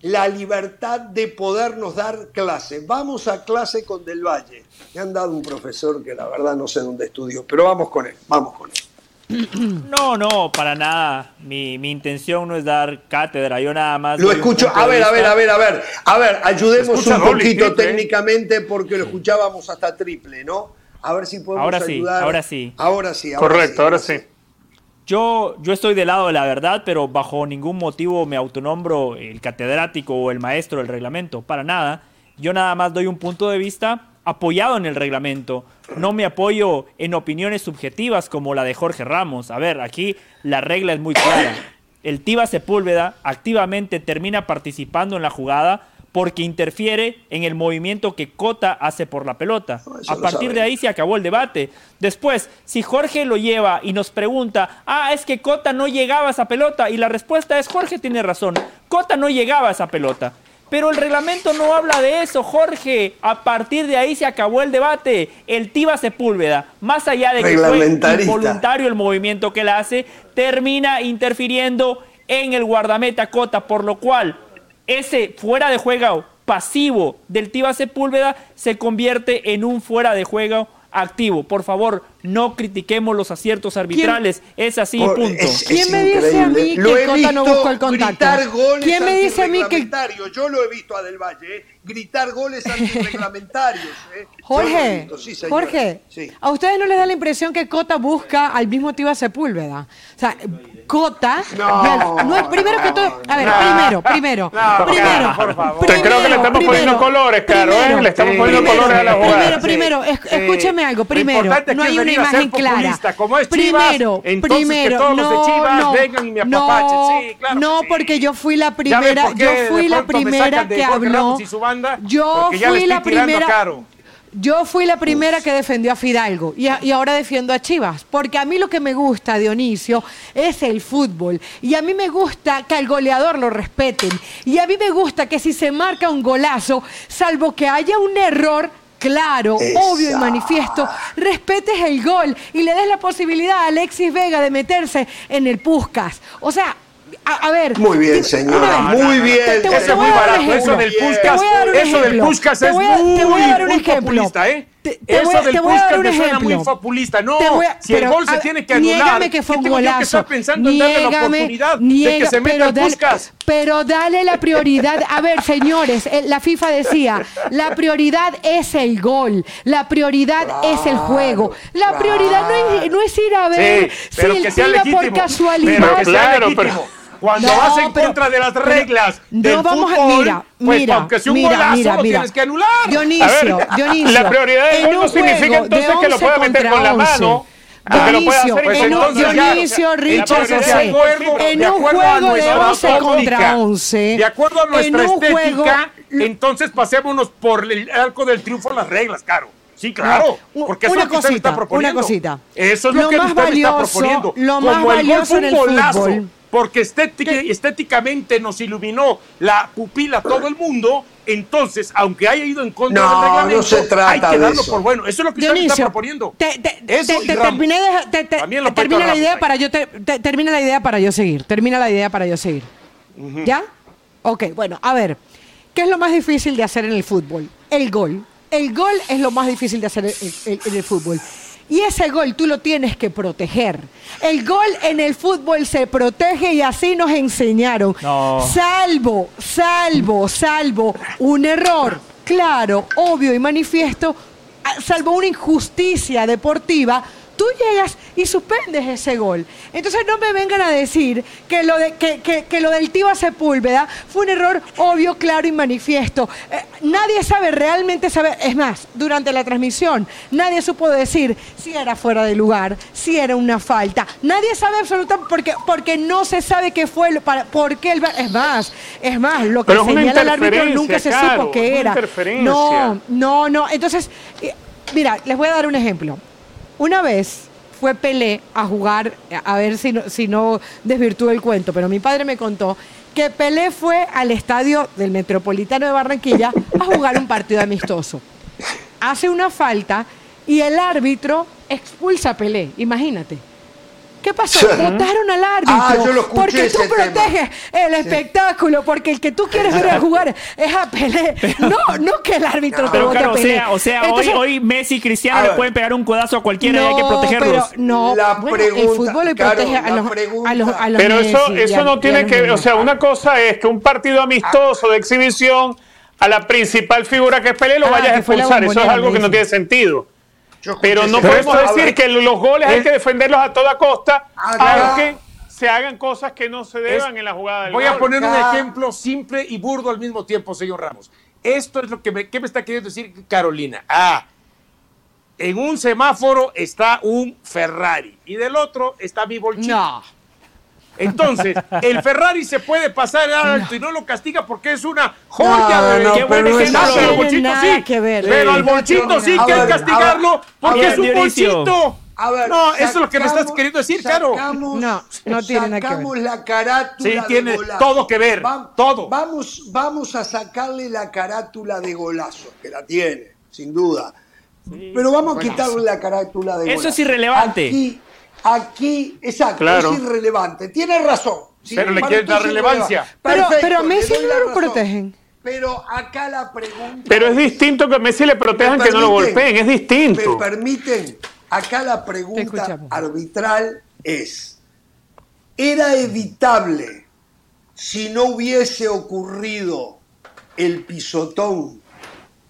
la libertad de podernos dar clase. Vamos a clase con Del Valle. Me han dado un profesor que la verdad no sé dónde estudió, pero vamos con él, vamos con él. No, no, para nada. Mi, mi intención no es dar cátedra, yo nada más. Lo escucho. A ver, a ver, a ver, a ver. A ver, ayudemos un poquito triple, ¿eh? técnicamente porque lo escuchábamos hasta triple, ¿no? A ver si podemos Ahora sí, ayudar. ahora sí. Ahora sí. ahora Correcto, sí, ahora sí. Yo, yo estoy del lado de la verdad, pero bajo ningún motivo me autonombro el catedrático o el maestro del reglamento. Para nada. Yo nada más doy un punto de vista apoyado en el reglamento. No me apoyo en opiniones subjetivas como la de Jorge Ramos. A ver, aquí la regla es muy clara. El Tiva Sepúlveda activamente termina participando en la jugada porque interfiere en el movimiento que Cota hace por la pelota. Eso A partir de ahí se acabó el debate. Después, si Jorge lo lleva y nos pregunta, ah, es que Cota no llegaba a esa pelota, y la respuesta es, Jorge tiene razón, Cota no llegaba a esa pelota. Pero el reglamento no habla de eso, Jorge. A partir de ahí se acabó el debate. El Tiva Sepúlveda, más allá de que fue involuntario el movimiento que él hace, termina interfiriendo en el guardameta Cota, por lo cual ese fuera de juego pasivo del Tiva Sepúlveda se convierte en un fuera de juego activo. Por favor, no critiquemos los aciertos arbitrales. Es así, Por- punto. es- ¿Quién me dice a mí que Lo Cota no buscó el contacto? gritar goles ¿Quién me dice a mí que-. Yo lo he visto a Del Valle, ¿eh? gritar goles antirreglamentarios. ¿eh? Jorge, visto, sí, señor. Jorge, Sí. ¿a ustedes no les da la impresión que Cota busca al mismo Tiva Sepúlveda? O sea, Cota, No, vean, no es primero que todo, a ver, no, primero, primero, no, primero, por favor. Te creo que le estamos poniendo colores, Caro, ¿eh? Le estamos poniendo primero, colores a la jugada. Primero, primero, escúcheme algo, primero, no hay una venir a ser imagen clara. Como es Chivas, primero, que primero, todos los de no, Chivas no, vengan y me no, apapachen. Sí, claro no, sí. porque yo fui la primera, yo fui la primera que habló. Yo fui la primera. caro. Yo fui la primera que defendió a Fidalgo y, a- y ahora defiendo a Chivas, porque a mí lo que me gusta, Dionisio, es el fútbol. Y a mí me gusta que al goleador lo respeten. Y a mí me gusta que si se marca un golazo, salvo que haya un error claro, obvio y manifiesto, respetes el gol y le des la posibilidad a Alexis Vega de meterse en el Puscas. O sea, a, a ver. Muy bien, señora, muy bien. te- te es voy muy a dar un barato. Eso ejemplo. del Puskas, eso del. Puskas es muy, voy a dar un muy ejemplo. populista, ¿eh? Te- te Eso voy a- del te voy a dar un suena muy ejemplo. populista. No, a- si el pero, gol se a- tiene que anular, niégame que fue ¿qué un que golazo. estar pensando en darle la Niégame, oportunidad de niega- que se meta pero el dale-? Pero dale la prioridad. A ver, señores, eh, la FIFA decía, la prioridad es el gol, la prioridad es el juego. La prioridad no es, no es ir a ver Sí, si el que legítimo. por casualidad. Pero que Claro, pero- Cuando No, vas en pero- contra de las pero reglas no del a- fútbol, mira, pues mira, aunque sea un mira, golazo, mira, lo mira. tienes que anular. Dionisio, A ver, Dionisio. la prioridad del en gol no significa entonces que lo 11 pueda meter con la mano. 11. Aunque lo pueda Dionisio, Pues en un, Richard José, de acuerdo- en de un acuerdo a juego de nuestra 11 óptica, contra 11, De acuerdo a nuestra estética, entonces pasémonos por el arco del triunfo las reglas, Caro. Sí, claro. Porque eso una es lo que usted me está cosita, proponiendo. una cosita. Eso es lo, Lo que más usted me está valioso, proponiendo. lo Como más el gol valioso fue en el golazo, fútbol. Porque estética- estéticamente nos iluminó la pupila a todo el mundo, entonces, aunque haya ido en contra No, del no reglamento, se trata hay que de darlo eso. por bueno. Eso es lo que usted me está Dionisio, proponiendo. te, te- Eso te- y terminé de- te- te- También lo te- termina la idea para yo te- te- termina la idea para yo seguir. Termina la idea para yo seguir. ¿Ya? Ok, bueno, a ver. ¿Qué es lo más difícil de hacer en el fútbol? El gol. El gol es lo más difícil de hacer en, en- en el fútbol. Y ese gol tú lo tienes que proteger. El gol en el fútbol se protege y así nos enseñaron. No. Salvo, salvo, salvo un error claro, obvio y manifiesto, a- salvo una injusticia deportiva, tú llegas y suspendes ese gol. Entonces no me vengan a decir que lo, de, que, que- que lo del Tiva Sepúlveda fue un error obvio, claro y manifiesto. Eh, nadie sabe realmente saber, es más, durante la transmisión, nadie supo decir si era fuera de lugar, si era una falta. Nadie sabe absolutamente porque, porque no se sabe qué fue, lo- para, por qué el Es más, es más, lo que Pero señala el árbitro nunca se supo una era. No, no, no. Entonces, eh, mira, les voy a dar un ejemplo. Una vez fue Pelé a jugar, a ver si no, si no desvirtúo el cuento, pero mi padre me contó que Pelé fue al estadio del Metropolitano de Barranquilla a jugar un partido amistoso. Hace una falta y el árbitro expulsa a Pelé, imagínate. ¿Qué pasó? Votaron al árbitro. Ah, yo lo escuché porque tú ese tema. proteges el espectáculo, porque el que tú quieres ver a jugar es a Pelé. No, no que el árbitro te Pero vote claro, a o sea, o sea Entonces, hoy, hoy Messi y Cristiano le pueden pegar un codazo a cualquiera y hay que no, protegerlos. Pero, no, La bueno, el fútbol le claro, protege a, los, a los, a los Pero eso, Messi eso a- no tiene que ver, o sea, una cosa es que un partido amistoso de exhibición a la principal figura que es Pelé lo Ah, vayas a expulsar. Eso es algo que no tiene sentido. Pero no podemos decir que los goles hay que defenderlos a toda costa, Acá- aunque se hagan cosas que no se deban en la jugada del Voy a poner un ejemplo simple y burdo al mismo tiempo, señor Ramos. Esto es lo que me, ¿qué me está queriendo decir Carolina. Ah, en un semáforo está un Ferrari y del otro está mi bolchito. No. Entonces, el Ferrari se puede pasar al alto y no lo castiga porque es una joya No, de no, qué buen pero no al bolchito sí. nada que ver. Pero al bolchito sí que hay que castigarlo ver, porque es un Dionisio. bolchito. A ver, no, eso es lo que me estás sacamos- queriendo decir, Caro. sacamos- No, no tiene nada que sacamos ver. la carátula Sí, de tiene golazo. todo que ver, todo. Vamos, vamos a sacarle la carátula de golazo, que la tiene, sin duda. Pero vamos a quitarle la carátula de Eso golazo. es irrelevante. Aquí, aquí, exacto, Claro. es irrelevante. Tiene razón. Pero le quieren dar relevancia. Pero- pero a Messi no lo razón. protegen. Pero acá la pregunta. Pero es distinto que a Messi le protejan ¿Me que no lo golpeen, es distinto. ¿Me permiten? Acá la pregunta arbitral es, ¿era evitable si no hubiese ocurrido el pisotón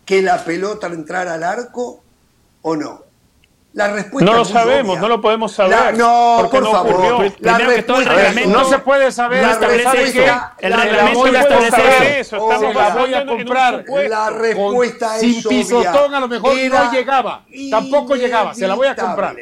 que la pelota entrara al arco o no? La respuesta No lo sabemos, obvia. no lo podemos saber, La- no, porque por no favor. ocurrió. La Primero que todo, el reglamento No se puede saber. La establece respuesta- eso. El la- reglamento establece eso. eso, estamos Se la voy a comprar. La respuesta Con- es sin obvia. pisotón a lo mejor Era no llegaba. Tampoco llegaba. Se la voy a comprar.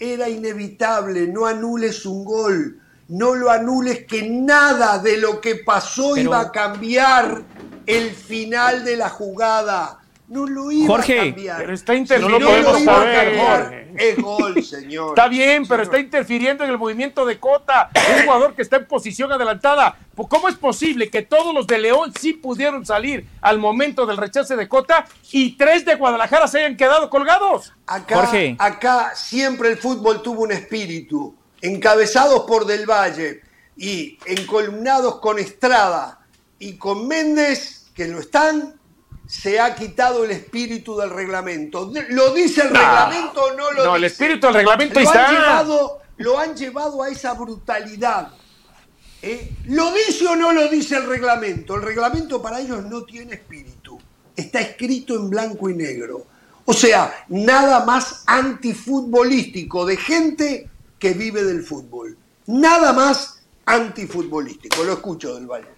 Era inevitable. No anules un gol. No lo anules que nada de lo que pasó Pero- iba a cambiar el final de la jugada. No lo iba Jorge, a cambiar. pero está Si interfiriendo. no lo podemos iba a saber, cambiar, Jorge. es gol, señor. Está bien, pero Señor. está interfiriendo en el movimiento de Cota, un jugador que está en posición adelantada. ¿Cómo es posible que todos los de León sí pudieron salir al momento del rechace de Cota y tres de Guadalajara se hayan quedado colgados? Acá, Jorge. acá siempre el fútbol tuvo un espíritu, encabezados por Del Valle y encolumnados con Estrada y con Méndez, que lo están, se ha quitado el espíritu del reglamento. ¿Lo dice el No. reglamento o no lo No, el dice? espíritu del reglamento lo está. Han llevado, lo han llevado a esa brutalidad. ¿eh? ¿Lo dice o no lo dice el reglamento? El reglamento para ellos no tiene espíritu. Está escrito en blanco y negro. O sea, nada más antifutbolístico de gente que vive del fútbol. Nada más antifutbolístico. Lo escucho del Valle.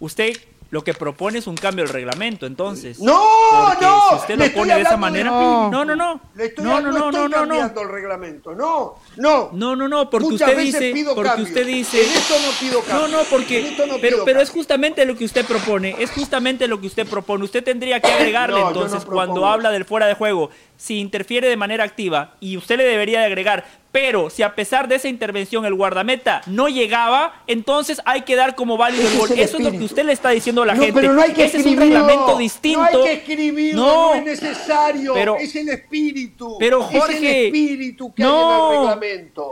Usted lo que propone es un cambio del reglamento, entonces. No, no. Si usted lo pone de esa manera. espíritu. No, no, no. Le estoy, No, no, no, no, estoy no, no, cambiando no. el reglamento. No, no. No, no, no, porque Muchas usted dice, pido porque usted dice, En esto no pido no, cambio. no, En porque, esto no pero, pero es justamente lo que usted propone, es justamente lo que usted propone. Usted tendría que agregarle No, no entonces cuando habla del fuera de juego, si interfiere de manera activa y usted le debería de agregar, pero si a pesar de esa intervención el guardameta no llegaba, entonces hay que dar como válido el es gol. el Eso es lo que usted le está diciendo a la No, gente. pero no hay que Ese es un escribirlo. reglamento distinto. No hay que escribirlo, no, No. es necesario. Pero- es el espíritu. Pero, es el Jorge, espíritu que no. hay en el reglamento.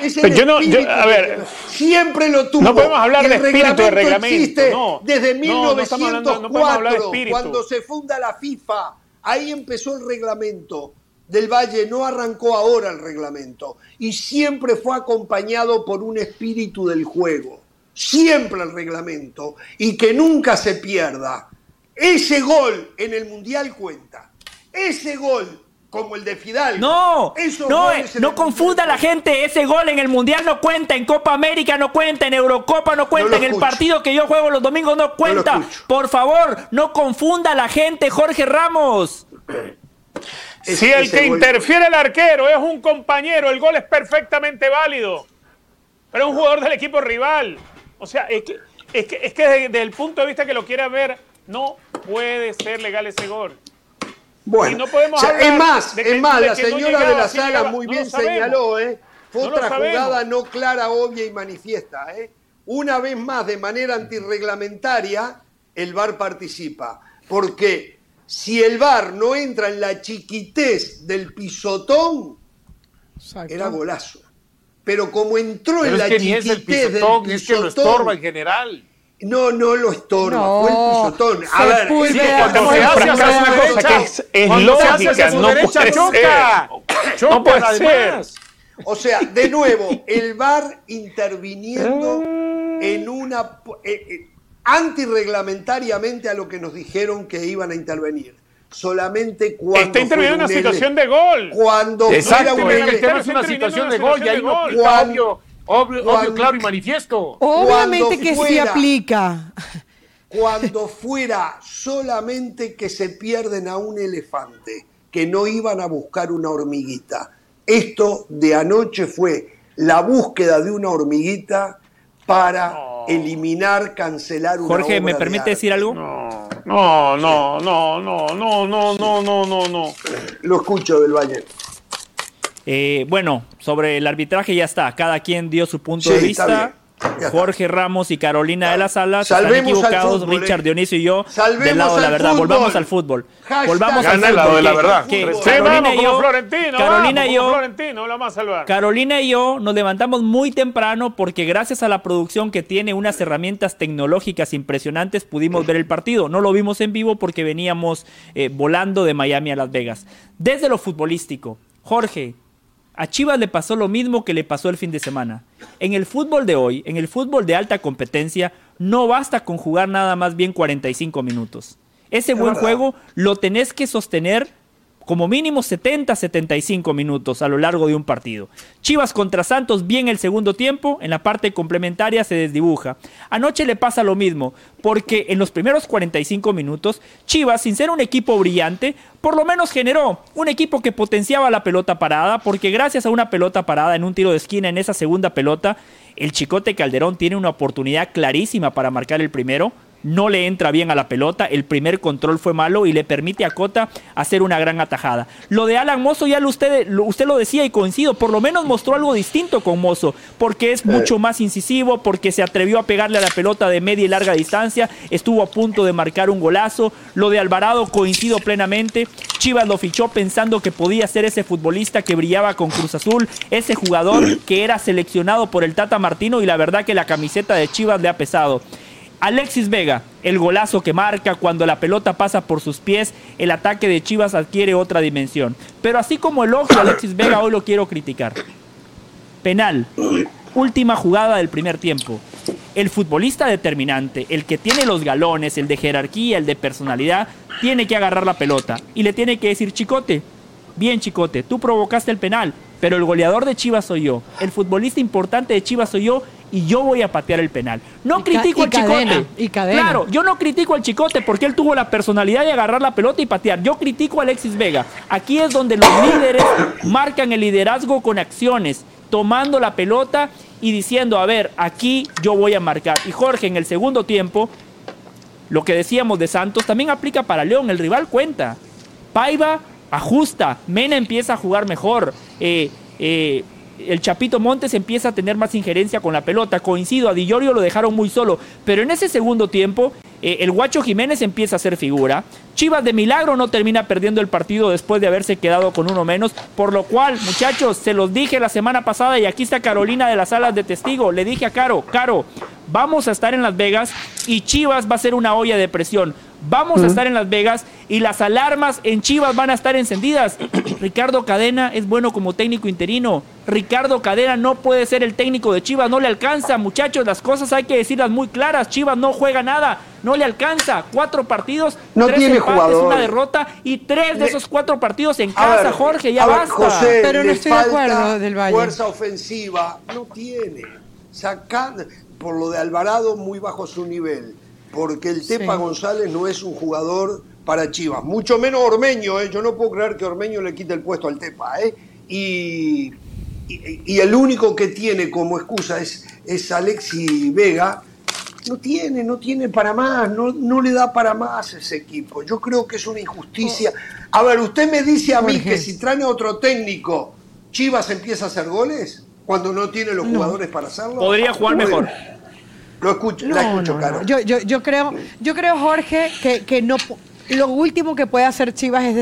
Es el Pero yo no- yo- a ver, siempre lo tuvo. no podemos hablar El de espíritu de reglamento, existe no. desde No, no estamos hablando- no podemos hablar de 1904, espíritu. cuando se funda la FIFA. Ahí empezó el reglamento. Del Valle no arrancó ahora el reglamento y siempre fue acompañado por un espíritu del juego. Siempre el reglamento y que nunca se pierda. Ese gol en el Mundial cuenta. Ese gol como el de Fidalgo. No, Esos no, no confunda a la gente. Ese gol en el Mundial no cuenta, en Copa América no cuenta, en Eurocopa no cuenta, en el escucho. partido que yo juego los domingos no cuenta. Por favor, no confunda a la gente, Jorge Ramos. Es- Si el que gol- interfiere el arquero es un compañero, el gol es perfectamente válido. Pero es un jugador del equipo rival. O sea, es que, es que, es que desde, desde el punto de vista que lo quiera ver, no puede ser legal ese gol. Bueno, Y no podemos o sea, es más, que- es más, la no señora de la sala llegaba. muy No bien señaló, ¿eh? Fue No otra jugada no clara, obvia y manifiesta, ¿eh? Una vez más, de manera antirreglamentaria, el VAR participa. Porque si el VAR no entra en la chiquitez del pisotón, Exacto. era golazo. Pero como entró Pero en la que ni es el chiquitez del pisotón, es que lo pisotón, estorba en general. No, no lo estorba, No, fue el pisotón. A se ver, cuando se el hace hacia su de derecha, que es- es cuando se hace lógica, hacia su no derecha, puede choca. Choca, No puede además. O sea, de nuevo, el VAR interviniendo en una eh, eh, antirreglamentariamente a lo que nos dijeron que iban a intervenir. Solamente cuando Está interviniendo en una situación de gol. Cuando que el tema es una Está situación de interviniendo en gol y una ahí no situación de aplica gol. obvio, obvio, Cuando- obvio, claro y manifiesto. Obviamente Cuando que sí fuera- aplica. cuando fuera solamente que se pierden a un elefante, que no iban a buscar una hormiguita. Esto de anoche fue la búsqueda de una hormiguita para eliminar, cancelar una Jorge, obra ¿me permite decir algo? No, no, no, no, no, no, no, no, no, no, no. Lo escucho del Valle. Eh, bueno, sobre el arbitraje ya está. Cada quien dio su punto Sí, de está vista. Jorge Ramos y Carolina de las Salas están Salvemos al equivocados. fútbol, Richard eh. Dionisio y yo Salvemos del lado de la verdad. fútbol. Volvamos al fútbol. Hashtag Volvamos al Gana fútbol. lado de la verdad. que Sí, Sí, Carolina vamos y yo, Florentino, Carolina vamos y yo. Carolina y yo nos levantamos muy temprano porque gracias a la producción que tiene unas herramientas tecnológicas impresionantes pudimos ver el partido. No lo vimos en vivo porque veníamos eh, volando de Miami a Las Vegas. Desde lo futbolístico, Jorge, a Chivas le pasó lo mismo que le pasó el fin de semana. En el fútbol de hoy, en el fútbol de alta competencia, no basta con jugar nada más bien 45 minutos. Ese buen juego lo tenés que sostener como mínimo 70, 75 minutos a lo largo de un partido. Chivas contra Santos bien el segundo tiempo, en la parte complementaria se desdibuja. Anoche le pasa lo mismo, porque en los primeros 45 minutos, Chivas, sin ser un equipo brillante, por lo menos generó un equipo que potenciaba la pelota parada, porque gracias a una pelota parada en un tiro de esquina en esa segunda pelota, el Chicote Calderón tiene una oportunidad clarísima para marcar el primero, no le entra bien a la pelota, el primer control fue malo y le permite a Cota hacer una gran atajada. Lo de Alan Mozo ya lo usted, lo- usted lo decía y coincido, por lo menos mostró algo distinto con Mozo, porque es mucho más incisivo, porque se atrevió a pegarle a la pelota de media y larga distancia, estuvo a punto de marcar un golazo. Lo de Alvarado coincido plenamente, Chivas lo fichó pensando que podía ser ese futbolista que brillaba con Cruz Azul, ese jugador que era seleccionado por el Tata Martino y la verdad que la camiseta de Chivas le ha pesado. Alexis Vega, el golazo que marca cuando la pelota pasa por sus pies, el ataque de Chivas adquiere otra dimensión. Pero así como elogio a Alexis Vega, hoy lo quiero criticar. Penal, última jugada del primer tiempo. El futbolista determinante, el que tiene los galones, el de jerarquía, el de personalidad, tiene que agarrar la pelota y le tiene que decir, Chicote, bien Chicote, tú provocaste el penal, pero el goleador de Chivas soy yo, el futbolista importante de Chivas soy yo y yo voy a patear el penal. No Y critico y al Chicote. cadena, y cadena. Claro, yo no critico al Chicote porque él tuvo la personalidad de agarrar la pelota y patear. Yo critico a Alexis Vega. Aquí es donde los líderes marcan el liderazgo con acciones, tomando la pelota y diciendo, a ver, aquí yo voy a marcar. Y Jorge en el segundo tiempo, lo que decíamos de Santos también aplica para León, el rival cuenta. Paiva ajusta, Mena empieza a jugar mejor. eh, eh, el Chapito Montes empieza a tener más injerencia con la pelota. Coincido, a Di Llorio lo dejaron muy solo. Pero en ese segundo tiempo, eh, el Guacho Jiménez empieza a ser figura. Chivas de milagro no termina perdiendo el partido después de haberse quedado con uno menos. Por lo cual, muchachos, se los dije la semana pasada y aquí está Carolina de las Alas de Testigo. Le dije a Caro, Caro, vamos a estar en Las Vegas y Chivas va a ser una olla de presión. Vamos a estar en Las Vegas y las alarmas en Chivas van a estar encendidas. Ricardo Cadena es bueno como técnico interino. Ricardo Cadena no puede ser el técnico de Chivas, no le alcanza, muchachos, las cosas hay que decirlas muy claras. Chivas no juega nada, no le alcanza. Cuatro partidos, No tres tiene empates, una derrota y tres de Le- esos cuatro partidos en A casa, ver, Jorge, ya a ver, basta. José, Pero no estoy de acuerdo, Del Valle. Fuerza ofensiva no tiene. Saca, por lo de Alvarado, muy bajo su nivel. Porque el Tepa Sí. González no es un jugador para Chivas. Mucho menos Ormeño, ¿eh? Yo no puedo creer que Ormeño le quite el puesto al Tepa, ¿eh? Y, y, y el único que tiene como excusa es, es Alexi Vega. No tiene, no tiene para más, no, no le da para más ese equipo. Yo creo que es una injusticia. A ver, usted me dice a mí Jorge. que si trae otro técnico, Chivas empieza a hacer goles cuando no tiene los jugadores para hacerlo. Podría jugar mejor. Lo escucho, No, la escucho, no, Caro. Yo, yo, yo creo, yo creo, Jorge, que, que no lo último que puede hacer Chivas es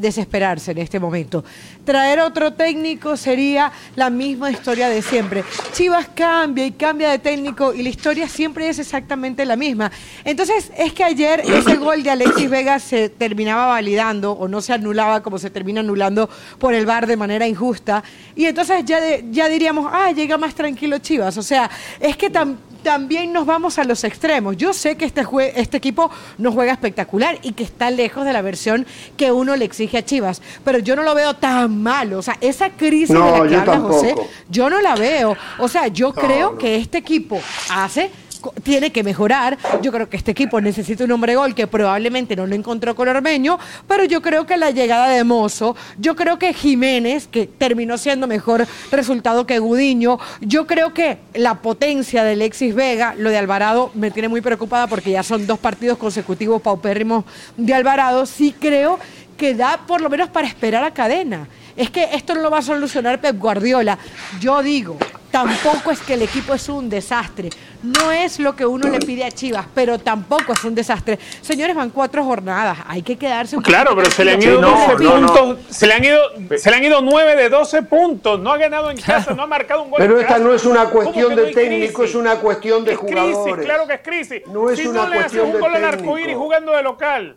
desesperarse en este momento. Traer otro técnico sería la misma historia de siempre. Chivas cambia y cambia de técnico y la historia siempre es exactamente la misma. Entonces, es que ayer ese gol de Alexis Vega se terminaba validando o no se anulaba como se termina anulando por el VAR de manera injusta. Y entonces ya, de- ya diríamos, ah, llega más tranquilo Chivas. O sea, es que tam- también nos vamos a los extremos. Yo sé que este, jue- este equipo no juega espectacular y que está lejos de la versión que uno le exige a Chivas, pero yo no lo veo tan malo. O sea, esa crisis No, de la que habla José, yo no la veo. O sea, yo creo no. que este equipo hace tiene que mejorar. Yo creo que este equipo necesita un hombre gol que probablemente no lo encontró con Ormeño, pero yo creo que la llegada de Mozo, yo creo que Jiménez, que terminó siendo mejor resultado que Gudiño, yo creo que la potencia de Alexis Vega, lo de Alvarado me tiene muy preocupada porque ya son dos partidos consecutivos paupérrimos de Alvarado, sí creo que da por lo menos para esperar a cadena. Es que esto no lo va a solucionar Pep Guardiola. Yo digo, tampoco es que el equipo es un desastre. No es lo que uno le pide a Chivas, pero tampoco es un desastre. Señores, van cuatro jornadas. Hay que quedarse un Claro, pero se le han ido no, 12 no, no. puntos. Se le han ido, se le han ido 9 de 12 puntos. No ha ganado en casa, no ha marcado un gol. Pero en esta casa. no es una ¿Cómo cuestión de técnico, crisis? es una cuestión de Es jugadores. crisis, claro que es crisis. No es si una no le haces cuestión un de gol al arcoíris jugando de local.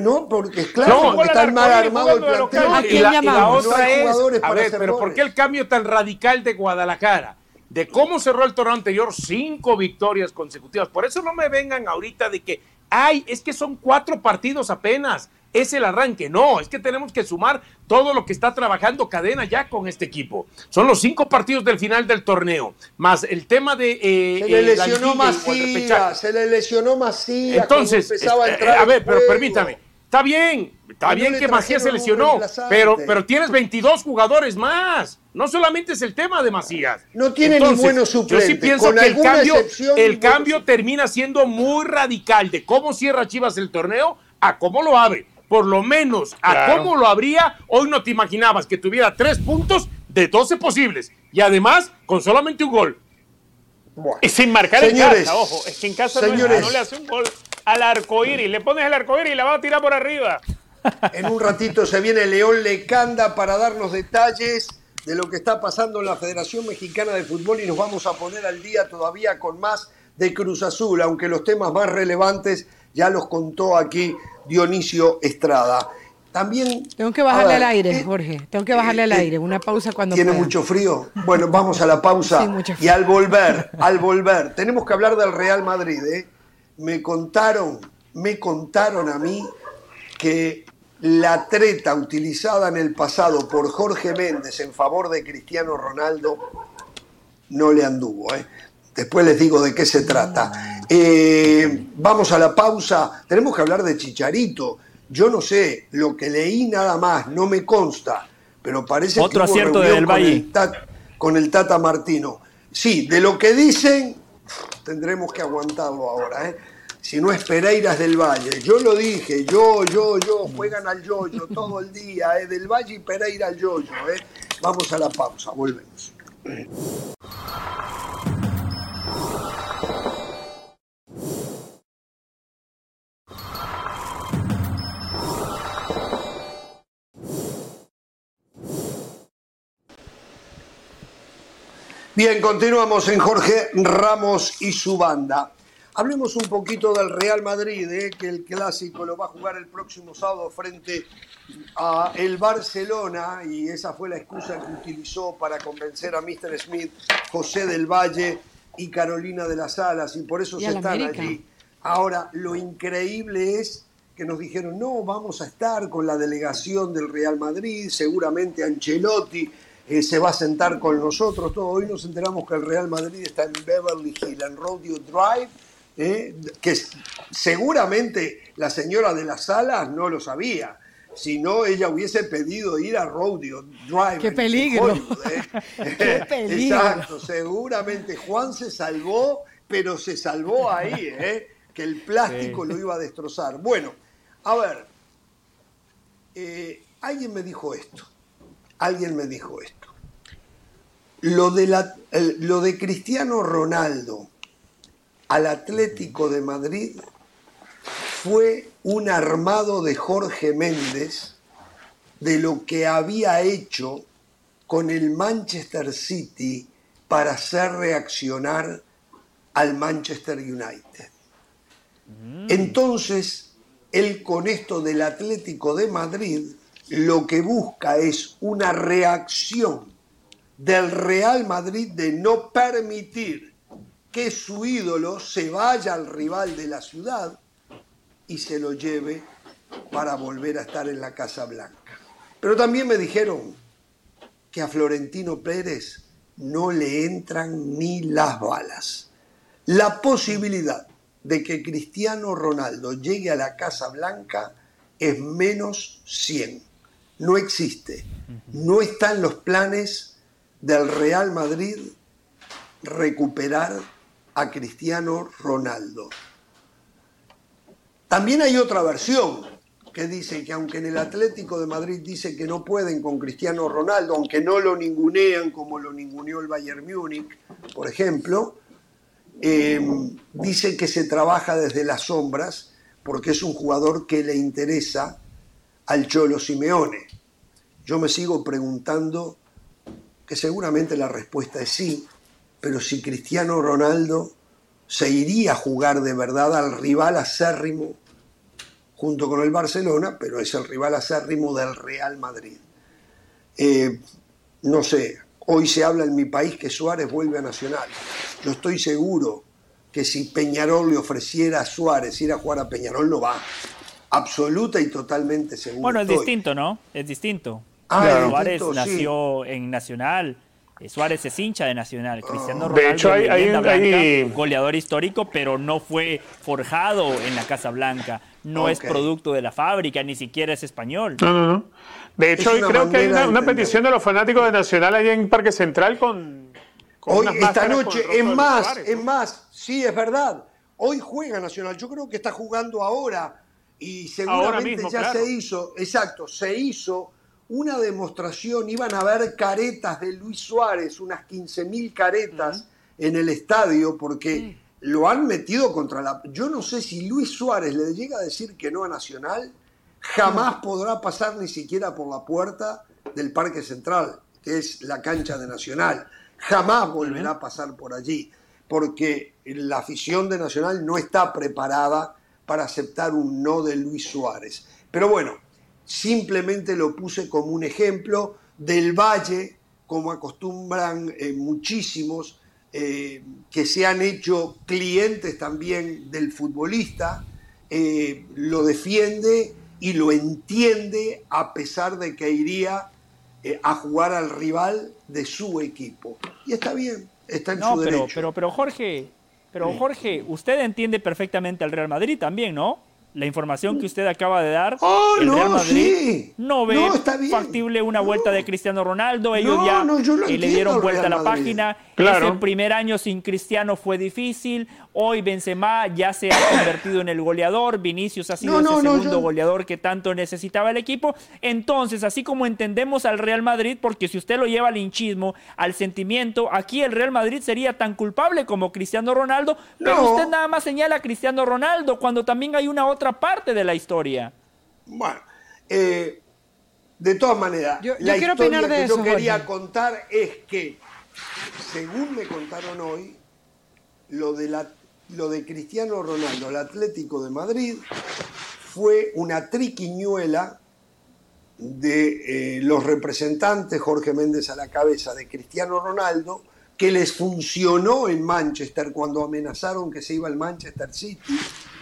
No, porque es No, claro, porque al está mal armado el jugando de local. plantel. ¿A y quién la, y? No es, a ver, pero ¿por qué el cambio tan radical de Guadalajara? De cómo cerró el torneo anterior, cinco victorias consecutivas. Por eso no me vengan ahorita de que, ay, es que son cuatro partidos apenas. Es el arranque. No, es que tenemos que sumar todo lo que está trabajando Cadena ya con este equipo. Son los cinco partidos del final del torneo, más el tema de... eh, Se le eh, lesionó Macías, se le lesionó Macías. Entonces, empezaba a, eh, entrar a ver, pero juego. permítame. Está bien, está bien que Macías se lesionó, pero, pero tienes 22 jugadores más. No solamente es el tema de Macías. No tiene ni buenos Yo sí suplentes, pienso con que el cambio, el cambio suplentes. termina siendo muy radical de cómo cierra Chivas el torneo a cómo lo abre. Por lo menos a Claro. cómo lo abría, hoy no te imaginabas que tuviera tres puntos de 12 posibles. Y además, con solamente un gol. Bueno. Y sin marcar Señores, en casa, ojo. Es que en casa señores. no le hace un gol al arcoíris. Le pones el arcoíris y la va a tirar por arriba. En un ratito se viene León Lecanda para darnos detalles de lo que está pasando en la Federación Mexicana de Fútbol y nos vamos a poner al día todavía con más de Cruz Azul, aunque los temas más relevantes ya los contó aquí Dionisio Estrada. También Tengo que bajarle ver, al aire, ¿qué- Jorge. Tengo que bajarle al eh, aire. Una pausa cuando ¿Tiene pueda. mucho frío? Bueno, vamos a la pausa. Sí, mucho y al volver, al volver, tenemos que hablar del Real Madrid. ¿eh? Me contaron, me contaron a mí que la treta utilizada en el pasado por Jorge Méndez en favor de Cristiano Ronaldo no le anduvo. ¿eh? Después les digo de qué se trata. Eh, vamos a la pausa. Tenemos que hablar de Chicharito. Yo no sé, lo que leí nada más, no me consta, pero parece Otro que hubo acierto del el, con el Tata Martino. Sí, de lo que dicen, tendremos que aguantarlo ahora. ¿eh? Si no es Pereiras del Valle. Yo lo dije, yo, yo, yo, juegan al yoyo todo el día, ¿eh? del Valle y Pereira al yoyo. ¿eh? Vamos a la pausa, volvemos. Bien, continuamos en Jorge Ramos y su banda. Hablemos un poquito del Real Madrid, eh, que el clásico lo va a jugar el próximo sábado frente a el Barcelona y esa fue la excusa que utilizó para convencer a Mr. Smith, José del Valle y Carolina de las Alas y por eso Y se están América. allí. Ahora, lo increíble es que nos dijeron, no, vamos a estar con la delegación del Real Madrid, seguramente Ancelotti eh, se va a sentar con nosotros, todo. Hoy nos enteramos que el Real Madrid está en Beverly Hills, en Rodeo Drive, eh, que seguramente la señora de las salas no lo sabía. Si no, ella hubiese pedido ir a Rodeo Drive. ¡Qué peligro! Hollywood, ¿eh? ¡Qué peligro! Exacto, seguramente Juan se salvó, pero se salvó ahí, ¿eh? que el plástico lo iba a destrozar. Bueno, a ver, eh, alguien me dijo esto, alguien me dijo esto. Lo de, la- lo de Cristiano Ronaldo al Atlético de Madrid fue un armado de Jorge Méndez de lo que había hecho con el Manchester City para hacer reaccionar al Manchester United. Entonces, él con esto del Atlético de Madrid lo que busca es una reacción del Real Madrid de no permitir que su ídolo se vaya al rival de la ciudad y se lo lleve para volver a estar en la Casa Blanca. Pero también me dijeron que a Florentino Pérez no le entran ni las balas. La posibilidad de que Cristiano Ronaldo llegue a la Casa Blanca es menos 100. No existe. No está en los planes del Real Madrid recuperar a Cristiano Ronaldo. También hay otra versión que dice que aunque en el Atlético de Madrid dice que no pueden con Cristiano Ronaldo, aunque no lo ningunean como lo ninguneó el Bayern Múnich, por ejemplo, eh, dice que se trabaja desde las sombras porque es un jugador que le interesa al Cholo Simeone. Yo me sigo preguntando que seguramente la respuesta es sí, pero si Cristiano Ronaldo se iría a jugar de verdad al rival acérrimo junto con el Barcelona, pero es el rival acérrimo del Real Madrid. Eh, no sé, hoy se habla en mi país que Suárez vuelve a Nacional. Yo estoy seguro que si Peñarol le ofreciera a Suárez ir a jugar a Peñarol, no va. Absoluta y totalmente seguro. Bueno, es estoy. distinto, ¿no? Es distinto. Ah, Suárez distinto, sí. nació en Nacional. eh, Suárez es hincha de Nacional. Cristiano De Ronaldo, hecho, hay- hay- blanca, hay- goleador histórico, pero no fue forjado en la Casa Blanca. No es producto de la fábrica, ni siquiera es español. No, no, no. De hecho, hoy creo que hay una, de petición de los fanáticos de Nacional allá en Parque Central con. con Hoy, esta noche, es de más, Suárez, es ¿no? más, sí, es verdad. Hoy juega Nacional, yo creo que está jugando ahora y seguramente mismo, ya claro. se hizo, exacto, se hizo una demostración, iban a ver caretas de Luis Suárez, unas 15.000 caretas en el estadio, porque lo han metido contra la... Yo no sé si Luis Suárez le llega a decir que no a Nacional, jamás podrá pasar ni siquiera por la puerta del Parque Central, que es la cancha de Nacional. Jamás volverá a pasar por allí, porque la afición de Nacional no está preparada para aceptar un no de Luis Suárez. Pero bueno, simplemente lo puse como un ejemplo del Valle, como acostumbran eh, muchísimos, eh, que se han hecho clientes también del futbolista, eh, lo defiende y lo entiende a pesar de que iría a jugar al rival de su equipo. Y está bien, está en No, su pero, derecho. pero, pero Jorge, pero Jorge, usted entiende perfectamente al Real Madrid también, ¿no? La información que usted acaba de dar, Oh, el no, Real Madrid sí. no ve No, está bien. factible una vuelta de Cristiano Ronaldo. Ellos No, ya no, yo lo eh, le dieron vuelta a la Madrid. página. Claro. Ese primer año sin Cristiano fue difícil. Hoy Benzema ya se ha convertido en el goleador. Vinicius ha sido No, no, ese no, segundo yo- goleador que tanto necesitaba el equipo. Entonces, así como entendemos al Real Madrid, porque si usted lo lleva al hinchismo, al sentimiento, aquí el Real Madrid sería tan culpable como Cristiano Ronaldo, pero usted nada más señala a Cristiano Ronaldo cuando también hay una otra parte de la historia. Bueno, eh, de todas maneras, Yo- yo la quiero historia opinar de que eso, yo quería Jorge. contar es que, según me contaron hoy, lo de, la, lo de Cristiano Ronaldo, el Atlético de Madrid, fue una triquiñuela de eh, los representantes, Jorge Méndez a la cabeza, de Cristiano Ronaldo, que les funcionó en Manchester cuando amenazaron que se iba al Manchester City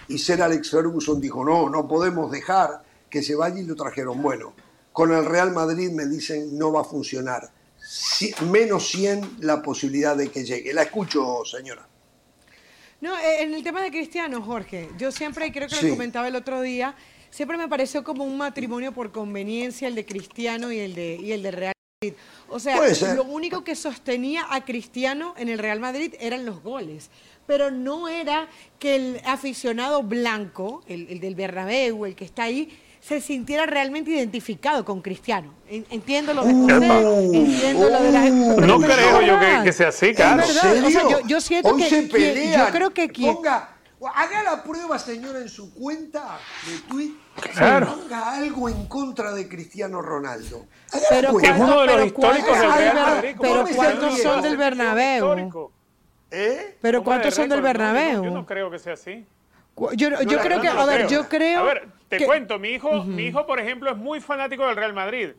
y Sir Alex Ferguson dijo, no, no podemos dejar que se vaya y lo trajeron. Bueno, con el Real Madrid me dicen no va a funcionar. Si- menos 100 la posibilidad de que llegue. La escucho, señora. No, eh, en el tema de Cristiano, Jorge, yo siempre, creo que Sí. lo comentaba el otro día, siempre me pareció como un matrimonio por conveniencia el de Cristiano y el de, y el de Real Madrid. O sea, ser. lo único que sostenía a Cristiano en el Real Madrid eran los goles. Pero no era que el aficionado blanco, el, el del Bernabéu, el que está ahí, se sintiera realmente identificado con Cristiano. En- Entiendo lo de José, Uh, entiendo lo de la uh, No creo yo que- que sea así, claro. o sea, yo, yo siento Hoy que se quien- yo creo que quien, Ponga Haga la prueba, señora, en su cuenta de tweet. Claro. Ponga algo en contra de Cristiano Ronaldo. Haga Pero cuenta. Es uno de los pero históricos ¿cuántos del Real? Madrid. Pero ¿Cómo me ¿cuántos ríes? son del Bernabéu? ¿Eh? Pero ¿Cómo ¿cuántos son del Bernabéu? Yo no creo que sea así. Yo, creo que, a ver, creo. yo creo. A ver, te que- cuento, mi hijo, mi hijo, por ejemplo, es muy fanático del Real Madrid.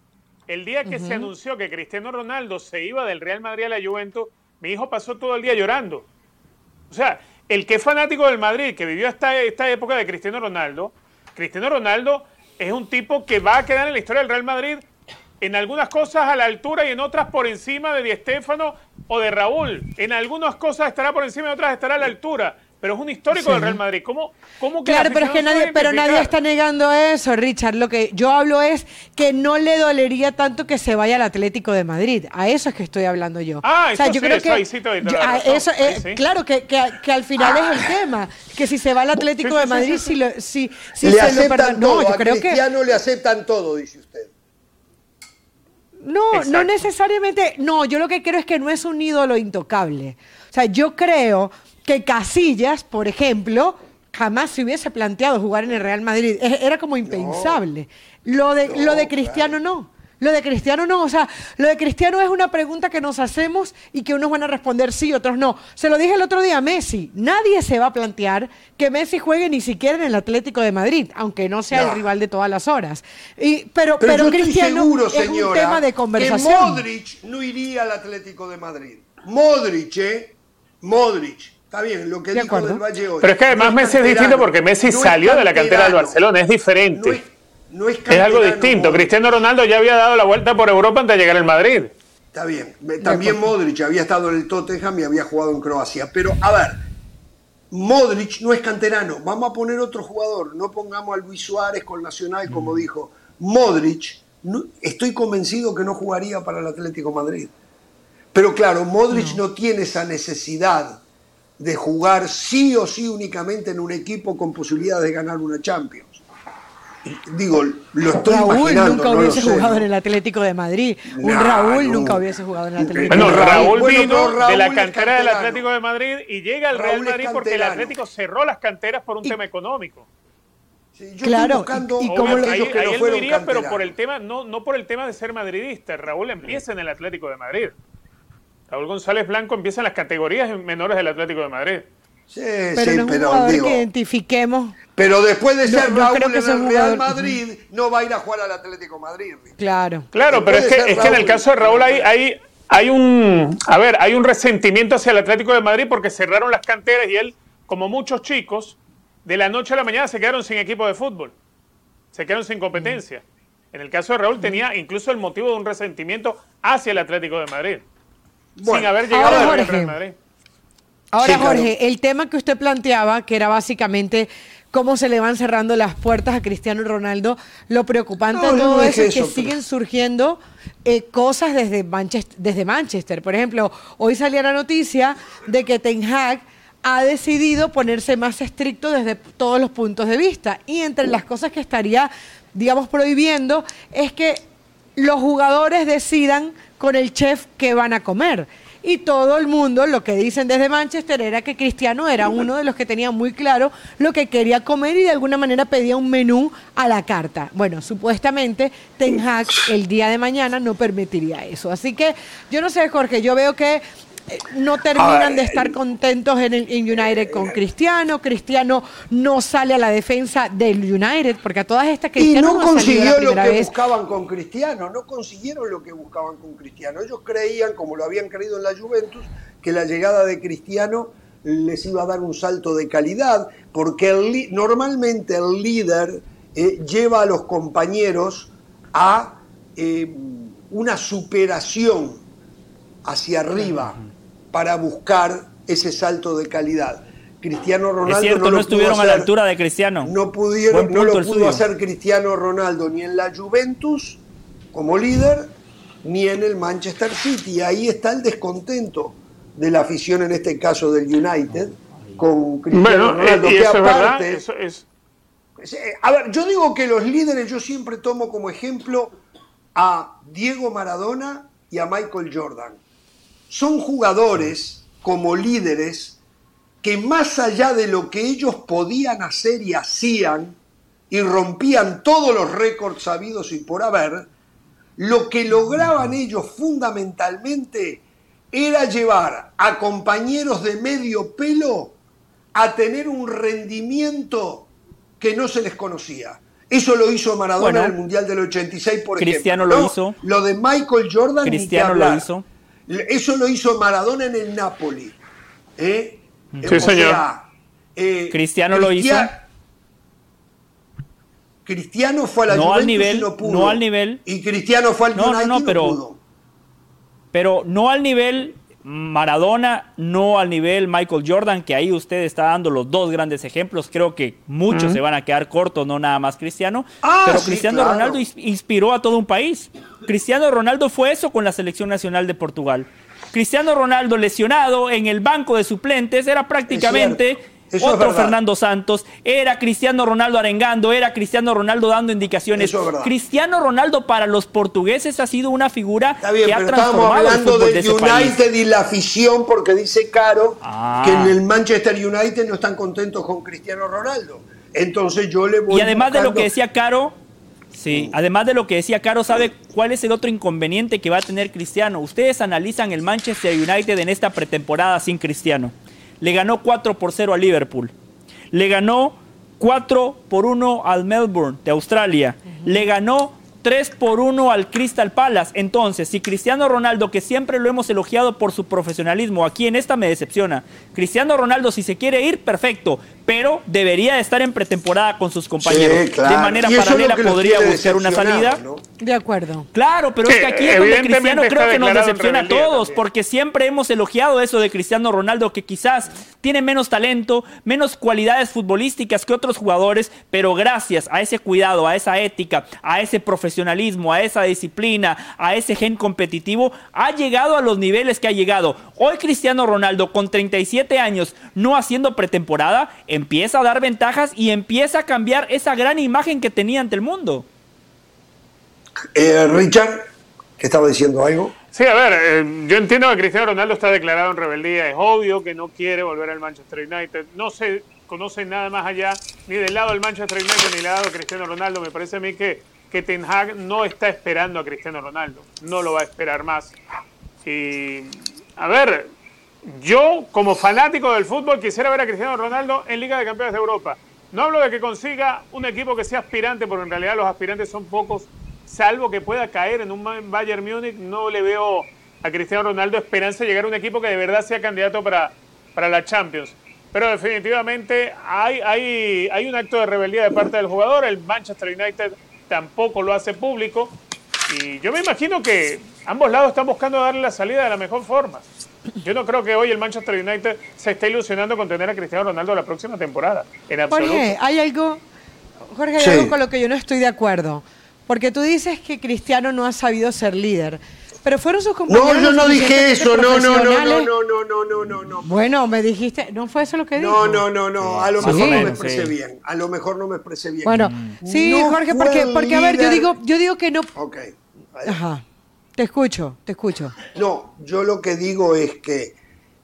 El día que se anunció que Cristiano Ronaldo se iba del Real Madrid a la Juventus, mi hijo pasó todo el día llorando. O sea, el que es fanático del Madrid, que vivió esta, esta época de Cristiano Ronaldo, Cristiano Ronaldo es un tipo que va a quedar en la historia del Real Madrid en algunas cosas a la altura y en otras por encima de Di Stéfano o de Raúl. En algunas cosas estará por encima y en otras estará a la altura. Pero es un histórico del Real Madrid. ¿Cómo, cómo que la Claro, pero es que nadie, pero nadie está negando eso, Richard. Lo que yo hablo es que no le dolería tanto que se vaya al Atlético de Madrid. A eso es que estoy hablando yo. Ah, eso sí, eso ahí sí yo- a- razón. eso, eh, sí. Claro, que, que, que al final es el tema. Que si se va al Atlético Sí, sí, de Madrid, sí, sí. si, lo, si, si le se lo aceptan perdona- todo. No, yo a creo que. Cristiano le aceptan todo, dice usted. No, no necesariamente. No, yo lo que creo es que no es un ídolo intocable. O sea, yo creo que Casillas, por ejemplo, jamás se hubiese planteado jugar en el Real Madrid. E- Era como impensable. lo de, lo de Cristiano no. Lo de Cristiano no. O sea, lo de Cristiano es una pregunta que nos hacemos y que unos van a responder sí, otros no. Se lo dije el otro día a Messi. Nadie se va a plantear que Messi juegue ni siquiera en el Atlético de Madrid, aunque no sea No. el rival de todas las horas. Y, pero, Cristiano seguro, es un tema de que conversación. Modric no iría al Atlético de Madrid. Modric, ¿eh? Modric. Está bien, lo que De dijo acuerdo. del Valle hoy. Pero es que además No Messi es distinto porque Messi no salió de la cantera del. Barcelona, es diferente. No es, no algo distinto. Modric. Cristiano Ronaldo ya había dado la vuelta por Europa antes de llegar al Madrid. Está bien. También Modric había estado en el Tottenham y había jugado en Croacia. Pero, a ver, Modric no es canterano. Vamos a poner otro jugador. No pongamos a Luis Suárez con Nacional, como dijo. Modric, no- estoy convencido que no jugaría para el Atlético Madrid. Pero claro, Modric no. tiene esa necesidad de jugar sí o sí únicamente en un equipo con posibilidades de ganar una Champions. Digo, lo estoy Raúl imaginando. nunca no hubiese jugado en el Atlético de Madrid. Un Nah, Raúl no. nunca hubiese jugado en el Atlético Bueno, de Raúl- Madrid. Raúl bueno, vino Raúl de la cantera del. Atlético de Madrid y llega al Raúl Real Madrid porque el. Atlético cerró las canteras por un tema económico. Sí, yo Claro, estoy buscando y- como lo- ahí, que ahí no él no fueron iría, pero por el tema, no, no por el tema de ser madridista. Raúl empieza en el Atlético de Madrid. Raúl González Blanco empieza en las categorías menores del Atlético de Madrid. Sí, Pero sí, no es un pero jugador digo, que identifiquemos. Pero después de ser Raúl en el Real jugador- Madrid, no va a ir a jugar al Atlético Madrid. Claro. Claro, pero es que, es que en el caso de Raúl hay, hay, hay un, a ver, hay un resentimiento hacia el Atlético de Madrid porque cerraron las canteras y él, como muchos chicos, de la noche a la mañana se quedaron sin equipo de fútbol, se quedaron sin competencia. En el caso de Raúl tenía incluso el motivo de un resentimiento hacia el Atlético de Madrid, sin Bueno, haber llegado ahora, al Real. Madrid. Ahora, Sí, claro. Jorge, el tema que usted planteaba, que era básicamente cómo se le van cerrando las puertas a Cristiano Ronaldo, lo preocupante No, de todo no eso es que eso, pero- siguen surgiendo eh, cosas desde Manchester, desde Manchester. Por ejemplo, hoy salía la noticia de que Ten Hag ha decidido ponerse más estricto desde todos los puntos de vista. Y entre las cosas que estaría, digamos, prohibiendo es que los jugadores decidan con el chef qué van a comer. Y todo el mundo, lo que dicen desde Manchester, era que Cristiano era uno de los que tenía muy claro lo que quería comer y de alguna manera pedía un menú a la carta. Bueno, supuestamente Ten Hag el día de mañana no permitiría eso. Así que yo no sé, Jorge, yo veo que no terminan de estar contentos en, el, en United con Cristiano. Cristiano no sale a la defensa del United, porque a todas estas Y Cristiano no ha salido la consiguió lo que vez. buscaban con Cristiano, no consiguieron lo que buscaban con Cristiano. Ellos creían, como lo habían creído en la Juventus, que la llegada de Cristiano les iba a dar un salto de calidad, porque el normalmente el líder eh, lleva a los compañeros a eh, una superación hacia arriba para buscar ese salto de calidad. Cristiano Ronaldo Es cierto, no, estuvieron a la altura de Cristiano. No pudieron, no lo pudo suyo. hacer Cristiano Ronaldo ni en la Juventus como líder, ni en el Manchester City. Ahí está el descontento de la afición, en este caso del United, con Cristiano Bueno, Ronaldo. y que eso es verdad, aparte, eso es, eh, A ver, yo digo que los líderes, yo siempre tomo como ejemplo a Diego Maradona y a Michael Jordan. Son jugadores como líderes que más allá de lo que ellos podían hacer y hacían, y rompían todos los récords sabidos y por haber, lo que lograban ellos fundamentalmente era llevar a compañeros de medio pelo a tener un rendimiento que no se les conocía. Eso lo hizo Maradona en el Mundial del 86, por Cristiano ejemplo. lo hizo. Lo de Michael Jordan. Cristiano lo hizo. Eso lo hizo Maradona en el Napoli. ¿eh? Sí, señor. Eh, Cristiano lo hizo. Cristiano fue a la no Juventus al nivel, y no pudo. No al nivel. Y Cristiano fue al no, United no, no, y no pudo. Pero no al nivel Maradona, no al nivel Michael Jordan, que ahí usted está dando los dos grandes ejemplos. Creo que muchos se van a quedar cortos, no nada más Cristiano. Ah, pero sí, Cristiano claro. Ronaldo ins- inspiró a todo un país. Cristiano Ronaldo fue eso con la selección nacional de Portugal. Cristiano Ronaldo lesionado en el banco de suplentes era prácticamente. Eso otro. Fernando Santos, era Cristiano Ronaldo arengando, era Cristiano Ronaldo dando indicaciones. Eso es verdad. Cristiano Ronaldo para los portugueses ha sido una figura Está bien, que ha pero estábamos transformado el hablando fútbol de país. United y la afición, porque dice Caro Ah. que en el Manchester United no están contentos con Cristiano Ronaldo. Entonces yo le voy Y además de lo que decía Caro, sí, además de lo que decía Caro, ¿sabe cuál es el otro inconveniente que va a tener Cristiano? Ustedes analizan el Manchester United en esta pretemporada sin Cristiano. Le ganó 4 por 0 a Liverpool. Le ganó 4 por 1 al Melbourne de Australia. Le ganó 3 por 1 al Crystal Palace. Entonces, si Cristiano Ronaldo, que siempre lo hemos elogiado por su profesionalismo, aquí en esta me decepciona. Cristiano Ronaldo, si se quiere ir, perfecto, pero debería de estar en pretemporada con sus compañeros. Sí, claro. De manera paralela podría buscar una salida. ¿no? De acuerdo. Claro, pero Sí, es que aquí es donde Cristiano creo que nos decepciona a todos, también. porque siempre hemos elogiado eso de Cristiano Ronaldo, que quizás tiene menos talento, menos cualidades futbolísticas que otros jugadores, pero gracias a ese cuidado, a esa ética, a ese profesionalismo, a esa disciplina, a ese gen competitivo, ha llegado a los niveles que ha llegado. Hoy Cristiano Ronaldo, con 37 años, no haciendo pretemporada, empieza a dar ventajas y empieza a cambiar esa gran imagen que tenía ante el mundo. Eh, Richard, que estaba diciendo algo. Sí, a ver, eh, yo entiendo que Cristiano Ronaldo está declarado en rebeldía. Es obvio que no quiere volver al Manchester United. No se conoce nada más allá, ni del lado del Manchester United, ni del lado de Cristiano Ronaldo. Me parece a mí que, que Ten Hag no está esperando a Cristiano Ronaldo. No lo va a esperar más. Y, a ver, yo como fanático del fútbol quisiera ver a Cristiano Ronaldo en Liga de Campeones de Europa. No hablo de que consiga un equipo que sea aspirante, porque en realidad los aspirantes son pocos, salvo que pueda caer en un Bayern Múnich, no le veo a Cristiano Ronaldo esperanza de llegar a un equipo que de verdad sea candidato para, para la Champions. Pero definitivamente hay, hay, hay un acto de rebeldía de parte del jugador, el Manchester United tampoco lo hace público, y yo me imagino que ambos lados están buscando darle la salida de la mejor forma. Yo no creo que hoy el Manchester United se esté ilusionando con tener a Cristiano Ronaldo la próxima temporada. En absoluto. Jorge, hay algo, Jorge, hay Sí. algo con lo que yo no estoy de acuerdo. Porque tú dices que Cristiano no ha sabido ser líder. Pero fueron sus compañeros. No, yo no dije eso. No, no, no, no, no, no, no, no, no, no. Bueno, me dijiste, ¿no fue eso lo que No, dijo? no, no, no. A lo Sí. mejor no me Sí. expresé bien. A lo mejor no me expresé bien. Bueno, sí, No Jorge, porque, porque a ver, yo digo, yo digo que no. Ok. Ajá. Te escucho, te escucho. No, yo lo que digo es que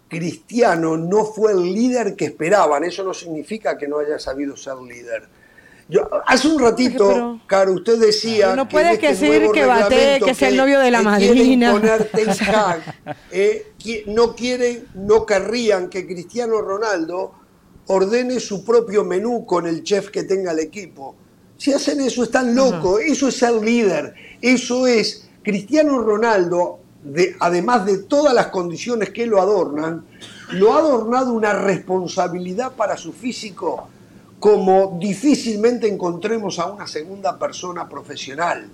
Cristiano no fue el líder que esperaban. Eso no significa que no haya sabido ser líder. Yo, hace un ratito, Pero- Caro, usted decía No que puedes este decir nuevo que Bate, que es el novio de la que madrina. eh, no quieren, no querrían que Cristiano Ronaldo ordene su propio menú con el chef que tenga el equipo. Si hacen eso están locos, eso es ser líder, eso es Cristiano Ronaldo, de, además de todas las condiciones que lo adornan, lo ha adornado una responsabilidad para su físico como difícilmente encontremos a una segunda persona profesional.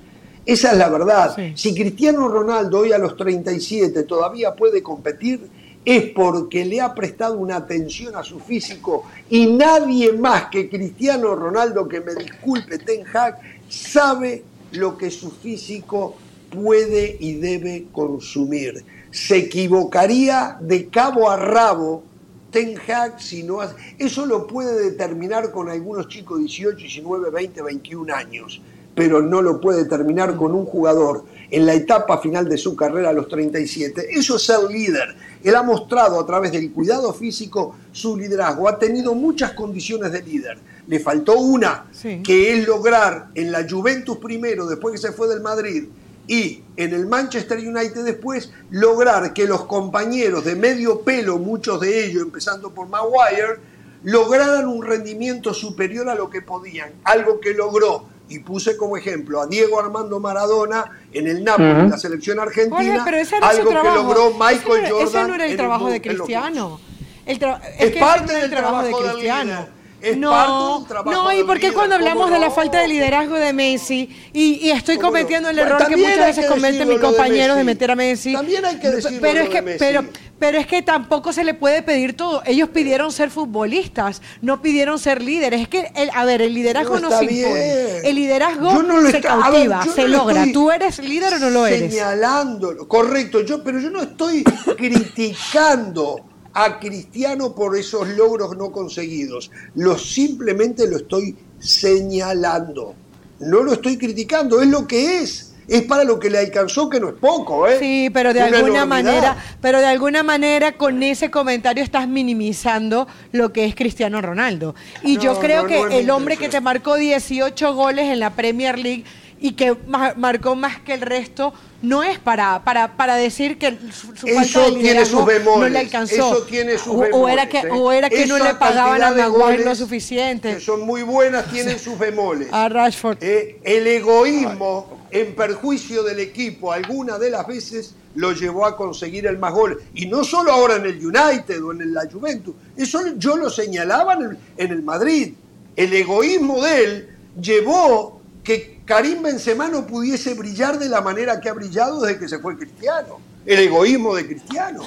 Esa es la verdad. Sí. Si Cristiano Ronaldo hoy a los 37 todavía puede competir, es porque le ha prestado una atención a su físico y nadie más que Cristiano Ronaldo, que me disculpe Ten Hag, sabe lo que su físico puede y debe consumir. Se equivocaría de cabo a rabo Ten Hag si no hace... Eso lo puede determinar con algunos chicos 18, 19, 20, 21 años. pero no lo puede terminar con un jugador en la etapa final de su carrera a los 37. Eso es ser líder. Él ha mostrado a través del cuidado físico su liderazgo. Ha tenido muchas condiciones de líder. Le faltó una, Sí. que es lograr en la Juventus primero, después que se fue del Madrid, y en el Manchester United después, lograr que los compañeros de medio pelo, muchos de ellos, empezando por Maguire, lograran un rendimiento superior a lo que podían. Algo que logró. Y puse como ejemplo a Diego Armando Maradona en el Napoli, en la selección argentina, ese era su algo que trabajo. logró Ese Michael no era- Jordan. Ese no era el en trabajo de. Cristiano. El tra- Es que parte ese no del trabajo del Cristiano. Es no, parte del trabajo no, y del por qué líder, cuando ¿cómo hablamos de la no? falta de liderazgo de Messi y, y estoy ¿Cómo no? cometiendo el error que muchas veces cometen mis de compañeros de meter a Messi. También hay que decirlo pero lo es de que, Messi. pero, pero es que tampoco se le puede pedir todo. Ellos pidieron ser futbolistas, no pidieron ser líderes. Es que, el- a ver, el liderazgo No no, se impone. bien. El liderazgo no se ver, cautiva, se no logra. ¿Tú eres líder o no lo eres? Señalándolo, correcto, yo, pero yo no estoy criticando a Cristiano por esos logros no conseguidos. Lo simplemente lo estoy señalando. No lo estoy criticando, es lo que es. Es para lo que le alcanzó, que no es poco, ¿eh? Sí, pero de Una alguna enormidad. manera, pero de alguna manera con ese comentario estás minimizando lo que es Cristiano Ronaldo. Y No, yo creo no, que no el hombre que te marcó 18 goles en la Premier League y que ma- marcó más que el resto no es para para, para decir que su, su Eso falta de liderazgo bemoles, no le alcanzó. eso tiene sus o, o era que bemoles, ¿eh? o era que no le pagaban a Maguire lo suficiente. Que son muy buenas, tienen sus bemoles. A Rashford. Eh, el egoísmo en perjuicio del equipo algunas de las veces lo llevó a conseguir el más gol. Y no solo ahora en el United o en la Juventus, eso yo lo señalaba en el, en el Madrid. El egoísmo de él llevó que Karim Benzema no pudiese brillar de la manera que ha brillado desde que se fue Cristiano. El egoísmo de Cristiano.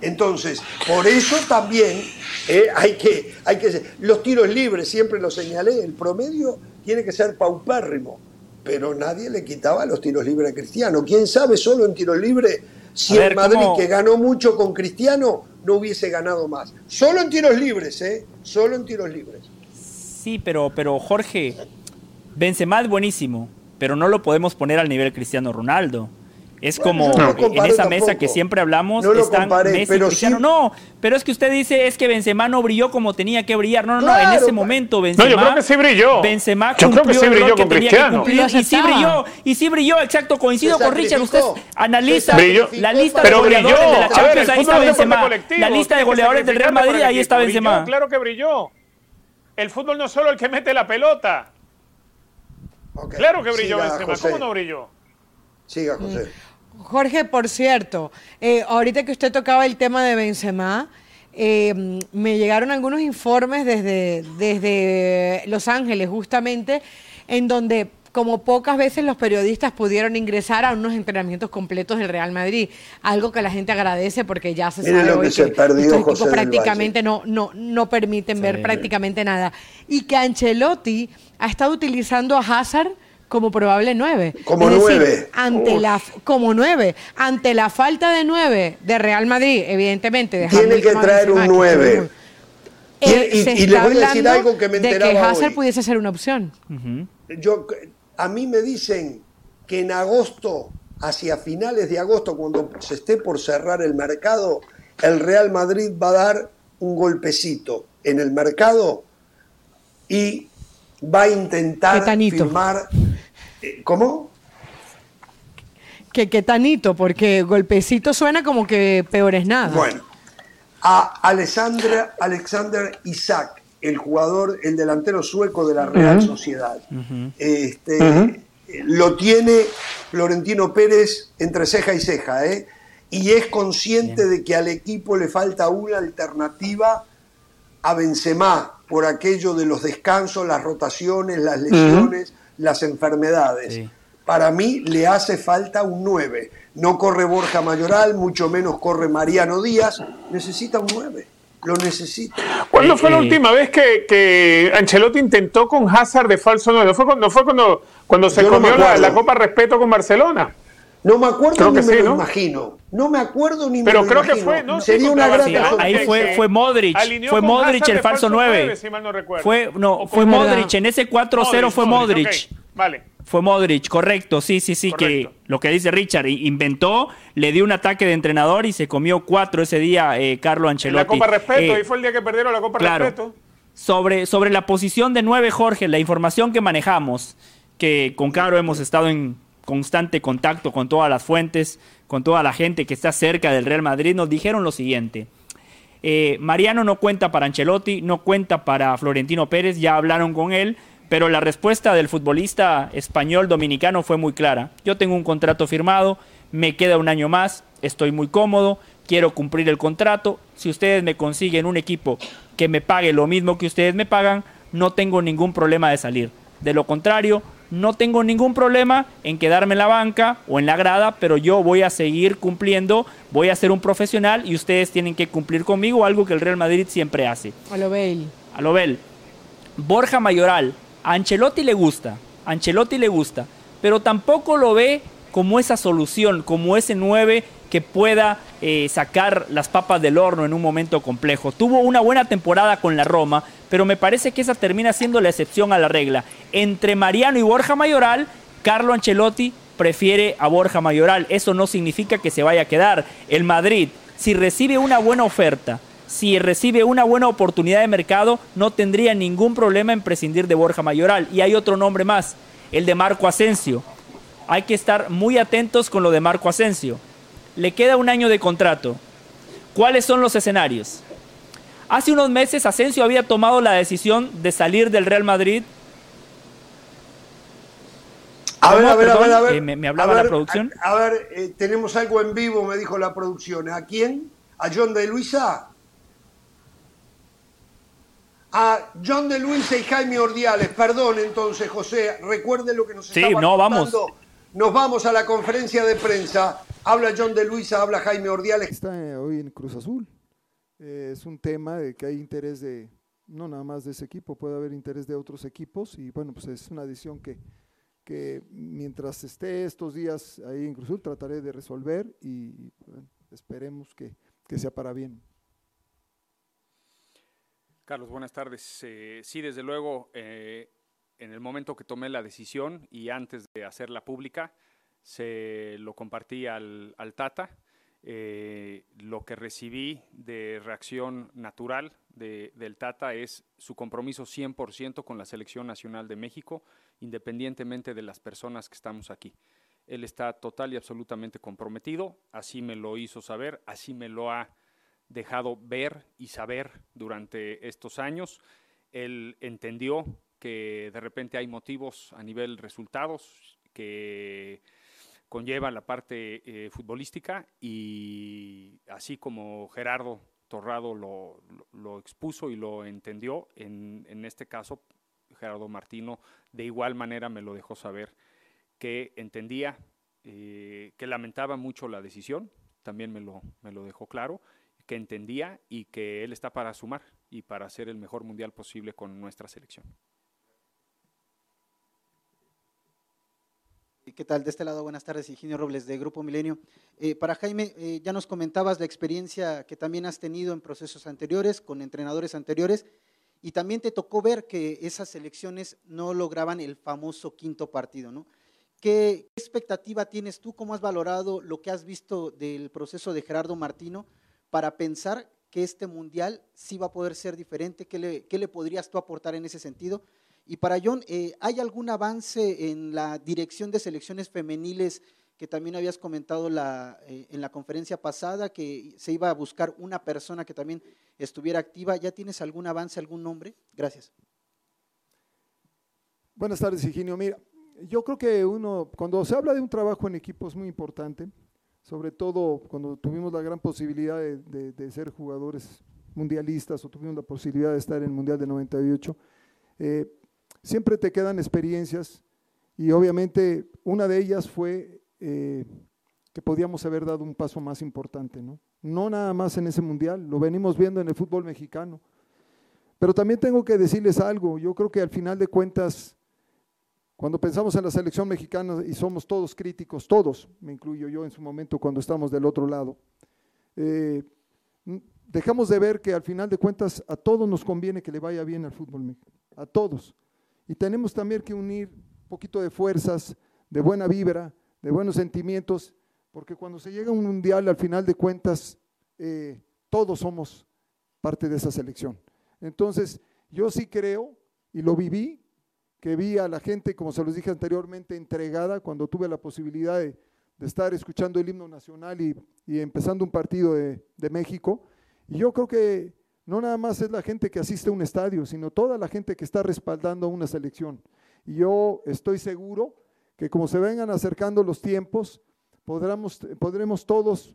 Entonces, por eso también eh, hay, que, hay que... Los tiros libres, siempre lo señalé, el promedio tiene que ser paupérrimo, pero nadie le quitaba los tiros libres a Cristiano. ¿Quién sabe solo en tiros libres si ver, el Madrid, ¿cómo? que ganó mucho con Cristiano, no hubiese ganado más? Solo en tiros libres, ¿eh? Solo en tiros libres. Sí, pero, pero Jorge, Benzema es buenísimo, pero no lo podemos poner al nivel Cristiano Ronaldo. Es Bueno, como no en esa mesa tampoco. que siempre hablamos, No lo están comparé, Messi pero Cristiano. sí- No, pero es que usted dice es que Benzema no brilló como tenía que brillar. No, no, no, en ese momento No, Benzema yo creo que sí brilló. Benzema Yo creo que sí brilló con Cristiano. cumplir y sí brilló, y sí brilló, exacto, coincido con Richard, usted analiza la lista Pero de goleadores brilló. de la ver, Champions, ahí está Benzema. La lista de goleadores del Real Madrid, ahí está. Benzema. Brilló, claro que brilló. El fútbol no es solo el que mete la pelota. Claro que brilló Siga, Benzema. José. ¿Cómo no brilló? Siga, José. Jorge, por cierto, eh, ahorita que usted tocaba el tema de Benzema, eh, me llegaron algunos informes desde, desde Los Ángeles, justamente, en donde como pocas veces los periodistas pudieron ingresar a unos entrenamientos completos del Real Madrid, algo que la gente agradece porque ya se sabe lo que perdió estos José equipos prácticamente no, no, no permiten ver prácticamente nada. Y que Ancelotti ha estado utilizando a Hazard como probable nueve. Como Es decir, nueve. ante Uf. la como nueve, ante la falta de nueve de Real Madrid, evidentemente Tiene que traer un que nueve. Eh, y- y está les voy a decir algo que me de que enteraba Hazard hoy. pudiese ser una opción. Yo, a mí me dicen que en agosto, hacia finales de agosto, cuando se esté por cerrar el mercado, el Real Madrid va a dar un golpecito en el mercado y va a intentar firmar. eh, ¿Cómo? Que qué tanito, porque golpecito suena como que peor es nada. Bueno, a Alexandra, Alexander Isaac, el jugador, el delantero sueco de la Real Sociedad. este, Lo tiene Florentino Pérez entre ceja y ceja, ¿eh? Y es consciente de que al equipo le falta una alternativa a Benzema por aquello de los descansos, las rotaciones, las lesiones, las enfermedades. Sí. Para mí le hace falta un 9. No corre Borja Mayoral, mucho menos corre Mariano Díaz. Necesita un 9. Lo necesita. ¿Cuándo Eh, fue la eh. última vez que, que Ancelotti intentó con Hazard de falso 9? ¿No fue, cuando, no fue cuando, cuando se Yo no me comió la, la Copa Respeto con Barcelona? No me acuerdo Creo ni me sí, lo ¿no? imagino. No me acuerdo ni Pero me lo creo que imagino. fue, ¿no? Sería Sí, una Barcelona. ahí fue, fue Modric, fue Modric Hazard el falso 9. si mal no recuerdo. Fue, no, fue Modric, en ese 4-0 fue Modric. Vale. Fue Modric, correcto, sí, sí, sí, Correcto. que lo que dice Richard, inventó, le dio un ataque de entrenador y se comió cuatro ese día eh, Carlo En Ancelotti. la Copa Respeto, Eh, ahí fue el día que perdieron la Copa claro. Respeto. sobre, sobre la posición de 9, Jorge, la información que manejamos, que con Caro hemos estado en constante contacto con todas las fuentes, con toda la gente que está cerca del Real Madrid, nos dijeron lo siguiente. Eh, Mariano no cuenta para Ancelotti, no cuenta para Florentino Pérez, ya hablaron con él, pero la respuesta del futbolista español dominicano fue muy clara. Yo tengo un contrato firmado, me queda un año más, estoy muy cómodo, quiero cumplir el contrato. Si ustedes me consiguen un equipo que me pague lo mismo que ustedes me pagan, no tengo ningún problema de salir. De lo contrario, no tengo ningún problema en quedarme en la banca o en la grada, pero yo voy a seguir cumpliendo, voy a ser un profesional y ustedes tienen que cumplir conmigo, algo que el Real Madrid siempre hace. A lo Bale. A lo Bel. Borja Mayoral. A Ancelotti le gusta. A Ancelotti le gusta. Pero tampoco lo ve como esa solución, como ese 9 que pueda eh, sacar las papas del horno en un momento complejo. Tuvo una buena temporada con la Roma, pero me parece que esa termina siendo la excepción a la regla. Entre Mariano y Borja Mayoral, Carlo Ancelotti prefiere a Borja Mayoral. Eso no significa que se vaya a quedar. El Madrid, si recibe una buena oferta, si recibe una buena oportunidad de mercado, no tendría ningún problema en prescindir de Borja Mayoral. Y hay otro nombre más, el de Marco Asensio. Hay que estar muy atentos con lo de Marco Asensio. Le queda un año de contrato. ¿Cuáles son los escenarios? Hace unos meses Asensio había tomado la decisión de salir del Real Madrid. A ver, a ver, a ver, a ver. eh, me- me hablaba A la producción. A, a ver, eh, tenemos algo en vivo, me dijo la producción. ¿A quién? ¿A John de Luisa? A John de Luisa y Jaime Ordiales. Perdón, entonces, José, recuerde lo que nos Sí, estaba no, vamos. Nos vamos a la conferencia de prensa. Habla John de Luisa, habla Jaime Ordiales. está eh, hoy en Cruz Azul. Eh, es un tema de que hay interés de, no nada más de ese equipo, puede haber interés de otros equipos y bueno, pues es una decisión que, que mientras esté estos días ahí en Cruz Azul trataré de resolver y esperemos que, que sea para bien. Carlos, buenas tardes. Eh, sí, desde luego, eh, en el momento que tomé la decisión y antes de hacerla pública, se lo compartí al, al Tata. Eh, lo que recibí de reacción natural de- del Tata es su compromiso 100% con la Selección Nacional de México, independientemente de las personas que estamos aquí. Él está total y absolutamente comprometido, así me lo hizo saber, así me lo ha dejado ver y saber durante estos años. Él entendió que de repente hay motivos a nivel resultados que conllevan la parte eh, futbolística y así como Gerardo Torrado lo, expuso y lo entendió, en, en este caso Gerardo Martino de igual manera me lo dejó saber que entendía, eh, que lamentaba mucho la decisión, también me lo, me lo dejó claro, que entendía y que él está para sumar y para hacer el mejor mundial posible con nuestra selección. ¿Qué tal? De este lado, buenas tardes, Higinio Robles de Grupo Milenio. Eh, para Jaime, eh, ya nos comentabas la experiencia que también has tenido en procesos anteriores, con entrenadores anteriores, y también te tocó ver que esas selecciones no lograban el famoso quinto partido, ¿no? ¿Qué expectativa tienes tú? ¿Cómo has valorado lo que has visto del proceso de Gerardo Martino para pensar que este mundial sí va a poder ser diferente? ¿Qué le, qué le podrías tú aportar en ese sentido? Y para John, eh, ¿hay algún avance en la dirección de selecciones femeniles que también habías comentado eh, en la conferencia pasada, que se iba a buscar una persona que también estuviera activa? ¿Ya tienes algún avance, algún nombre? Gracias. Buenas tardes, Higinio. Mira, yo creo que uno, cuando se habla de un trabajo en equipo es muy importante, sobre todo cuando tuvimos la gran posibilidad de ser jugadores mundialistas o tuvimos la posibilidad de estar en el Mundial de 98. eh, siempre te quedan experiencias y obviamente una de ellas fue eh, que podíamos haber dado un paso más importante, ¿no? No nada más en ese mundial, lo venimos viendo en el fútbol mexicano. Pero también tengo que decirles algo, yo creo que al final de cuentas Cuando pensamos en la selección mexicana y somos todos críticos, todos, me incluyo yo en su momento cuando estamos del otro lado, eh, dejamos de ver que al final de cuentas a todos nos conviene que le vaya bien al fútbol mexicano, a todos. Y tenemos también que unir un poquito de fuerzas, de buena vibra, de buenos sentimientos, porque cuando se llega a un mundial, al final de cuentas, eh, todos somos parte de esa selección. Entonces, yo sí creo, y lo viví, que vi a la gente, como se los dije anteriormente, entregada cuando tuve la posibilidad de, estar escuchando el himno nacional y, empezando un partido de, de, México. Y yo creo que no nada más es la gente que asiste a un estadio, sino toda la gente que está respaldando a una selección. Y yo estoy seguro que como se vengan acercando los tiempos, podremos, todos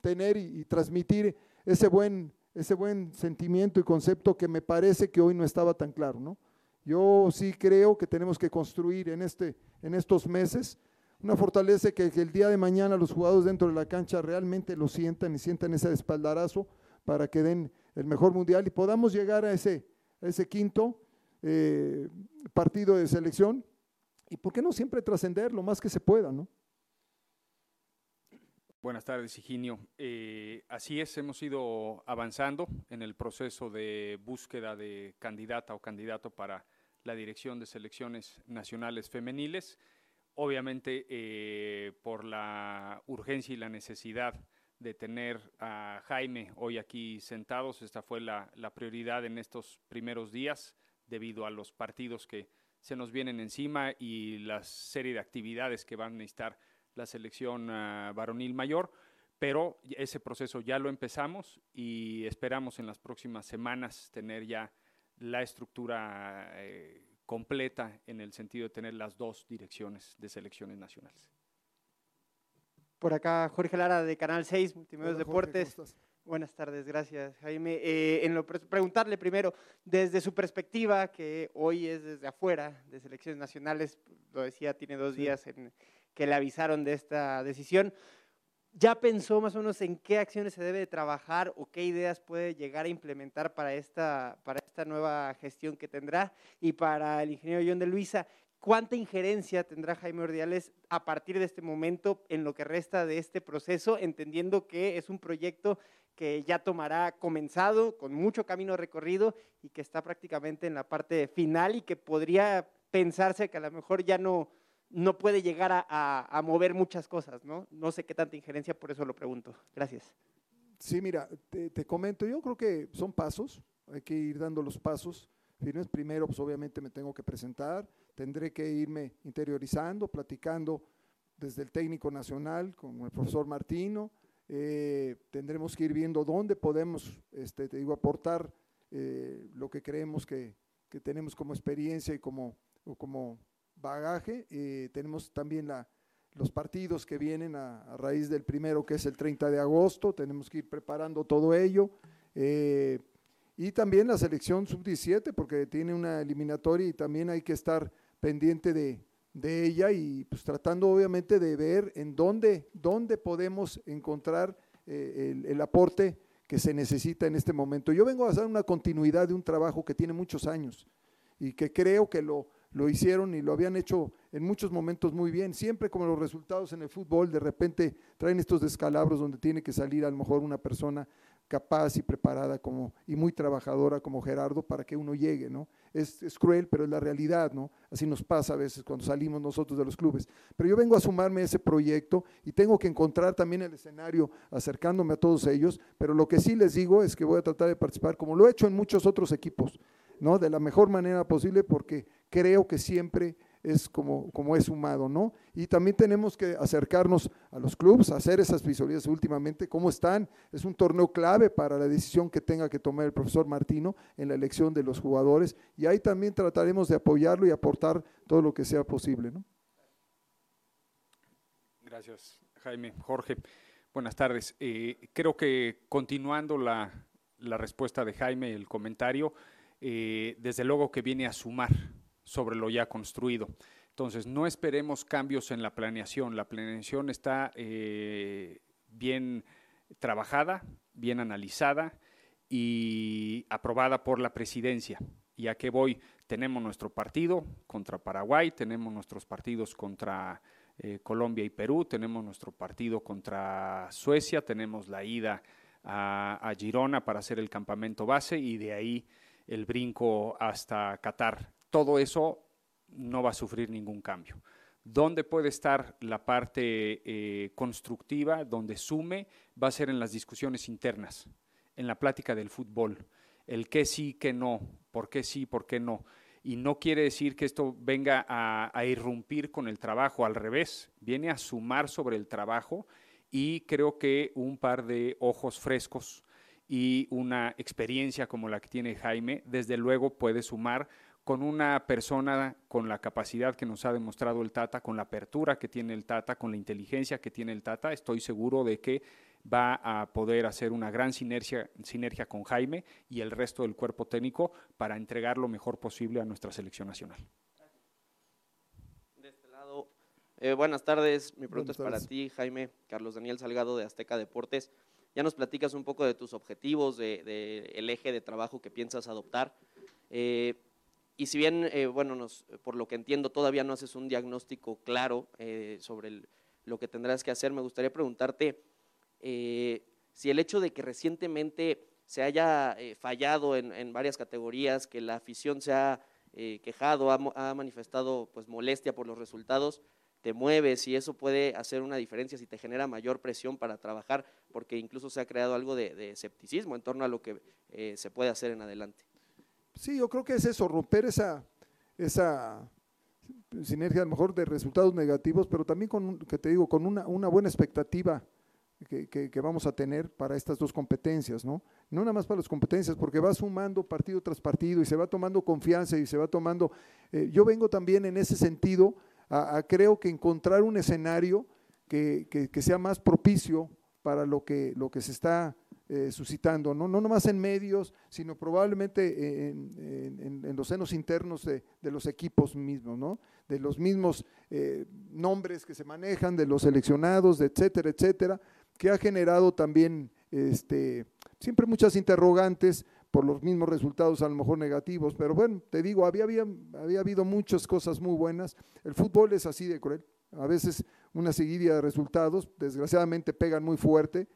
tener y, transmitir ese buen, ese buen sentimiento y concepto que me parece que hoy no estaba tan claro, ¿no? Yo sí creo que tenemos que construir en, este, en estos meses una fortaleza que, el día de mañana los jugadores dentro de la cancha realmente lo sientan y sientan ese espaldarazo para que den el mejor mundial y podamos llegar a ese, ese quinto eh, partido de selección y por qué no siempre trascender lo más que se pueda, ¿no? Buenas tardes, Higinio. Eh, así es, hemos ido avanzando en el proceso de búsqueda de candidata o candidato para la dirección de selecciones nacionales femeniles. Obviamente, eh, por la urgencia y la necesidad de tener a Jaime hoy aquí sentados, esta fue la, prioridad en estos primeros días debido a los partidos que se nos vienen encima y la serie de actividades que van a necesitar la selección ah, varonil mayor, pero ese proceso ya lo empezamos y esperamos en las próximas semanas tener ya la estructura eh, completa en el sentido de tener las dos direcciones de selecciones nacionales. Por acá Jorge Lara de Canal 6, Multimedios Deportes. Buenas tardes, gracias Jaime. Eh, en lo, preguntarle primero, desde su perspectiva, que hoy es desde afuera de selecciones nacionales, lo decía, tiene dos días en, que le avisaron de esta decisión. ¿Ya pensó más o menos en qué acciones se debe de trabajar o qué ideas puede llegar a implementar para esta, para esta nueva gestión que tendrá? Y para el ingeniero John de Luisa, ¿cuánta injerencia tendrá Jaime Ordiales a partir de este momento en lo que resta de este proceso, entendiendo que es un proyecto que ya tomará comenzado, con mucho camino recorrido y que está prácticamente en la parte final y que podría pensarse que a lo mejor ya no no puede llegar a, mover muchas cosas, ¿no? No sé qué tanta injerencia, por eso lo pregunto. Gracias. Sí, mira, te, comento, yo creo que son pasos, hay que ir dando los pasos. Primero, pues obviamente me tengo que presentar, tendré que irme interiorizando, platicando desde el técnico nacional con el profesor Martino, eh, tendremos que ir viendo dónde podemos, este, te digo, aportar eh, lo que creemos que, que, tenemos como experiencia y como, como bagaje. Eh, tenemos también la, los partidos que vienen a, raíz del primero, que es el 30 de agosto. Tenemos que ir preparando todo ello. Y también la selección sub-17, porque tiene una eliminatoria y también hay que estar pendiente de, ella y pues tratando obviamente de ver en dónde, dónde podemos encontrar eh, el, el aporte que se necesita en este momento. Yo vengo a hacer una continuidad de un trabajo que tiene muchos años y que creo que lo, lo hicieron y lo habían hecho en muchos momentos muy bien. Siempre como los resultados en el fútbol de repente traen estos descalabros donde tiene que salir a lo mejor una persona capaz y preparada como, y muy trabajadora como Gerardo para que uno llegue, ¿no? Es, es, cruel, pero es la realidad, ¿no? Así nos pasa a veces cuando salimos nosotros de los clubes. Pero yo vengo a sumarme a ese proyecto y tengo que encontrar también el escenario acercándome a todos ellos, pero lo que sí les digo es que voy a tratar de participar como lo he hecho en muchos otros equipos, ¿no? De la mejor manera posible porque creo que siempre es como, como es sumado, ¿no? Y también tenemos que acercarnos a los clubes, hacer esas visorías últimamente, cómo están. Es un torneo clave para la decisión que tenga que tomar el profesor Martino en la elección de los jugadores y ahí también trataremos de apoyarlo y aportar todo lo que sea posible, ¿no? Gracias, Jaime. Jorge, buenas tardes. Eh, creo que continuando la, la respuesta de Jaime, el comentario, eh, desde luego que viene a sumar sobre lo ya construido. Entonces, no esperemos cambios en la planeación. La planeación está eh, bien trabajada, bien analizada y aprobada por la presidencia. ¿Y a voy? tenemos nuestro partido contra Paraguay, tenemos nuestros partidos contra eh, Colombia y Perú, tenemos nuestro partido contra Suecia, tenemos la ida a, a, Girona para hacer el campamento base y de ahí el brinco hasta Qatar. Todo eso no va a sufrir ningún cambio. ¿Dónde puede estar la parte eh, constructiva, donde sume, va a ser en las discusiones internas, en la plática del fútbol, el qué sí, qué no, por qué sí, por qué no. Y no quiere decir que esto venga a, a irrumpir con el trabajo, al revés, viene a sumar sobre el trabajo y creo que un par de ojos frescos y una experiencia como la que tiene Jaime, desde luego puede sumar con una persona con la capacidad que nos ha demostrado el Tata, con la apertura que tiene el Tata, con la inteligencia que tiene el Tata, estoy seguro de que va a poder hacer una gran sinergia, sinergia con Jaime y el resto del cuerpo técnico para entregar lo mejor posible a nuestra selección nacional. De este lado, eh, buenas tardes, mi pregunta es para ti, Jaime, Carlos Daniel Salgado de Azteca Deportes. Ya nos platicas un poco de tus objetivos, del de, el eje de trabajo que piensas adoptar. Eh, y si bien, eh, bueno, nos, por lo que entiendo, todavía no haces un diagnóstico claro eh, sobre lo que tendrás que hacer, me gustaría preguntarte eh, si el hecho de que recientemente se haya fallado en, varias categorías, que la afición se ha quejado, ha, ha, manifestado pues molestia por los resultados, te mueves y eso puede hacer una diferencia si te genera mayor presión para trabajar, porque incluso se ha creado algo de, escepticismo en torno a lo que se puede hacer en adelante. Sí, yo creo que es eso, romper esa, esa sinergia a lo mejor de resultados negativos, pero también con, que te digo, con una, una buena expectativa que, que, vamos a tener para estas dos competencias, ¿no? No nada más para las competencias, porque va sumando partido tras partido y se va tomando confianza y se va tomando... Eh, yo vengo también en ese sentido a, a creo que encontrar un escenario que, que, sea más propicio para lo que, lo que se está eh, suscitando, ¿no? no nomás en medios, sino probablemente en, en, los senos internos de, de, los equipos mismos, ¿no? de los mismos eh, nombres que se manejan, de los seleccionados, etcétera, etcétera, que ha generado también este, siempre muchas interrogantes por los mismos resultados a lo mejor negativos, pero bueno, te digo, había, había, había habido muchas cosas muy buenas, el fútbol es así de cruel, a veces una seguidilla de resultados, desgraciadamente pegan muy fuerte,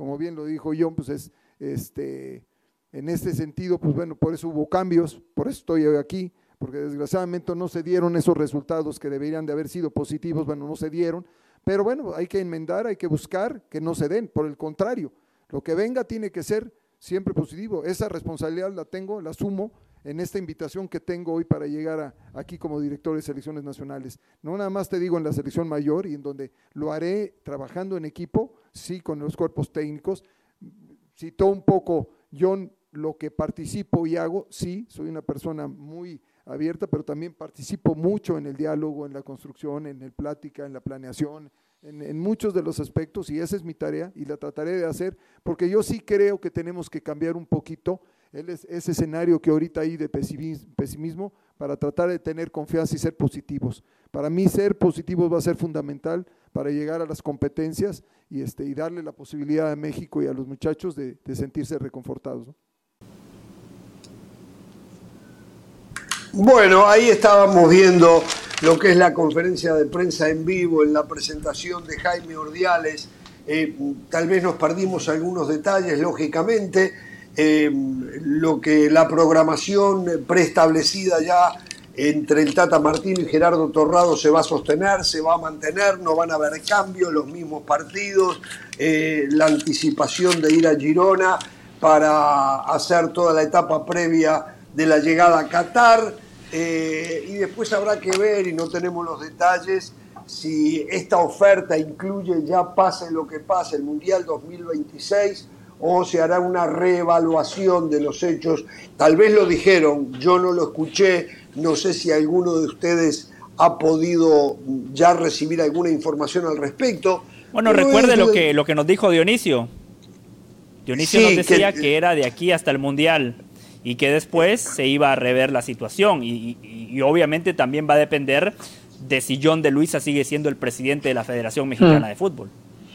como bien lo dijo John, pues es, este, en este sentido, pues bueno, por eso hubo cambios, por eso estoy aquí, porque desgraciadamente no se dieron esos resultados que deberían de haber sido positivos, bueno, no se dieron, pero bueno, hay que enmendar, hay que buscar que no se den, por el contrario, lo que venga tiene que ser siempre positivo, esa responsabilidad la tengo, la asumo en esta invitación que tengo hoy para llegar a, aquí como director de selecciones nacionales. No nada más te digo en la selección mayor y en donde lo haré trabajando en equipo, sí, con los cuerpos técnicos. Citó un poco John lo que participo y hago, sí, soy una persona muy abierta, pero también participo mucho en el diálogo, en la construcción, en el plática, en la planeación, en, en, muchos de los aspectos y esa es mi tarea y la trataré de hacer porque yo sí creo que tenemos que cambiar un poquito ese escenario que ahorita hay de pesimismo para tratar de tener confianza y ser positivos. Para mí ser positivos va a ser fundamental para llegar a las competencias y, este, y darle la posibilidad a México y a los muchachos de, sentirse reconfortados. ¿no? Bueno, ahí estábamos viendo lo que es la conferencia de prensa en vivo, en la presentación de Jaime Ordiales. Eh, tal vez nos perdimos algunos detalles, lógicamente. Eh, lo que la programación preestablecida ya entre el Tata Martino y Gerardo Torrado se va a sostener, se va a mantener, no van a haber cambios, los mismos partidos, eh, la anticipación de ir a Girona para hacer toda la etapa previa de la llegada a Qatar eh, y después habrá que ver, y no tenemos los detalles, si esta oferta incluye ya pase lo que pase el Mundial 2026 o se hará una reevaluación de los hechos. Tal vez lo dijeron, yo no lo escuché, no sé si alguno de ustedes ha podido ya recibir alguna información al respecto. Bueno, recuerde lo que, lo que nos dijo Dionisio. Dionisio sí, nos decía que, que era de aquí hasta el Mundial y que después se iba a rever la situación y, y, y, obviamente también va a depender de si John de Luisa sigue siendo el presidente de la Federación Mexicana mm. de Fútbol.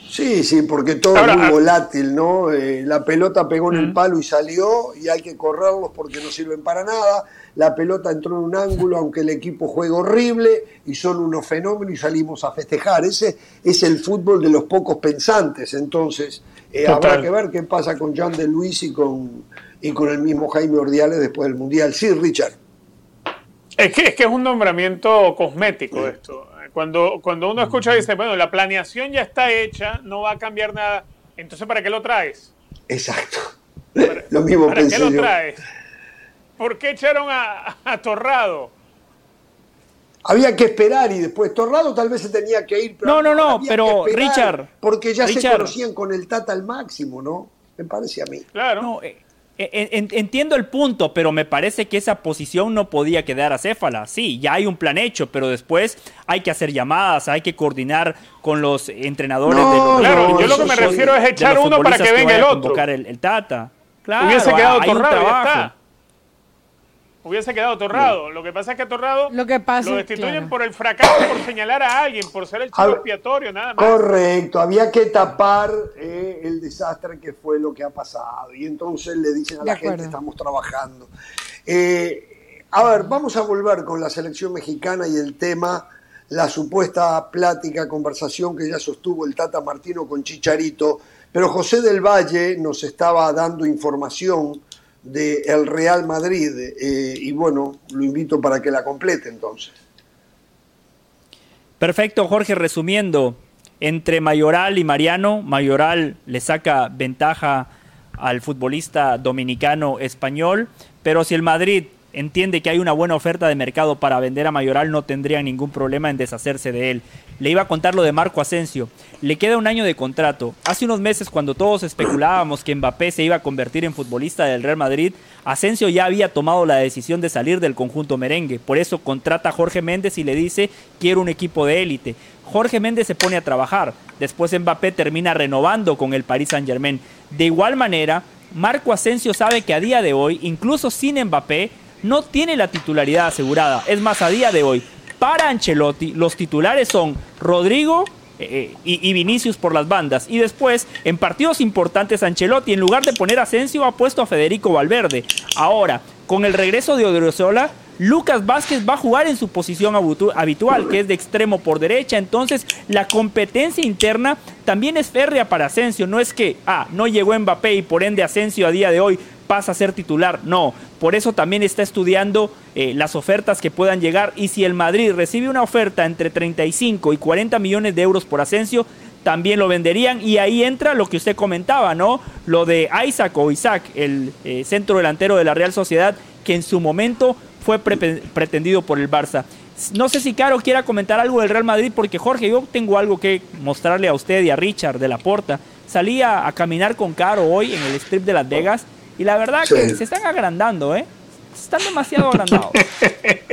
Sí, sí, porque todo es muy volátil, ¿no? Eh, la pelota pegó en el palo y salió y hay que correrlos porque no sirven para nada. La pelota entró en un ángulo aunque el equipo juega horrible y son unos fenómenos y salimos a festejar. Ese es el fútbol de los pocos pensantes. Entonces, eh, habrá que ver qué pasa con Jean de Luis y con, y con el mismo Jaime Ordiales después del Mundial. Sí, Richard. Es que es, que es un nombramiento cosmético esto. Cuando, cuando uno escucha y dice, bueno, la planeación ya está hecha, no va a cambiar nada, entonces ¿para qué lo traes? Exacto. lo mismo ¿Para qué lo traes? ¿Por qué echaron a, Torrado? Había que esperar y después Torrado tal vez se tenía que ir. Pero no, no, no, pero Richard. Porque ya se conocían con el Tata al máximo, ¿no? Me parece a mí. Claro. No, eh, Entiendo el punto, pero me parece que esa posición no podía quedar a Céfala. Sí, ya hay un plan hecho, pero después hay que hacer llamadas, hay que coordinar con los entrenadores de los Claro, yo lo que me refiero es echar uno para que venga el otro. El, el, Tata. Claro, Hubiese quedado hay trabajo hubiese quedado Torrado. Lo que pasa es que Torrado lo, que pasa, lo destituyen por el fracaso, por señalar a alguien, por ser el chivo expiatorio, nada más. Correcto, había que tapar eh, el desastre que fue lo que ha pasado. Y entonces le dicen a la gente, estamos trabajando. Eh, a ver, vamos a volver con la selección mexicana y el tema, la supuesta plática, conversación que ya sostuvo el Tata Martino con Chicharito. Pero José del Valle nos estaba dando información del Real Madrid. Eh, y bueno, lo invito para que la complete entonces. Perfecto, Jorge, resumiendo, entre Mayoral y Mariano, Mayoral le saca ventaja al futbolista dominicano español, pero si el Madrid entiende que hay una buena oferta de mercado para vender a Mayoral, no tendría ningún problema en deshacerse de él. Le iba a contar lo de Marco Asensio. Le queda un año de contrato. Hace unos meses, cuando todos especulábamos que Mbappé se iba a convertir en futbolista del Real Madrid, Asensio ya había tomado la decisión de salir del conjunto merengue. Por eso contrata a Jorge Méndez y le dice, quiero un equipo de élite. Jorge Méndez se pone a trabajar. Después Mbappé termina renovando con el Paris Saint Germain. De igual manera, Marco Asensio sabe que a día de hoy, incluso sin Mbappé, no tiene la titularidad asegurada. Es más, a día de hoy, para Ancelotti, los titulares son Rodrigo eh, eh, y, Vinicius por las bandas. Y después, en partidos importantes, Ancelotti, en lugar de poner a Asensio, ha puesto a Federico Valverde. Ahora, con el regreso de Odriozola, Lucas Vázquez va a jugar en su posición habitual, que es de extremo por derecha. Entonces, la competencia interna también es férrea para Asensio. No es que, ah, no llegó Mbappé y por ende Asensio a día de hoy pasa a ser titular. No, por eso también está estudiando eh, las ofertas que puedan llegar. Y si el Madrid recibe una oferta entre 35 y 40 millones de euros por Asensio, también lo venderían. Y ahí entra lo que usted comentaba, ¿no? Lo de Isaac o Isaac, el eh, centro delantero de la Real Sociedad, que en su momento fue pretendido por el Barça. No sé si Caro quiera comentar algo del Real Madrid, porque Jorge, yo tengo algo que mostrarle a usted y a Richard de la Porta. Salía a caminar con Caro hoy en el strip de Las Vegas y la verdad que se están agrandando, ¿eh? Están demasiado agrandados.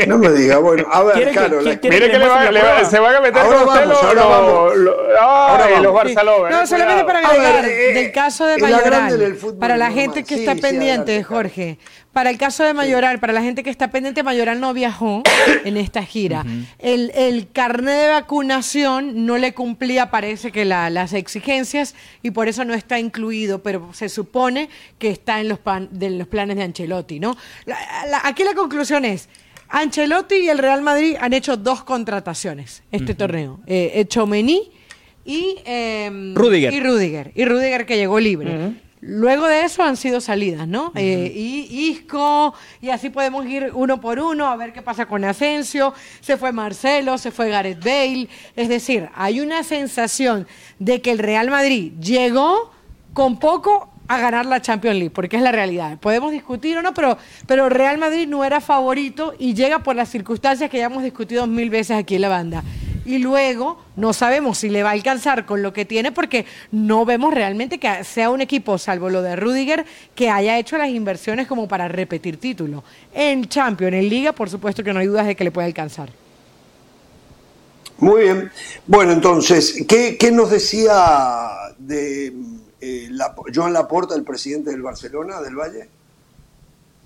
No me diga, bueno, a ver, claro. Mire que, le va, se van a meter ahora con vamos, usted ahora vamos. ahora los Barça No, solamente para agregar, eh, del caso de Mayoral, para la gente que está pendiente, Jorge, para el caso de Mayoral, para la gente que está pendiente, Mayoral no viajó en esta gira. el, el carnet de vacunación no le cumplía, parece que las exigencias, y por eso no está incluido, pero se supone que está en los, de los planes de Ancelotti, ¿no? Aquí la conclusión es, Ancelotti y el Real Madrid han hecho dos contrataciones este torneo. Eh, Chomení y, eh, Rudiger. y Rudiger. Y Rudiger que llegó libre. Luego de eso han sido salidas, ¿no? Eh, y Isco, y así podemos ir uno por uno a ver qué pasa con Asensio. Se fue Marcelo, se fue Gareth Bale. Es decir, hay una sensación de que el Real Madrid llegó con poco a ganar la Champions League, porque es la realidad. Podemos discutir o no, pero, pero Real Madrid no era favorito y llega por las circunstancias que ya hemos discutido mil veces aquí en la banda y luego no sabemos si le va a alcanzar con lo que tiene porque no vemos realmente que sea un equipo, salvo lo de Rudiger, que haya hecho las inversiones como para repetir título. En Champions, en Liga, por supuesto que no hay dudas de que le puede alcanzar. Muy bien. Bueno, entonces, ¿qué, nos decía de eh, la, Joan Laporta, el presidente del Barcelona, del Valle?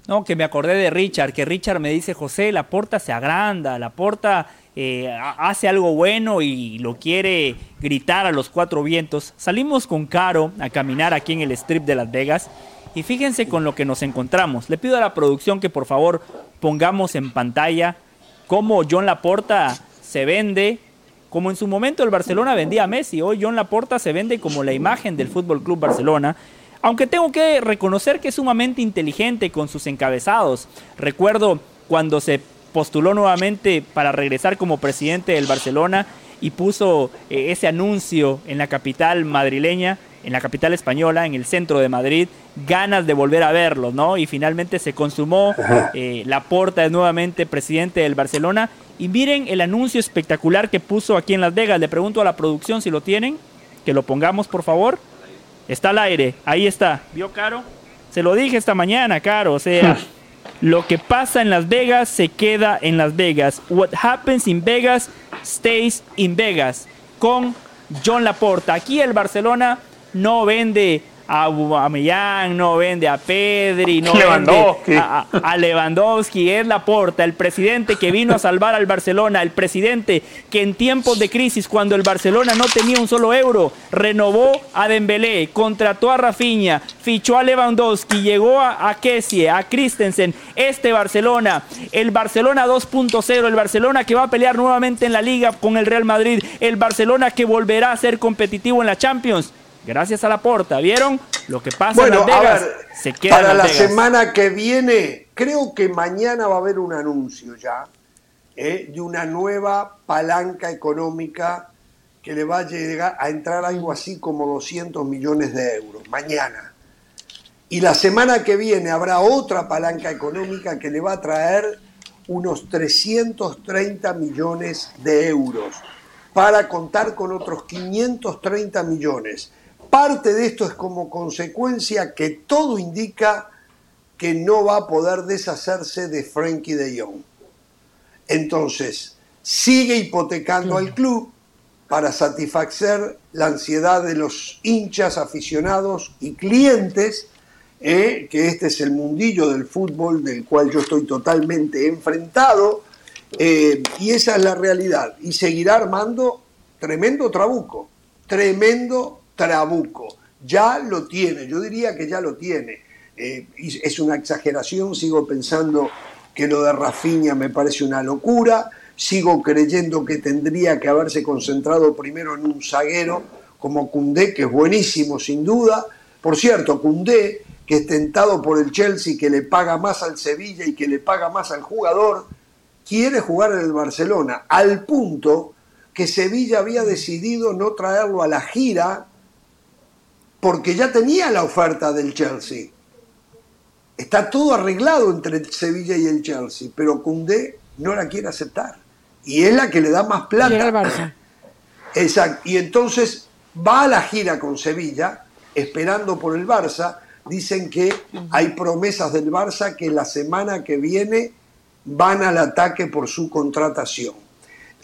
No, que me acordé de Richard, que Richard me dice, José, la porta se agranda, la porta eh, hace algo bueno y lo quiere gritar a los cuatro vientos. Salimos con Caro a caminar aquí en el strip de Las Vegas y fíjense con lo que nos encontramos. Le pido a la producción que por favor pongamos en pantalla cómo John Laporta se vende, como en su momento el Barcelona vendía a Messi, hoy John Laporta se vende como la imagen del Fútbol Club Barcelona. Aunque tengo que reconocer que es sumamente inteligente con sus encabezados. Recuerdo cuando se postuló nuevamente para regresar como presidente del Barcelona y puso eh, ese anuncio en la capital madrileña, en la capital española, en el centro de Madrid, ganas de volver a verlo, ¿no? Y finalmente se consumó, eh, la porta es nuevamente presidente del Barcelona. Y miren el anuncio espectacular que puso aquí en Las Vegas. Le pregunto a la producción si lo tienen, que lo pongamos por favor. Está al aire, ahí está. ¿Vio, Caro? Se lo dije esta mañana, Caro, o sea... Lo que pasa en Las Vegas se queda en Las Vegas. What happens in Vegas stays in Vegas. Con John Laporta. Aquí el Barcelona no vende a Aubameyang, no vende a Pedri, no Lewandowski. vende a, a, Lewandowski, es Laporta, el presidente que vino a salvar al Barcelona, el presidente que en tiempos de crisis, cuando el Barcelona no tenía un solo euro, renovó a Dembélé, contrató a Rafinha, fichó a Lewandowski, llegó a, a Kessie, a Christensen, este Barcelona, el Barcelona 2.0, el Barcelona que va a pelear nuevamente en la liga con el Real Madrid, el Barcelona que volverá a ser competitivo en la Champions gracias a la porta. ¿Vieron? Lo que pasa bueno, en Las Vegas a ver, se queda para en la Vegas. semana que viene, creo que mañana va a haber un anuncio ya eh, de una nueva palanca económica que le va a llegar a entrar algo así como 200 millones de euros. Mañana. Y la semana que viene habrá otra palanca económica que le va a traer unos 330 millones de euros para contar con otros 530 millones. Parte de esto es como consecuencia que todo indica que no va a poder deshacerse de Frankie de Jong. Entonces, sigue hipotecando al club para satisfacer la ansiedad de los hinchas, aficionados y clientes, eh, que este es el mundillo del fútbol del cual yo estoy totalmente enfrentado, eh, y esa es la realidad. Y seguirá armando tremendo trabuco, tremendo trabuco. Ya lo tiene, yo diría que ya lo tiene. Eh, es una exageración, sigo pensando que lo de Rafinha me parece una locura, sigo creyendo que tendría que haberse concentrado primero en un zaguero como Cundé, que es buenísimo sin duda. Por cierto, Cundé, que es tentado por el Chelsea, que le paga más al Sevilla y que le paga más al jugador, quiere jugar en el Barcelona, al punto que Sevilla había decidido no traerlo a la gira porque ya tenía la oferta del Chelsea. Está todo arreglado entre el Sevilla y el Chelsea, pero Cundé no la quiere aceptar. Y es la que le da más plata. Llega al Barça. Exacto. Y entonces va a la gira con Sevilla, esperando por el Barça. Dicen que hay promesas del Barça que la semana que viene van al ataque por su contratación.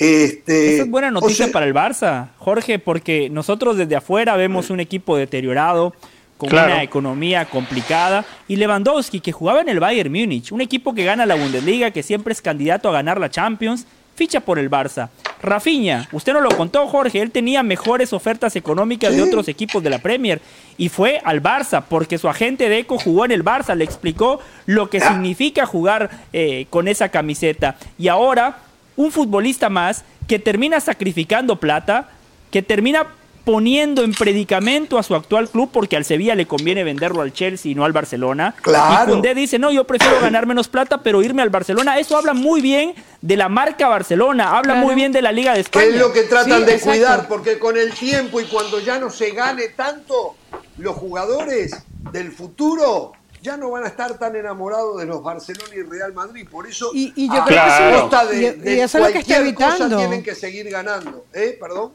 Este, Esa es buena noticia o sea, para el Barça, Jorge, porque nosotros desde afuera vemos un equipo deteriorado, con Claro. una economía complicada, y Lewandowski, que jugaba en el Bayern Múnich, un equipo que gana la Bundesliga, que siempre es candidato a ganar la Champions, ficha por el Barça. Rafinha, usted nos lo contó, Jorge, él tenía mejores ofertas económicas de otros equipos de la Premier y fue al Barça porque su agente Deco jugó en el Barça, le explicó lo que significa jugar eh, con esa camiseta. Y ahora, un futbolista más que termina sacrificando plata, que termina poniendo en predicamento a su actual club porque al Sevilla le conviene venderlo al Chelsea y no al Barcelona. Claro. Y Koundé dice, no, yo prefiero ganar menos plata, pero irme al Barcelona. Eso habla muy bien de la marca Barcelona, habla muy bien de la Liga de España. que es lo que tratan Sí, de exacto. cuidar, porque con el tiempo y cuando ya no se gane tanto, los jugadores del futuro ya no van a estar tan enamorados de los Barcelona y Real Madrid. Por eso, Y- y yo a creo que sí de, y- y eso es lo que está cualquier cosa evitando. tienen que seguir ganando. ¿Eh? ¿Perdón?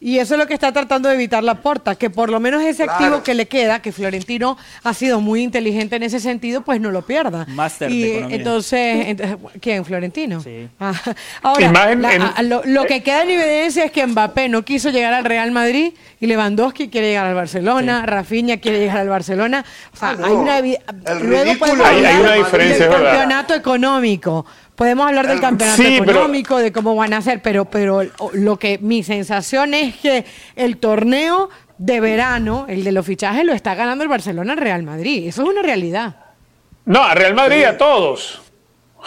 Y eso es lo que está tratando de evitar la porta, que por lo menos ese Claro. activo que le queda, que Florentino ha sido muy inteligente en ese sentido, pues no lo pierda. Máster y entonces, ent- ¿quién? Florentino. Sí. Ah, ahora, la- en- a- lo, lo que queda en evidencia es que Mbappé no quiso llegar al Real Madrid y Lewandowski quiere llegar al Barcelona, Rafinha quiere llegar al Barcelona. O sea, Ah, no. hay una luego Hay- hay una diferencia, del es verdad. campeonato económico. Podemos hablar del campeonato económico, de cómo van a ser, pero, pero lo que mi sensación es que el torneo de verano, el de los fichajes, lo está ganando el Barcelona al Real Madrid. Eso es una realidad. No, al Real Madrid a todos.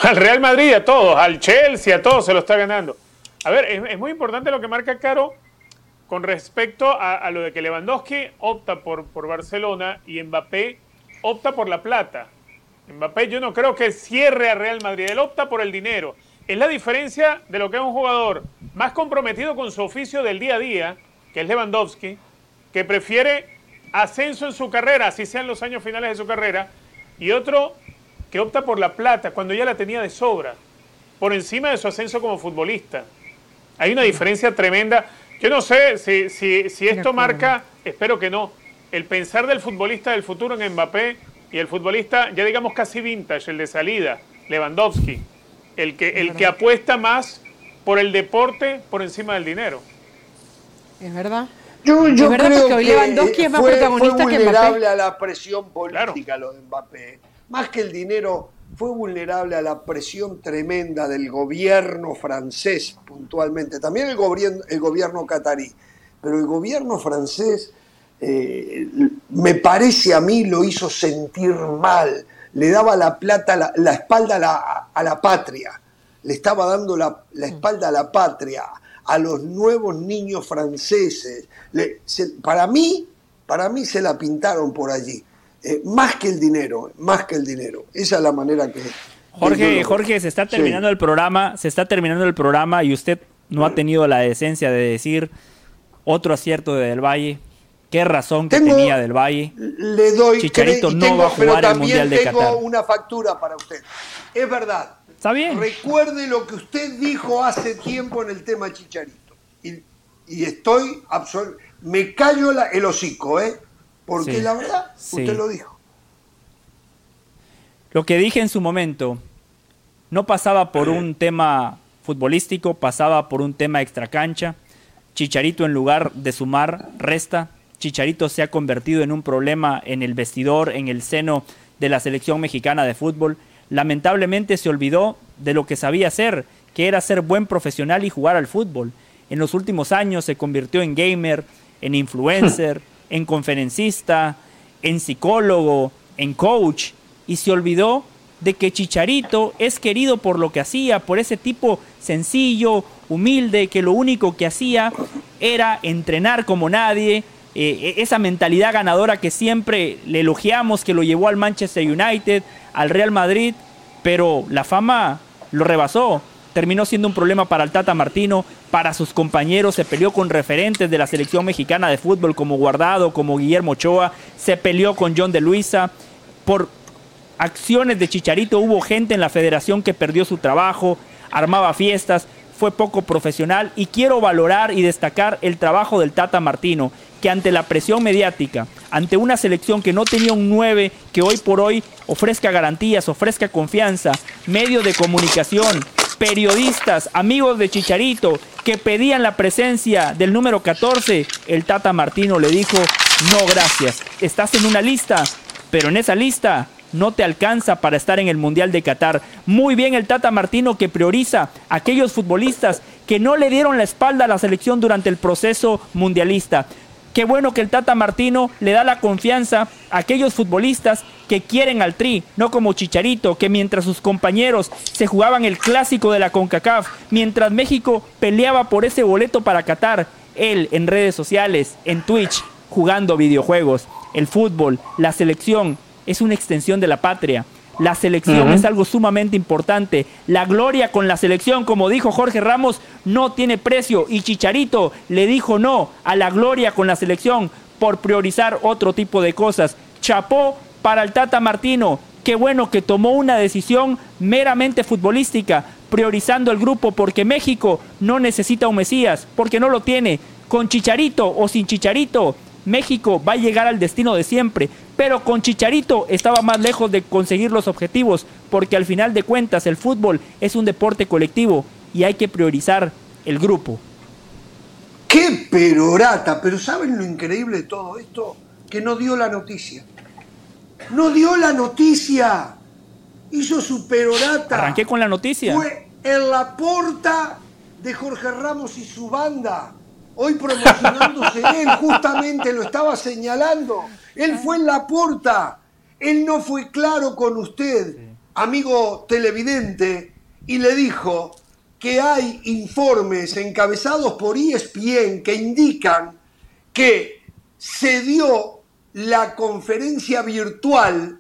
Al Real Madrid a todos, al Chelsea a todos se lo está ganando. A ver, es, muy importante lo que marca Caro con respecto a, lo de que Lewandowski opta por, por Barcelona y Mbappé opta por la plata. Mbappé yo no creo que cierre a Real Madrid, él opta por el dinero. Es la diferencia de lo que es un jugador más comprometido con su oficio del día a día, que es Lewandowski, que prefiere ascenso en su carrera, así sean los años finales de su carrera, y otro que opta por la plata cuando ya la tenía de sobra, por encima de su ascenso como futbolista. Hay una diferencia tremenda. Yo no sé si, si, si esto marca, espero que no, el pensar del futbolista del futuro en Mbappé y el futbolista, ya digamos casi vintage, el de salida, Lewandowski, el que, el que apuesta más por el deporte por encima del dinero. Es verdad. Yo, yo creo que, Lewandowski es más fue, protagonista fue vulnerable a la presión política lo de Mbappé. Más que el dinero, fue vulnerable a la presión tremenda del gobierno francés puntualmente, también el gobierno, el gobierno catarí, pero el gobierno francés eh, me parece a mí lo hizo sentir mal, le daba la plata, la, espalda a la, patria, le estaba dando la, espalda a la patria, a los nuevos niños franceses. para mí, para mí se la pintaron por allí. Eh, más que el dinero, más que el dinero. Esa es la manera que... Jorge, Jorge, se está terminando el programa, se está terminando el programa y usted no ha tenido la decencia de decir otro acierto de Del Valle. Qué razón que tenía Del Valle. Le doy Chicharito no va a jugar el Mundial de Qatar. tengo una factura para usted. Es verdad. Está bien. Recuerde lo que usted dijo hace tiempo en el tema Chicharito. Y, estoy absolutamente... Me callo el hocico, ¿eh? Porque la verdad, usted lo dijo. Lo que dije en su momento no pasaba por un tema futbolístico, pasaba por un tema extracancha. Chicharito en lugar de sumar, resta. Chicharito se ha convertido en un problema en el vestidor, en el seno de la selección mexicana de fútbol. Lamentablemente se olvidó de lo que sabía hacer, que era ser buen profesional y jugar al fútbol. En los últimos años se convirtió en gamer, en influencer, en conferencista, en psicólogo, en coach, y se olvidó de que Chicharito es querido por lo que hacía, por ese tipo sencillo, humilde, que lo único que hacía era entrenar como nadie, eh, esa mentalidad ganadora que siempre le elogiamos, que lo llevó al Manchester United, al Real Madrid, pero la fama lo rebasó. Terminó siendo un problema para el Tata Martino, para sus compañeros, se peleó con referentes de la selección mexicana de fútbol como Guardado, como Guillermo Ochoa, se peleó con John de Luisa. Por acciones de Chicharito hubo gente en la federación que perdió su trabajo, armaba fiestas, fue poco profesional y quiero valorar y destacar el trabajo del Tata Martino, que ante la presión mediática, ante una selección que no tenía un 9 que hoy por hoy ofrezca garantías, ofrezca confianza, medios de comunicación, periodistas, amigos de Chicharito, que pedían la presencia del número 14, el Tata Martino le dijo, no gracias, estás en una lista, pero en esa lista no te alcanza para estar en el Mundial de Qatar. Muy bien el Tata Martino que prioriza a aquellos futbolistas que no le dieron la espalda a la selección durante el proceso mundialista. Qué bueno que el Tata Martino le da la confianza a aquellos futbolistas que quieren al Tri, no como Chicharito, que mientras sus compañeros se jugaban el clásico de la CONCACAF, mientras México peleaba por ese boleto para Qatar, él en redes sociales, en Twitch, jugando videojuegos. El fútbol, la selección, es una extensión de la patria. La selección es algo sumamente importante. La gloria con la selección, como dijo Jorge Ramos, no tiene precio. Y Chicharito le dijo no a la gloria con la selección por priorizar otro tipo de cosas. Chapó para el Tata Martino. Qué bueno que tomó una decisión meramente futbolística, priorizando el grupo, porque México no necesita un Mesías, porque no lo tiene. Con Chicharito o sin Chicharito, México va a llegar al destino de siempre, pero con Chicharito estaba más lejos de conseguir los objetivos, porque al final de cuentas el fútbol es un deporte colectivo y hay que priorizar el grupo. ¡Qué perorata! Pero ¿saben lo increíble de todo esto? Que no dio la noticia. No dio la noticia. hizo su perorata. Arranqué con la noticia. Fue en la porta de Jorge Ramos y su banda. Hoy promocionándose él, justamente lo estaba señalando. Él fue en la porta. Él no fue claro con usted, amigo televidente, y le dijo que hay informes encabezados por ESPN que indican que se dio la conferencia virtual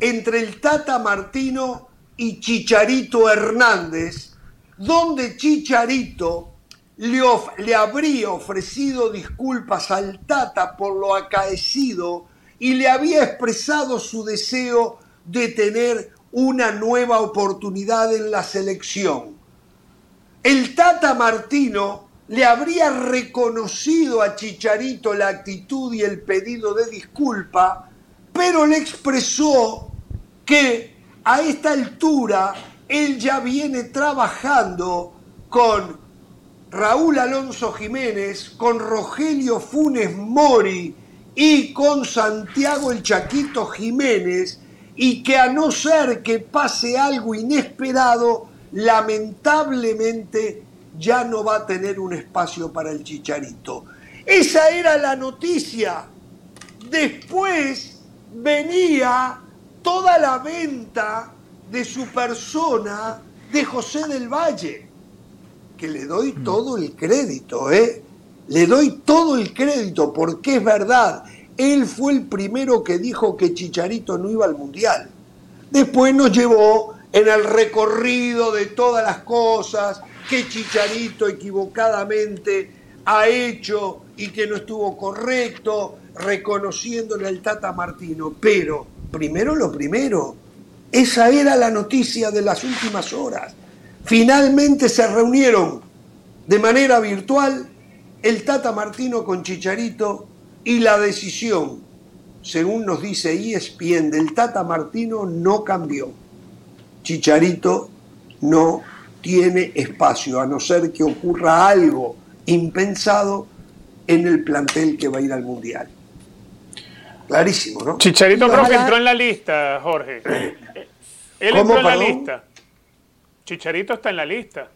entre el Tata Martino y Chicharito Hernández, donde Chicharito le, habría ofrecido disculpas al Tata por lo acaecido y le había expresado su deseo de tener una nueva oportunidad en la selección. El Tata Martino le habría reconocido a Chicharito la actitud y el pedido de disculpa, pero le expresó que a esta altura él ya viene trabajando con Raúl Alonso Jiménez, con Rogelio Funes Mori y con Santiago el Chaquito Jiménez, y que a no ser que pase algo inesperado, lamentablemente ya no va a tener un espacio para el chicharito. Esa era la noticia. Después venía toda la venta de su persona de José del Valle, que le doy todo el crédito, ¿eh? Le doy todo el crédito porque es verdad, él fue el primero que dijo que Chicharito no iba al Mundial. Después nos llevó en el recorrido de todas las cosas que Chicharito equivocadamente ha hecho y que no estuvo correcto, reconociéndole al Tata Martino. Pero, primero lo primero, esa era la noticia de las últimas horas. Finalmente se reunieron de manera virtual el Tata Martino con Chicharito y la decisión, según nos dice ESPN, del Tata Martino no cambió. Chicharito no tiene espacio, a no ser que ocurra algo impensado en el plantel que va a ir al Mundial. Clarísimo, ¿no? Chicharito creo que entró en la lista, Jorge. Él entró en la lista. Chicharito está en la lista.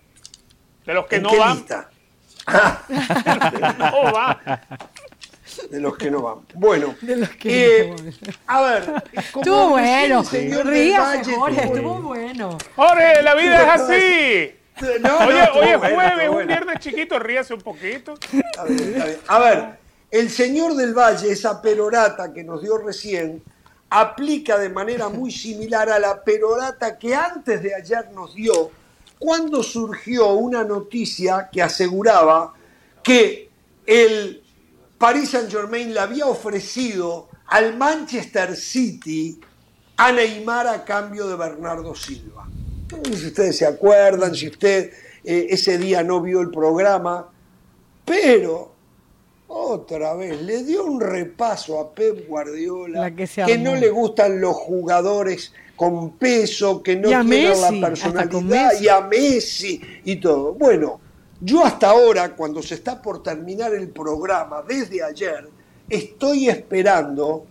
De los que no van. Lista? no va. De los que no van. Bueno, de los que eh, a ver, estuvo bueno. Ríase, Jorge, estuvo bueno. Jorge, la vida es así. No, oye, no, oye, jueves, un viernes chiquito, ríase un poquito. A ver, a ver, el señor del Valle, esa perorata que nos dio recién, aplica de manera muy similar a la perorata que antes de ayer nos dio cuando surgió una noticia que aseguraba que el Paris Saint-Germain le había ofrecido al Manchester City a Neymar a cambio de Bernardo Silva. No sé si ustedes se acuerdan, si usted eh, ese día no vio el programa, pero otra vez le dio un repaso a Pep Guardiola que, no le gustan los jugadores con peso, que no tienen la personalidad y a Messi y todo. Bueno, yo hasta ahora, cuando se está por terminar el programa, desde ayer, estoy esperando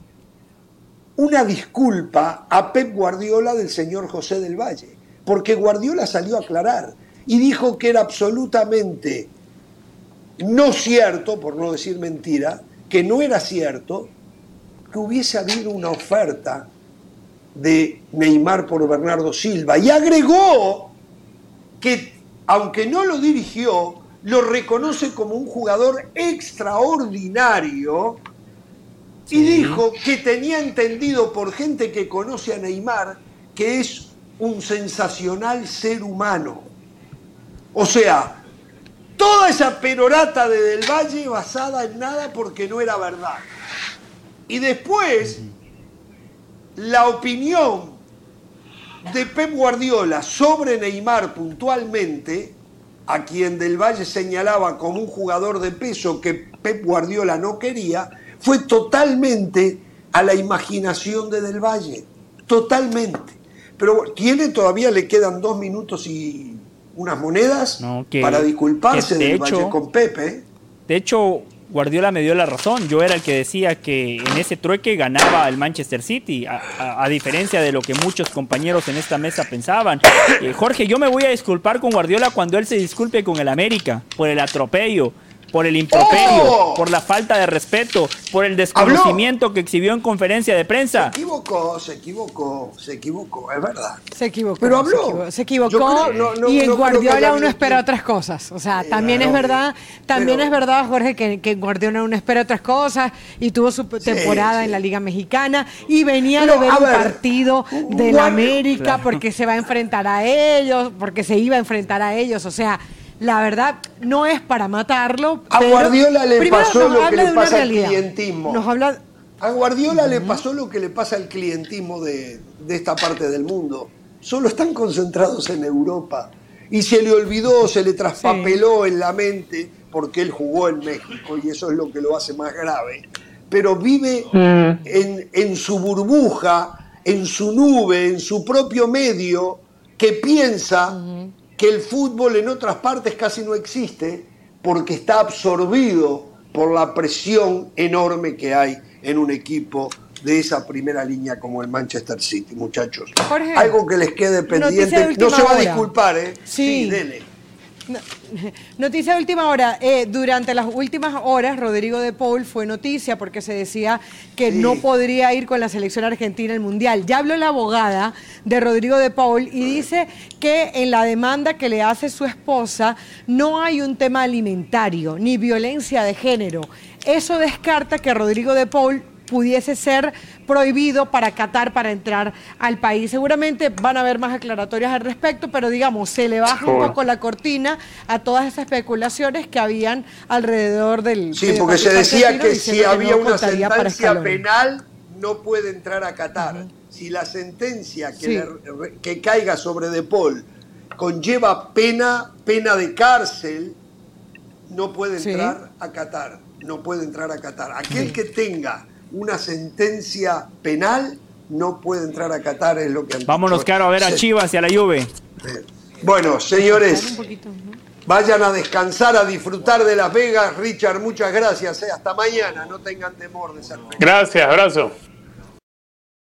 una disculpa a Pep Guardiola del señor José del Valle, porque Guardiola salió a aclarar y dijo que era absolutamente no cierto, por no decir mentira, que no era cierto que hubiese habido una oferta de Neymar por Bernardo Silva. Y agregó que, aunque no lo dirigió, lo reconoce como un jugador extraordinario y dijo que tenía entendido por gente que conoce a Neymar que es un sensacional ser humano. O sea, toda esa perorata de Del Valle basada en nada porque no era verdad. Y después, la opinión de Pep Guardiola sobre Neymar puntualmente, a quien Del Valle señalaba como un jugador de peso que Pep Guardiola no quería, fue totalmente a la imaginación de Del Valle. Totalmente. Pero tiene todavía, le quedan dos minutos y unas monedas para disculparse de hecho, con Pepe. De hecho, Guardiola me dio la razón. Yo era el que decía que en ese trueque ganaba el Manchester City, a, diferencia de lo que muchos compañeros en esta mesa pensaban. Eh, Jorge, yo me voy a disculpar con Guardiola cuando él se disculpe con el América por el atropello por el improperio, ¡Oh! por la falta de respeto, por el desconocimiento que exhibió en conferencia de prensa. Se equivocó, se equivocó, se equivocó, es verdad. Se equivocó. Pero habló. Se equivocó, y en Guardiola uno espera otras cosas. O sea, también es verdad, también es verdad, Jorge, que, que, Guardiola uno espera otras cosas y tuvo su temporada en la Liga Mexicana y venía de ver un partido de la América porque se va a enfrentar a ellos, porque se iba a enfrentar a ellos. O sea, la verdad no es para matarlo. A Guardiola le pasó lo que le pasa al clientismo. Nos habla... A Guardiola le pasó lo que le pasa al clientismo de, esta parte del mundo. Solo están concentrados en Europa. Y se le olvidó, se le traspapeló en la mente, porque él jugó en México y eso es lo que lo hace más grave. Pero vive mm. en, su burbuja, en su nube, en su propio medio, que piensa que el fútbol en otras partes casi no existe porque está absorbido por la presión enorme que hay en un equipo de esa primera línea como el Manchester City, muchachos. Algo que les quede pendiente. No se va a disculpar, ¿eh? Sí, sí dele. Noticia de última hora. Eh, durante las últimas horas, Rodrigo de Paul fue noticia porque se decía que no podría ir con la selección argentina al Mundial. Ya habló la abogada de Rodrigo de Paul y dice que en la demanda que le hace su esposa no hay un tema alimentario ni violencia de género. Eso descarta que Rodrigo de Paul pudiese ser prohibido para Qatar para entrar al país. Seguramente van a haber más aclaratorias al respecto, pero digamos, se le baja un poco la cortina a todas esas especulaciones que habían alrededor del... Sí, porque se decía que si había una sentencia penal no puede entrar a Qatar. Si la sentencia que, que caiga sobre De Paul conlleva pena, pena de cárcel, no puede entrar a Qatar. No puede entrar a Qatar. Aquel que tenga una sentencia penal, no puede entrar a Qatar, es lo que han Vámonos, Caro, a ver a Chivas y a la Juve. Bueno, señores, vayan a descansar, a disfrutar de Las Vegas. Richard, muchas gracias. Eh. Hasta mañana, no tengan temor de ser Gracias, abrazo.